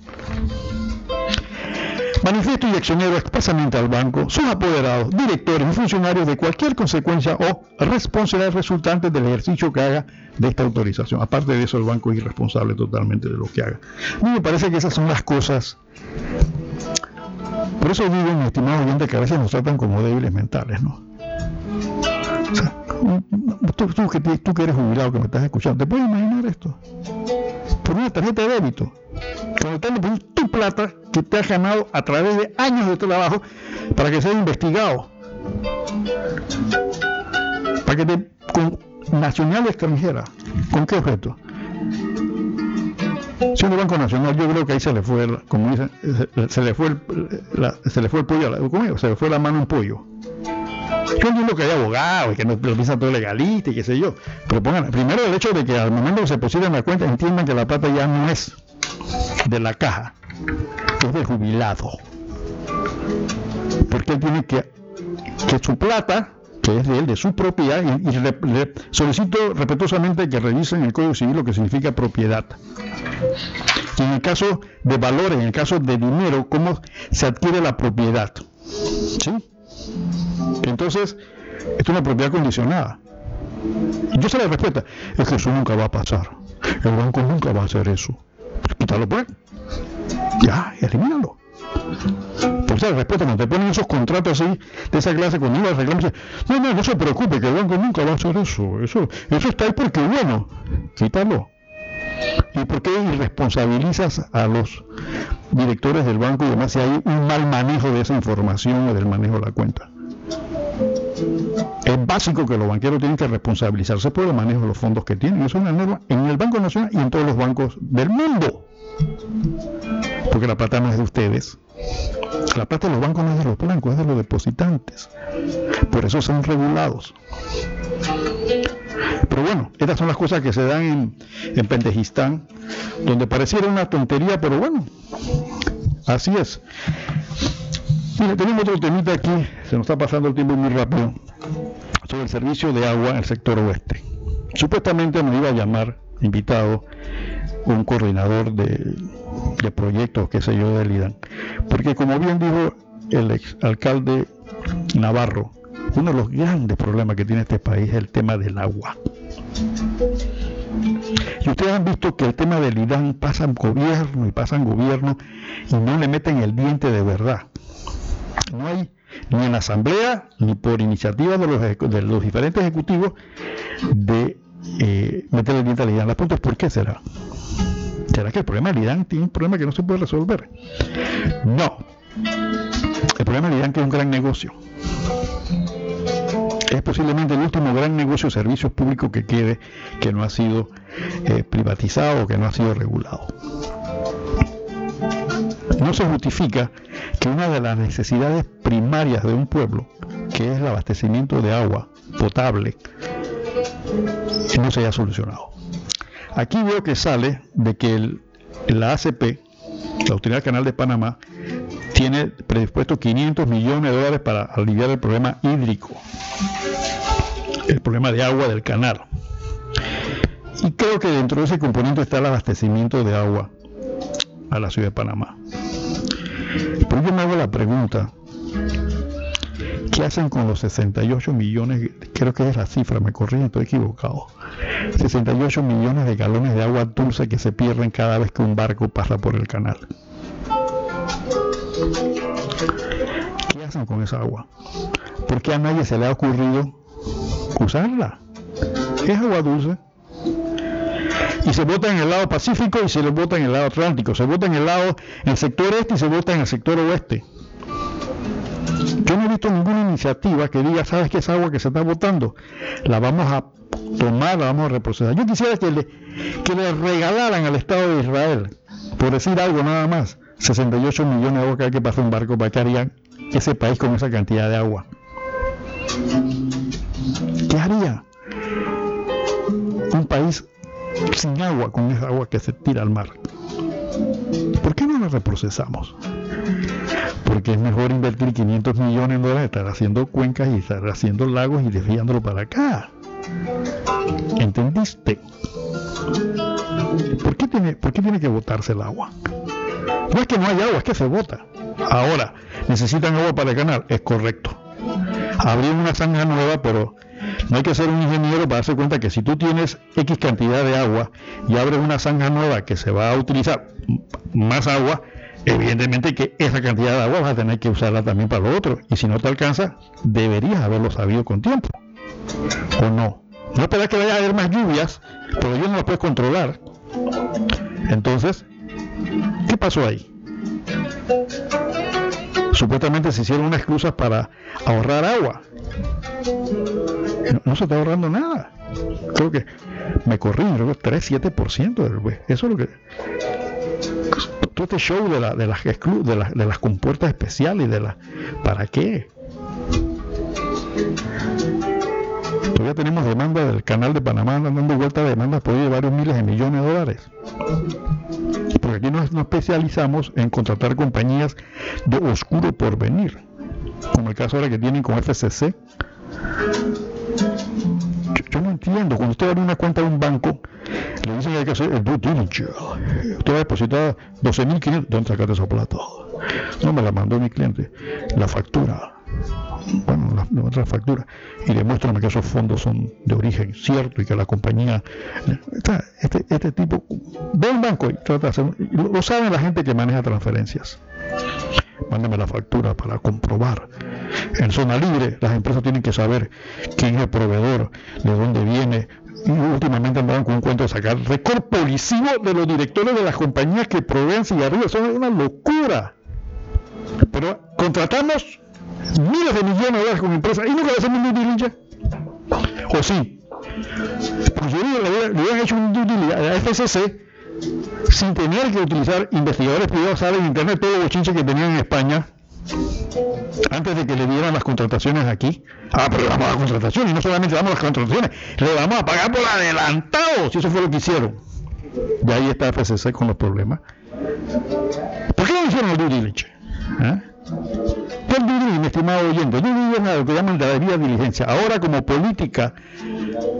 S2: Manifiesto y accionero expresamente al banco, sus apoderados, directores y funcionarios de cualquier consecuencia o responsabilidad resultante del ejercicio que haga de esta autorización. Aparte de eso, el banco es irresponsable totalmente de lo que haga. A mí me parece que esas son las cosas. Por eso digo, mi estimado oyente, que a veces nos tratan como débiles mentales, ¿no? Tú, tú, tú que eres jubilado, que me estás escuchando, ¿te puedes imaginar esto? Por una tarjeta de débito por tu plata que te has ganado a través de años de trabajo para que sea investigado. Para que te, con nacional o extranjera, ¿con qué objeto? Siendo Banco Nacional, yo creo que ahí se le fue, como dicen, se, le fue el, se le fue el pollo, se le fue la mano en pollo. Yo entiendo que hay abogados y que no lo piensan todo legalista y qué sé yo, pero pongan, primero el hecho de que al momento que se posicionen la cuenta entiendan que la plata ya no es de la caja es de jubilado. Porque él tiene que, que su plata, que es de él, de su propiedad, y, le, solicito respetuosamente que revisen el Código Civil lo que significa propiedad. Y en el caso de valores, en el caso de dinero, cómo se adquiere la propiedad. ¿Sí? Entonces, es una propiedad condicionada. Yo sé la respuesta, es que eso nunca va a pasar. El banco nunca va a hacer eso quítalo pues. Ya, elimínalo. Por esa respuesta, cuando te ponen esos contratos así, de esa clase, cuando reclamar, no, no, no se preocupe, que el banco nunca va a hacer eso. Eso, está ahí porque, bueno, quítalo. ¿Y por qué irresponsabilizas a los directores del banco y además si hay un mal manejo de esa información o del manejo de la cuenta? Es básico que los banqueros tienen que responsabilizarse por el manejo de los fondos que tienen. Eso es una norma en el Banco Nacional y en todos los bancos del mundo. Porque la plata no es de ustedes. La plata de los bancos no es de los blancos, es de los depositantes. Por eso son regulados. Pero bueno, estas son las cosas que se dan en, en Pendejistán, donde pareciera una tontería, pero bueno, así es. Mire, tenemos otro temita aquí, se nos está pasando el tiempo muy rápido, sobre el servicio de agua en el sector oeste. Supuestamente me iba a llamar invitado un coordinador de, de proyectos, qué sé yo, del IDAN. Porque como bien dijo el ex alcalde Navarro, uno de los grandes problemas que tiene este país es el tema del agua. Y ustedes han visto que el tema del IDAN pasa en gobierno y pasa en gobierno y no le meten el diente de verdad. No hay ni en la asamblea ni por iniciativa de los, diferentes ejecutivos de eh, meter el diente al IDAN. La pregunta es ¿por qué será? ¿Será que el problema del IDAN tiene un problema que no se puede resolver? No. El problema del es que es un gran negocio es posiblemente el último gran negocio de servicios públicos que quede que no ha sido eh, privatizado o que no ha sido regulado. No se justifica que una de las necesidades primarias de un pueblo, que es el abastecimiento de agua potable, no se haya solucionado. Aquí veo que sale de que el, la ACP, la Autoridad Canal de Panamá, tiene predispuesto 500 millones de dólares para aliviar el problema hídrico, el problema de agua del canal. Y creo que dentro de ese componente está el abastecimiento de agua a la ciudad de Panamá. Pero yo me hago la pregunta, ¿qué hacen con los 68 millones? Creo que es la cifra, me corrigen, estoy equivocado. 68 millones de galones de agua dulce que se pierden cada vez que un barco pasa por el canal. ¿Qué hacen con esa agua? ¿Por qué a nadie se le ha ocurrido usarla? Es agua dulce. Y se vota en el lado Pacífico y se vota en el lado Atlántico. Se vota en el lado, en el sector este y se vota en el sector oeste. Yo no he visto ninguna iniciativa que diga, ¿sabes qué es agua que se está votando? La vamos a tomar, la vamos a reprocesar. Yo quisiera que le, que regalaran al Estado de Israel, por decir algo nada más, 68 millones de agua que pasar un barco para que haría ese país con esa cantidad de agua. ¿Qué haría? Un país sin agua, con esa agua que se tira al mar. ¿Por qué no la reprocesamos? Porque es mejor invertir 500 millones de dólares, estar haciendo cuencas y estar haciendo lagos y desviándolo para acá. ¿Entendiste? ¿Por qué tiene, por qué que botarse el agua? No es que no hay agua, es que se bota. Ahora, ¿necesitan agua para canal? Es correcto. Abrir una zanja nueva, pero no hay que ser un ingeniero para darse cuenta que si tú tienes X cantidad de agua y abres una zanja nueva que se va a utilizar más agua, evidentemente que esa cantidad de agua vas a tener que usarla también para lo otro. Y si no te alcanza, deberías haberlo sabido con tiempo. ¿O no? No esperas que vaya a haber más lluvias, pero yo no lo puedes controlar. Entonces, ¿Qué pasó ahí? Supuestamente se hicieron unas excusas para ahorrar agua. No, se está ahorrando nada. Creo que me corrí, creo que 3-7% del Eso es lo que. Todo este show de, la, de, las, de, las, de las compuertas especiales, de la, ¿para qué? Todavía tenemos demandas del canal de Panamá dando vueltas de demandas por varios miles de millones de dólares. Porque aquí nos, especializamos en contratar compañías de oscuro porvenir, como el caso ahora que tienen con FCC. Entiendo, cuando usted abre una cuenta de un banco, le dicen que hay que hacer el due diligence. Usted va a depositar 12.500, ¿dónde sacaste esa plata? No me la mandó mi cliente, la factura bueno, la, otra factura, y demuéstrame que esos fondos son de origen cierto y que la compañía, este, este tipo, ve un banco y trata de hacer, lo, saben la gente que maneja transferencias, Mándame la factura para comprobar. En zona libre, las empresas tienen que saber quién es el proveedor, de dónde viene. Y últimamente andaban con un cuento de sacar récord policivo de los directores de las compañías que proveen cigarrillos. Eso es una locura. Pero contratamos miles de millones de dólares con empresas y nunca hacemos un due ¿O sí? Pues yo le, habían hecho un due a la FCC sin tener que utilizar investigadores privados, saben en internet todo los chinches que tenían en España antes de que le dieran las contrataciones aquí. Ah, pero le damos las contrataciones y no solamente damos las contrataciones, le vamos a pagar por adelantado, si eso fue lo que hicieron. Y ahí está FCC con los problemas. ¿Por qué no hicieron el due diligence? ¿Eh? ¿Qué es mi estimado oyente? Diligence es lo que llaman la debida diligencia. Ahora como política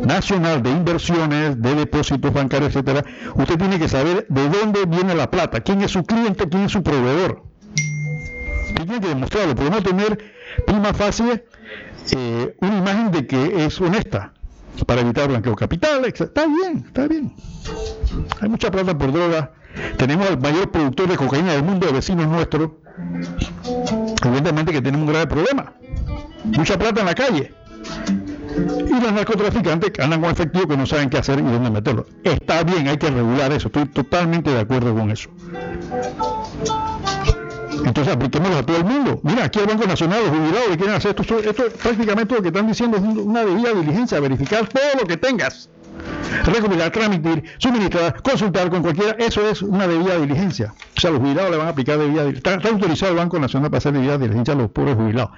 S2: nacional de inversiones, de depósitos bancarios, etcétera, usted tiene que saber de dónde viene la plata, quién es su cliente, quién es su proveedor. tiene que demostrarlo, podemos tener prima facie eh, una imagen de que es honesta para evitar blanqueo capital, está bien, está bien. Hay mucha plata por droga. Tenemos el mayor productor de cocaína del mundo, de vecinos nuestros. Evidentemente que tenemos un grave problema. Mucha plata en la calle. Y los narcotraficantes andan con efectivo que no saben qué hacer y dónde meterlo. Está bien, hay que regular eso, estoy totalmente de acuerdo con eso. Entonces apliquémoslo a todo el mundo. Mira, aquí el Banco Nacional, los jubilados que quieren hacer esto, esto prácticamente lo que están diciendo es una debida diligencia, verificar todo lo que tengas. Recopilar, transmitir, suministrar, consultar con cualquiera, eso es una debida diligencia. O sea, los jubilados le van a aplicar debida diligencia. Está, autorizado el Banco Nacional para hacer debida diligencia a los pobres jubilados.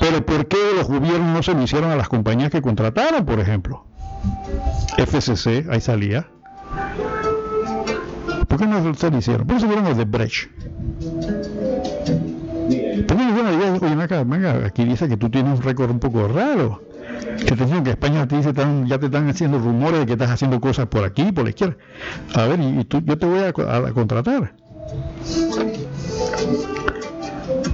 S2: Pero ¿por qué los gobiernos no se lo hicieron a las compañías que contrataron, por ejemplo? FCC, ahí salía. ¿Por qué no hicieron? ¿Por qué se vieron los de Brecht? ¿Por qué no dijeron, oye, acá, venga, aquí dice que tú tienes un récord un poco raro? Que te dicen que España te dice, ya te están haciendo rumores de que estás haciendo cosas por aquí, por la izquierda. A ver, y, tú, yo te voy a, a contratar.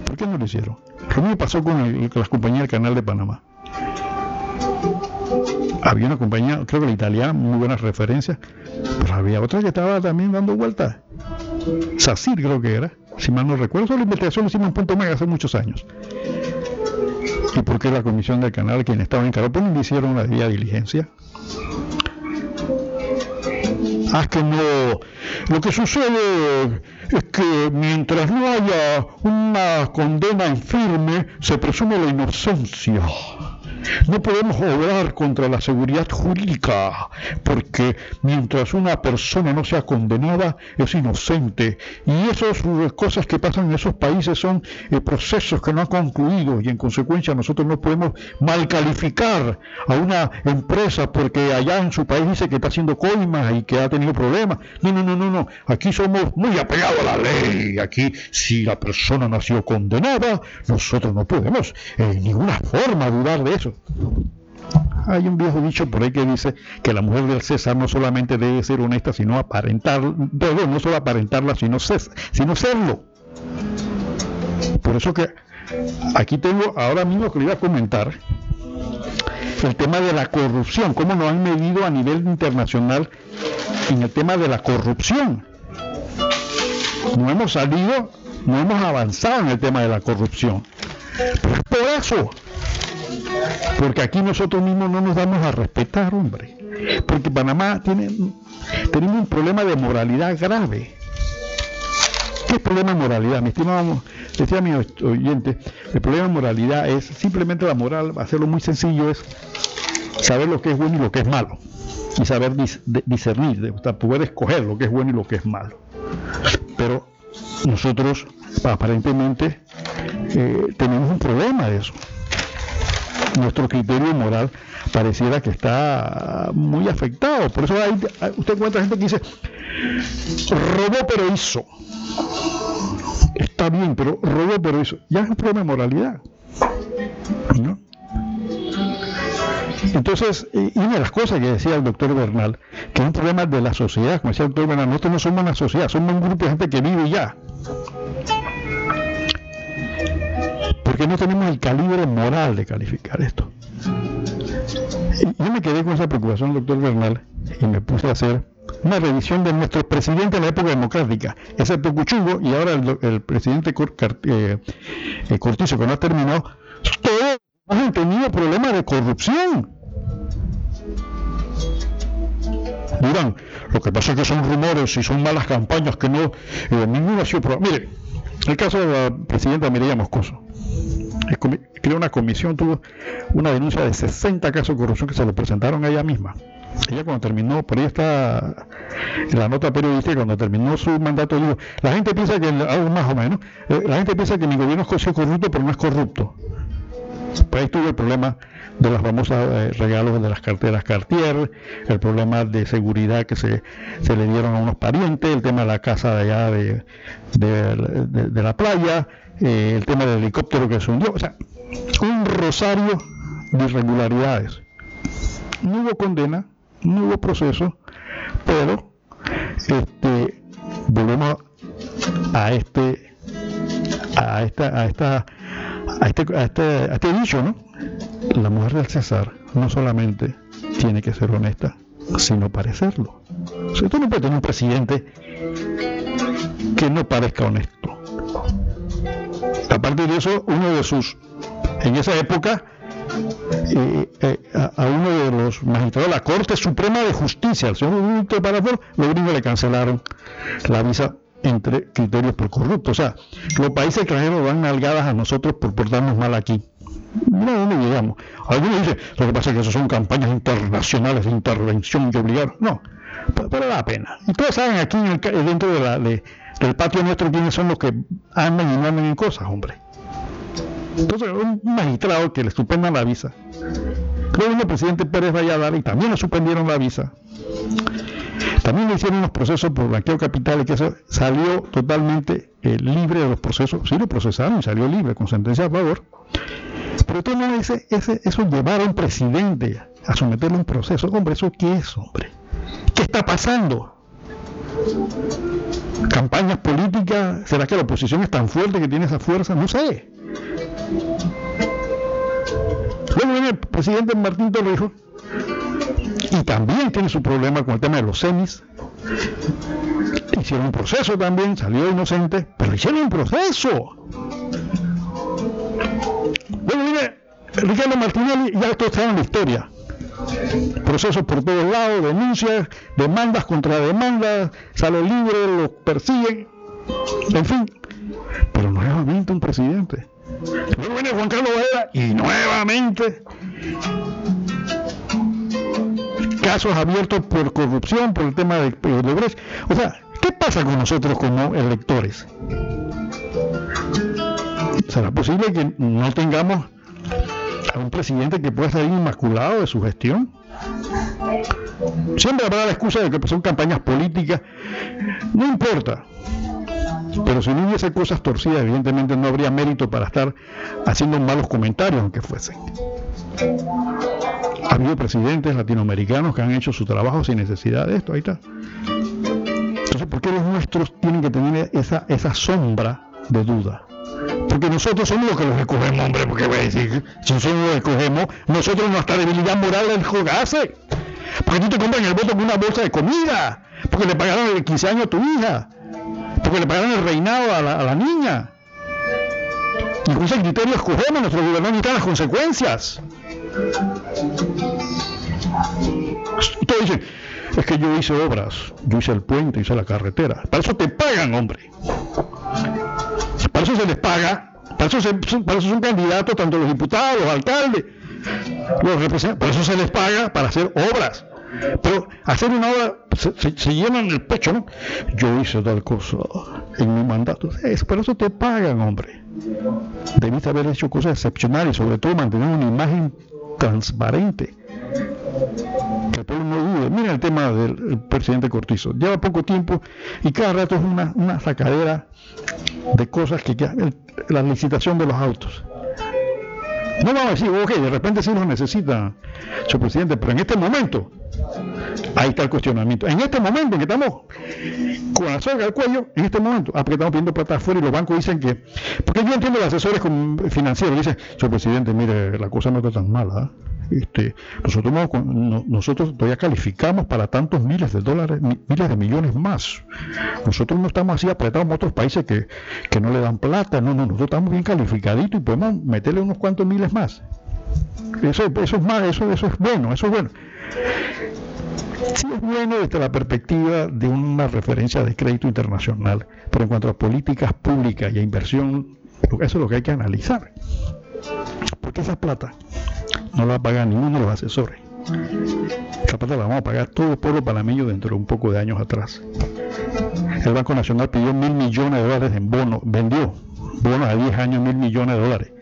S2: ¿Por qué no lo hicieron? Lo mismo pasó con, las compañías del Canal de Panamá. Había una compañía, creo que la italiana, muy buenas referencias, pero había otra que estaba también dando vueltas. SACIR creo que era, si mal no recuerdo, la investigación lo hicimos en Punto Mega hace muchos años. ¿Y por qué la comisión del canal, quien estaba encargado, pues no hicieron la debida diligencia? Ah, que no. Lo que sucede es que mientras no haya una condena en firme, se presume la inocencia. No podemos obrar contra la seguridad jurídica, porque mientras una persona no sea condenada, es inocente. Y esas cosas que pasan en esos países son eh, procesos que no han concluido y en consecuencia nosotros no podemos mal calificar a una empresa porque allá en su país dice que está haciendo coimas y que ha tenido problemas. No, no, no, no, no. Aquí somos muy apegados a la ley. Aquí, si la persona no ha sido condenada, nosotros no podemos en ninguna forma dudar de eso. Hay un viejo dicho por ahí que dice que la mujer del César no solamente debe ser honesta, sino aparentar, no solo aparentarla, sino, serlo. Por eso que aquí tengo ahora mismo que le iba a comentar el tema de la corrupción, cómo nos han medido a nivel internacional en el tema de la corrupción. No hemos salido, no hemos avanzado en el tema de la corrupción. Por eso porque aquí nosotros mismos no nos damos a respetar, hombre. Porque Panamá tiene, tenemos un problema de moralidad grave. ¿Qué problema de moralidad? Mi estimado, decía mi oyente, el problema de moralidad es simplemente la moral, hacerlo muy sencillo, es saber lo que es bueno y lo que es malo. Y saber discernir, poder escoger lo que es bueno y lo que es malo. Pero nosotros aparentemente eh, tenemos un problema de eso nuestro criterio moral pareciera que está muy afectado. Por eso hay, usted encuentra gente que dice, robó pero hizo. Está bien, pero robó pero hizo. Ya es un problema de moralidad. Entonces, y una de las cosas que decía el doctor Bernal, que es un problema de la sociedad, como decía el doctor Bernal, nosotros no somos una sociedad, somos un grupo de gente que vive ya no tenemos el calibre moral de calificar esto. yo me quedé con esa preocupación, doctor Bernal, y me puse a hacer una revisión de nuestros presidentes en la época democrática, excepto Cuchungo y ahora el, presidente eh, eh, Cortizo que no ha terminado, todos han tenido problemas de corrupción. Dirán, lo que pasa es que son rumores y son malas campañas que no, eh, ninguno ha sido Mire, el caso de la presidenta Mireya Moscoso. Creó una comisión, tuvo una denuncia de 60 casos de corrupción que se le presentaron a ella misma. Ella cuando terminó, por ahí está en la nota periodística, cuando terminó su mandato, dijo, la gente piensa que, aún más o menos, eh, la gente piensa que mi gobierno es corrupto, pero no es corrupto. Pues ahí tuvo el problema de los famosos eh, regalos de las carteras Cartier, el problema de seguridad que se, le dieron a unos parientes, el tema de la casa de allá de, de, la playa, eh, el tema del helicóptero que se hundió, o sea, un rosario de irregularidades. No hubo condena, no hubo proceso, pero este, volvemos a este a esta a esta a este, a este, a este dicho, ¿no? La mujer del César no solamente tiene que ser honesta, sino parecerlo. O tú no puedes tener un presidente que no parezca honesto. Aparte de eso, uno de sus, en esa época, eh, eh, a, uno de los magistrados de la Corte Suprema de Justicia, el señor Parafor, los gringos le cancelaron la visa entre criterios por corruptos. O sea, los países extranjeros dan nalgadas a nosotros por portarnos mal aquí. No, no llegamos. Algunos dicen, lo que pasa es que eso son campañas internacionales de intervención y obligar. No, pero, da pena. Y todos saben aquí dentro de la, del patio nuestro quiénes son los que andan y no andan en cosas, hombre. Entonces, un magistrado que le suspendan la visa. Que el presidente Pérez Valladares también le suspendieron la visa. También le hicieron unos procesos por blanqueo capital y que eso salió totalmente eh, libre de los procesos. Sí lo procesaron y salió libre con sentencia a favor. Pero todo ese, ese, eso llevar a un presidente a someterle a un proceso, hombre, ¿eso qué es, hombre? ¿Qué está pasando? ¿Campañas políticas? ¿Será que la oposición es tan fuerte que tiene esa fuerza? No sé. Luego el presidente Martín Torrijos y también tiene su problema con el tema de los semis. Hicieron un proceso también, salió inocente, pero hicieron un proceso. Ricardo Martinelli, ya esto está en la historia. Procesos por todos lados, denuncias, demandas contra demandas, sale libre, los persiguen, en fin. Pero nuevamente un presidente. Luego viene Juan Carlos Varela y nuevamente casos abiertos por corrupción, por el tema de Odebrecht. O sea, ¿qué pasa con nosotros como electores? ¿Será posible que no tengamos a un presidente que pueda estar inmaculado de su gestión? Siempre habrá la excusa de que son campañas políticas. No importa. Pero si no hubiese cosas torcidas, evidentemente no habría mérito para estar haciendo malos comentarios, aunque fuesen. Ha habido presidentes latinoamericanos que han hecho su trabajo sin necesidad de esto, ahí está. Entonces, ¿por qué los nuestros tienen que tener esa, esa sombra de duda? Porque nosotros somos los que los escogemos, hombre, porque voy a decir, si nosotros los escogemos, nosotros nuestra debilidad moral el jugase. Porque tú te compras el voto con una bolsa de comida, porque le pagaron el 15 años a tu hija, porque le pagaron el reinado a la, la niña. Y con ese criterio escogemos, nuestros gobernantes y las consecuencias. Todos dicen, es que yo hice obras, yo hice el puente, hice la carretera. Para eso te pagan, hombre. Para eso se les paga, para eso, para eso son candidatos tanto los diputados, los alcaldes, los representantes, por eso se les paga para hacer obras. Pero hacer una obra, se, llenan el pecho, ¿no? Yo hice tal cosa en mi mandato. Es, por eso te pagan, hombre. Debiste haber hecho cosas excepcionales, sobre todo mantener una imagen transparente. Que el no dude. Mira el tema del presidente Cortizo. Lleva poco tiempo y cada rato es una, sacadera de cosas que ya, la licitación de los autos. No vamos a decir, ok, de repente sí los necesita su presidente, pero en este momento, ahí está el cuestionamiento. En este momento en que estamos con la soga al cuello, en este momento, ah, porque estamos pidiendo plata afuera y los bancos dicen que, porque yo entiendo los asesores financieros, dicen, su presidente, mire, la cosa no está tan mala, ¿ah? Este, nosotros, nosotros todavía calificamos para tantos miles de dólares, miles de millones más. Nosotros no estamos así apretados como otros países que, que no le dan plata, no, no, nosotros estamos bien calificaditos y podemos meterle unos cuantos miles más. Eso, eso es más, eso, eso es bueno, eso es bueno. Sí es bueno desde la perspectiva de una referencia de crédito internacional, pero en cuanto a políticas públicas y a inversión, eso es lo que hay que analizar. Porque esa plata no la paga ninguno de los asesores. Esa plata la vamos a pagar todo el pueblo panameño dentro de un poco de años atrás. El Banco Nacional pidió mil millones de dólares en bonos, vendió bonos a 10 años mil millones de dólares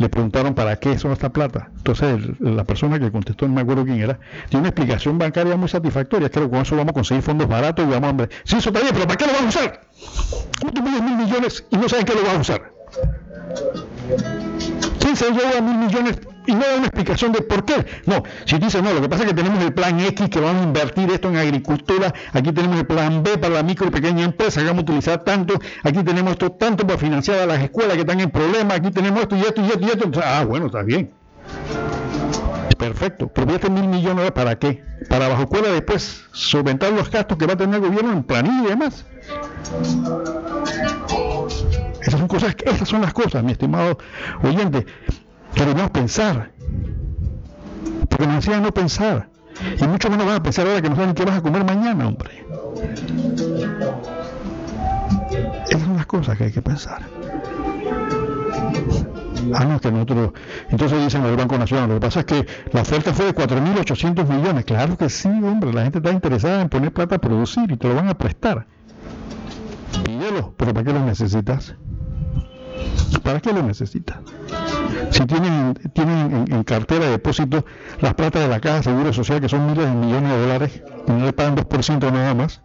S2: le preguntaron para qué son esta plata. Entonces la persona que contestó, no me acuerdo quién era, tiene una explicación bancaria muy satisfactoria. Creo que con eso vamos a conseguir fondos baratos y vamos a... Sí, eso está bien, pero ¿para qué lo van a usar? ¿Cómo tú pides mil millones y no saben qué lo van a usar? ¿Quién se lleva mil millones y no da una explicación de por qué. No, si dice no, lo que pasa es que tenemos el plan X que vamos a invertir esto en agricultura, aquí tenemos el plan B para la micro y pequeña empresa, que vamos a utilizar tanto, aquí tenemos esto tanto para financiar a las escuelas que están en problemas, aquí tenemos esto y esto y esto y esto. Ah, bueno, está bien. Perfecto, pero este mil millones para qué? Para bajo escuela después solventar los gastos que va a tener el gobierno en planilla y demás. Esas son cosas, esas son las cosas, mi estimado oyente que debemos pensar. Porque nos a no pensar. Y mucho menos van a pensar ahora que no saben qué vas a comer mañana, hombre. Esas son las cosas que hay que pensar. Ah, no, que nosotros. Entonces dicen el Banco Nacional. Lo que pasa es que la oferta fue de 4.800 millones. Claro que sí, hombre. La gente está interesada en poner plata a producir y te lo van a prestar. Pídelo, pero ¿para qué lo necesitas? ¿Para qué lo necesitas? Si tienen, tienen en, cartera de depósito las plata de la Caja de Seguro Social, que son miles de millones de dólares, y no le pagan 2% nada más.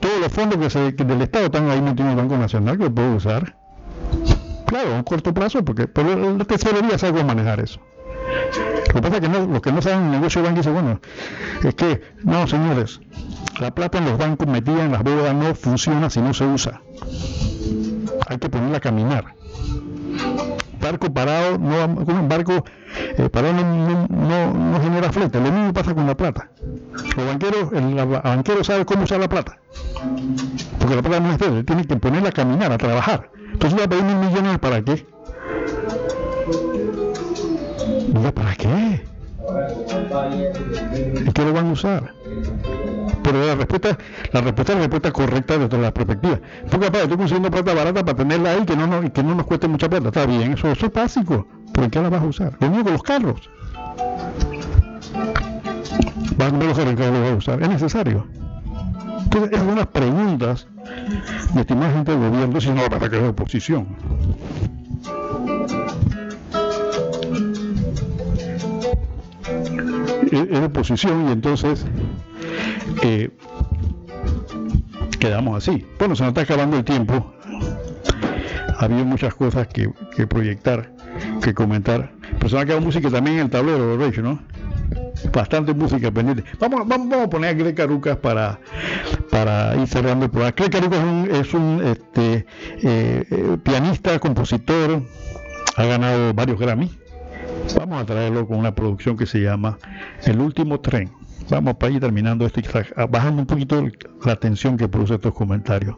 S2: Todos los fondos que, se, del Estado están ahí metidos en el Banco Nacional que lo puedo usar. Claro, a un corto plazo, porque pero la tesorería sabe manejar eso. Lo que pasa es que no, los que no saben el negocio van dicen, bueno, es que, no, señores, la plata en los bancos metida en las bóvedas no funciona si no se usa. Hay que ponerla a caminar barco parado, un barco eh, parado no, genera flete. Lo mismo pasa con la plata. Los banqueros, el, banquero sabe cómo usar la plata. Porque la plata no es de él, tiene que ponerla a caminar, a trabajar. Entonces va a pedir mil millones para qué. ¿Para qué? ¿Y qué lo van a usar? Pero la respuesta, la respuesta es la respuesta correcta desde la perspectiva. Porque papá, estoy consiguiendo plata barata para tenerla ahí que no, nos cueste mucha plata. Está bien, eso, es básico. ¿Por qué la vas a usar? Lo mismo con los carros. Van a los carros que los vas a usar. Es necesario. Entonces, es unas preguntas de estimada gente del gobierno, si no, para que es oposición. Es oposición y entonces eh, quedamos así. Bueno, se nos está acabando el tiempo. Había muchas cosas que, proyectar, que comentar. Pero se me ha quedado música también en el tablero, de ¿no? Bastante música pendiente. Vamos, vamos, a poner a Greg Carucas para, para ir cerrando el programa. Greg Carucas es un, este, eh, eh, pianista, compositor, ha ganado varios Grammy Vamos a traerlo con una producción que se llama El último tren. Vamos para ir terminando esto y bajando un poquito la tensión que produce estos comentarios.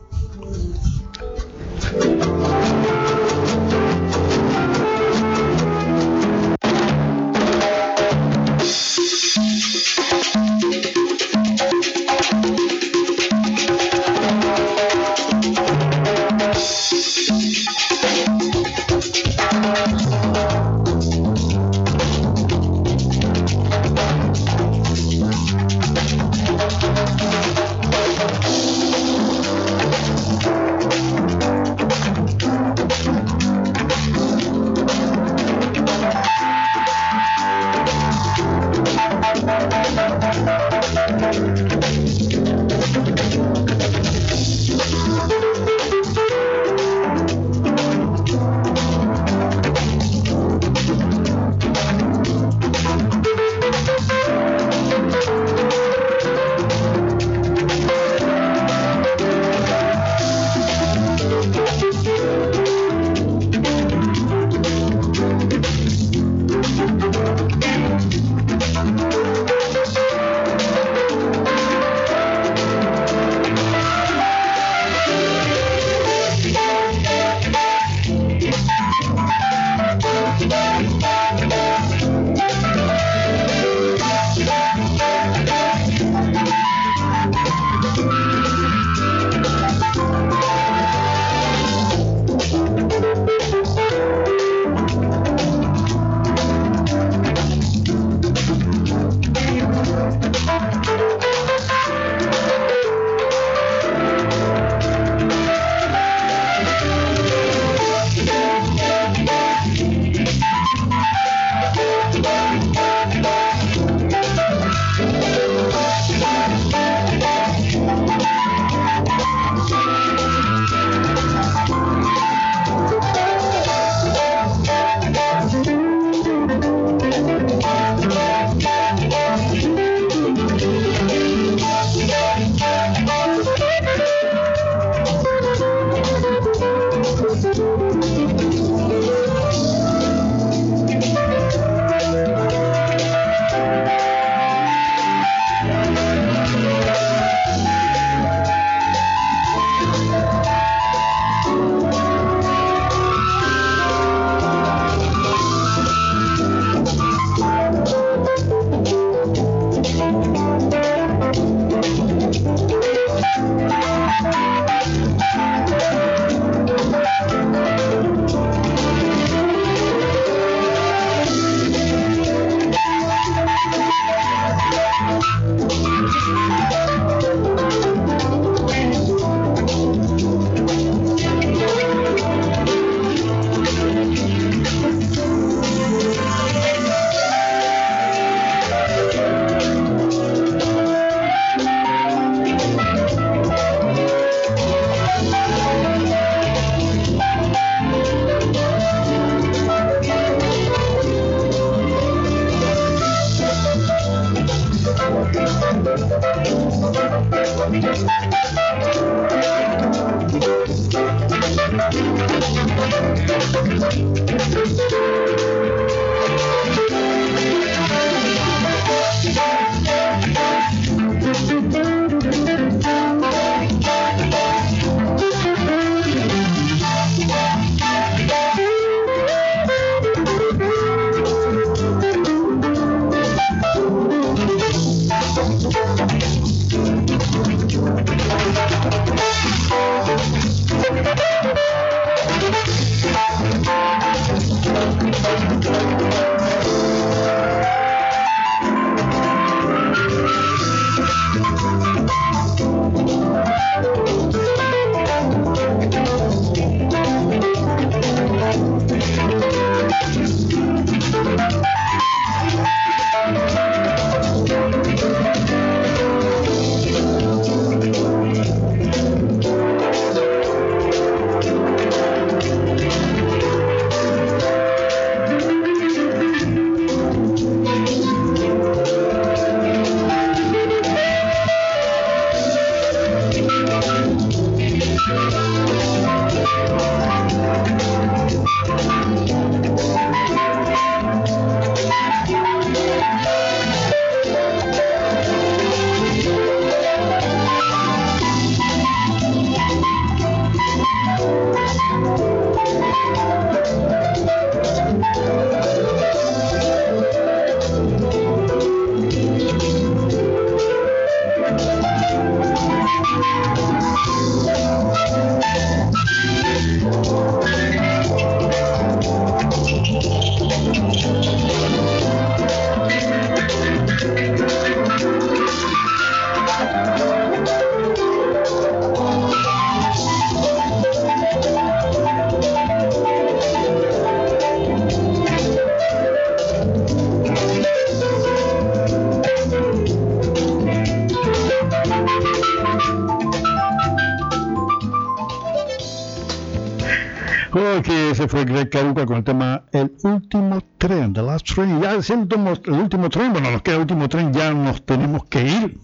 S2: Siento el último tren, bueno, nos queda el último tren, ya nos tenemos que ir.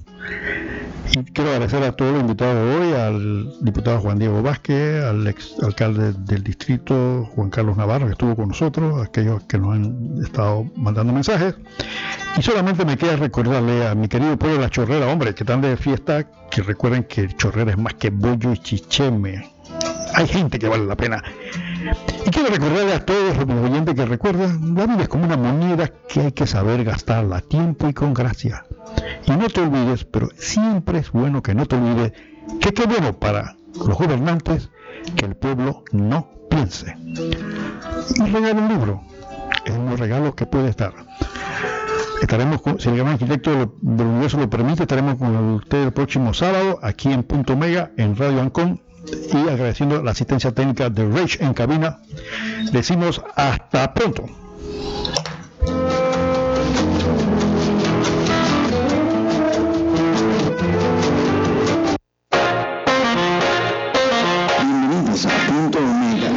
S2: Y quiero agradecer a todos los invitados de hoy, al diputado Juan Diego Vázquez, al ex alcalde del distrito Juan Carlos Navarro, que estuvo con nosotros, aquellos que nos han estado mandando mensajes. Y solamente me queda recordarle a mi querido pueblo La Chorrera, hombre, que están de fiesta, que recuerden que Chorrera es más que bollo y chicheme. Hay gente que vale la pena. Y quiero recordarle a todos los oyentes que recuerdan, la vida es como una moneda que hay que saber gastarla a tiempo y con gracia. Y no te olvides, pero siempre es bueno que no te olvides, que qué bueno para los gobernantes que el pueblo no piense. Y regala un libro, es un regalo que puede estar. Estaremos, con, si el gran arquitecto del universo lo permite, estaremos con usted el próximo sábado aquí en Punto Mega en Radio Ancon y agradeciendo la asistencia técnica de Rage en cabina, decimos hasta pronto.
S1: Bienvenidos a Punto Omega,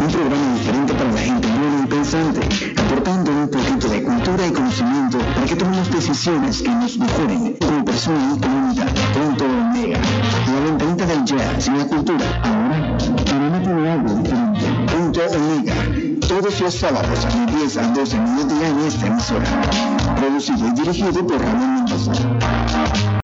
S1: un programa diferente para la gente buena y pensante, aportando un poquito de cultura y conocimiento para que tomemos decisiones que nos mejoren como persona y comunidad. Punto Omega del jazz y la cultura. Ahora, de algo diferente. Punto Omega. Todos los sábados de 10 a 12 mediodía en esta emisora. Producido y dirigido por Ramón Mendoza.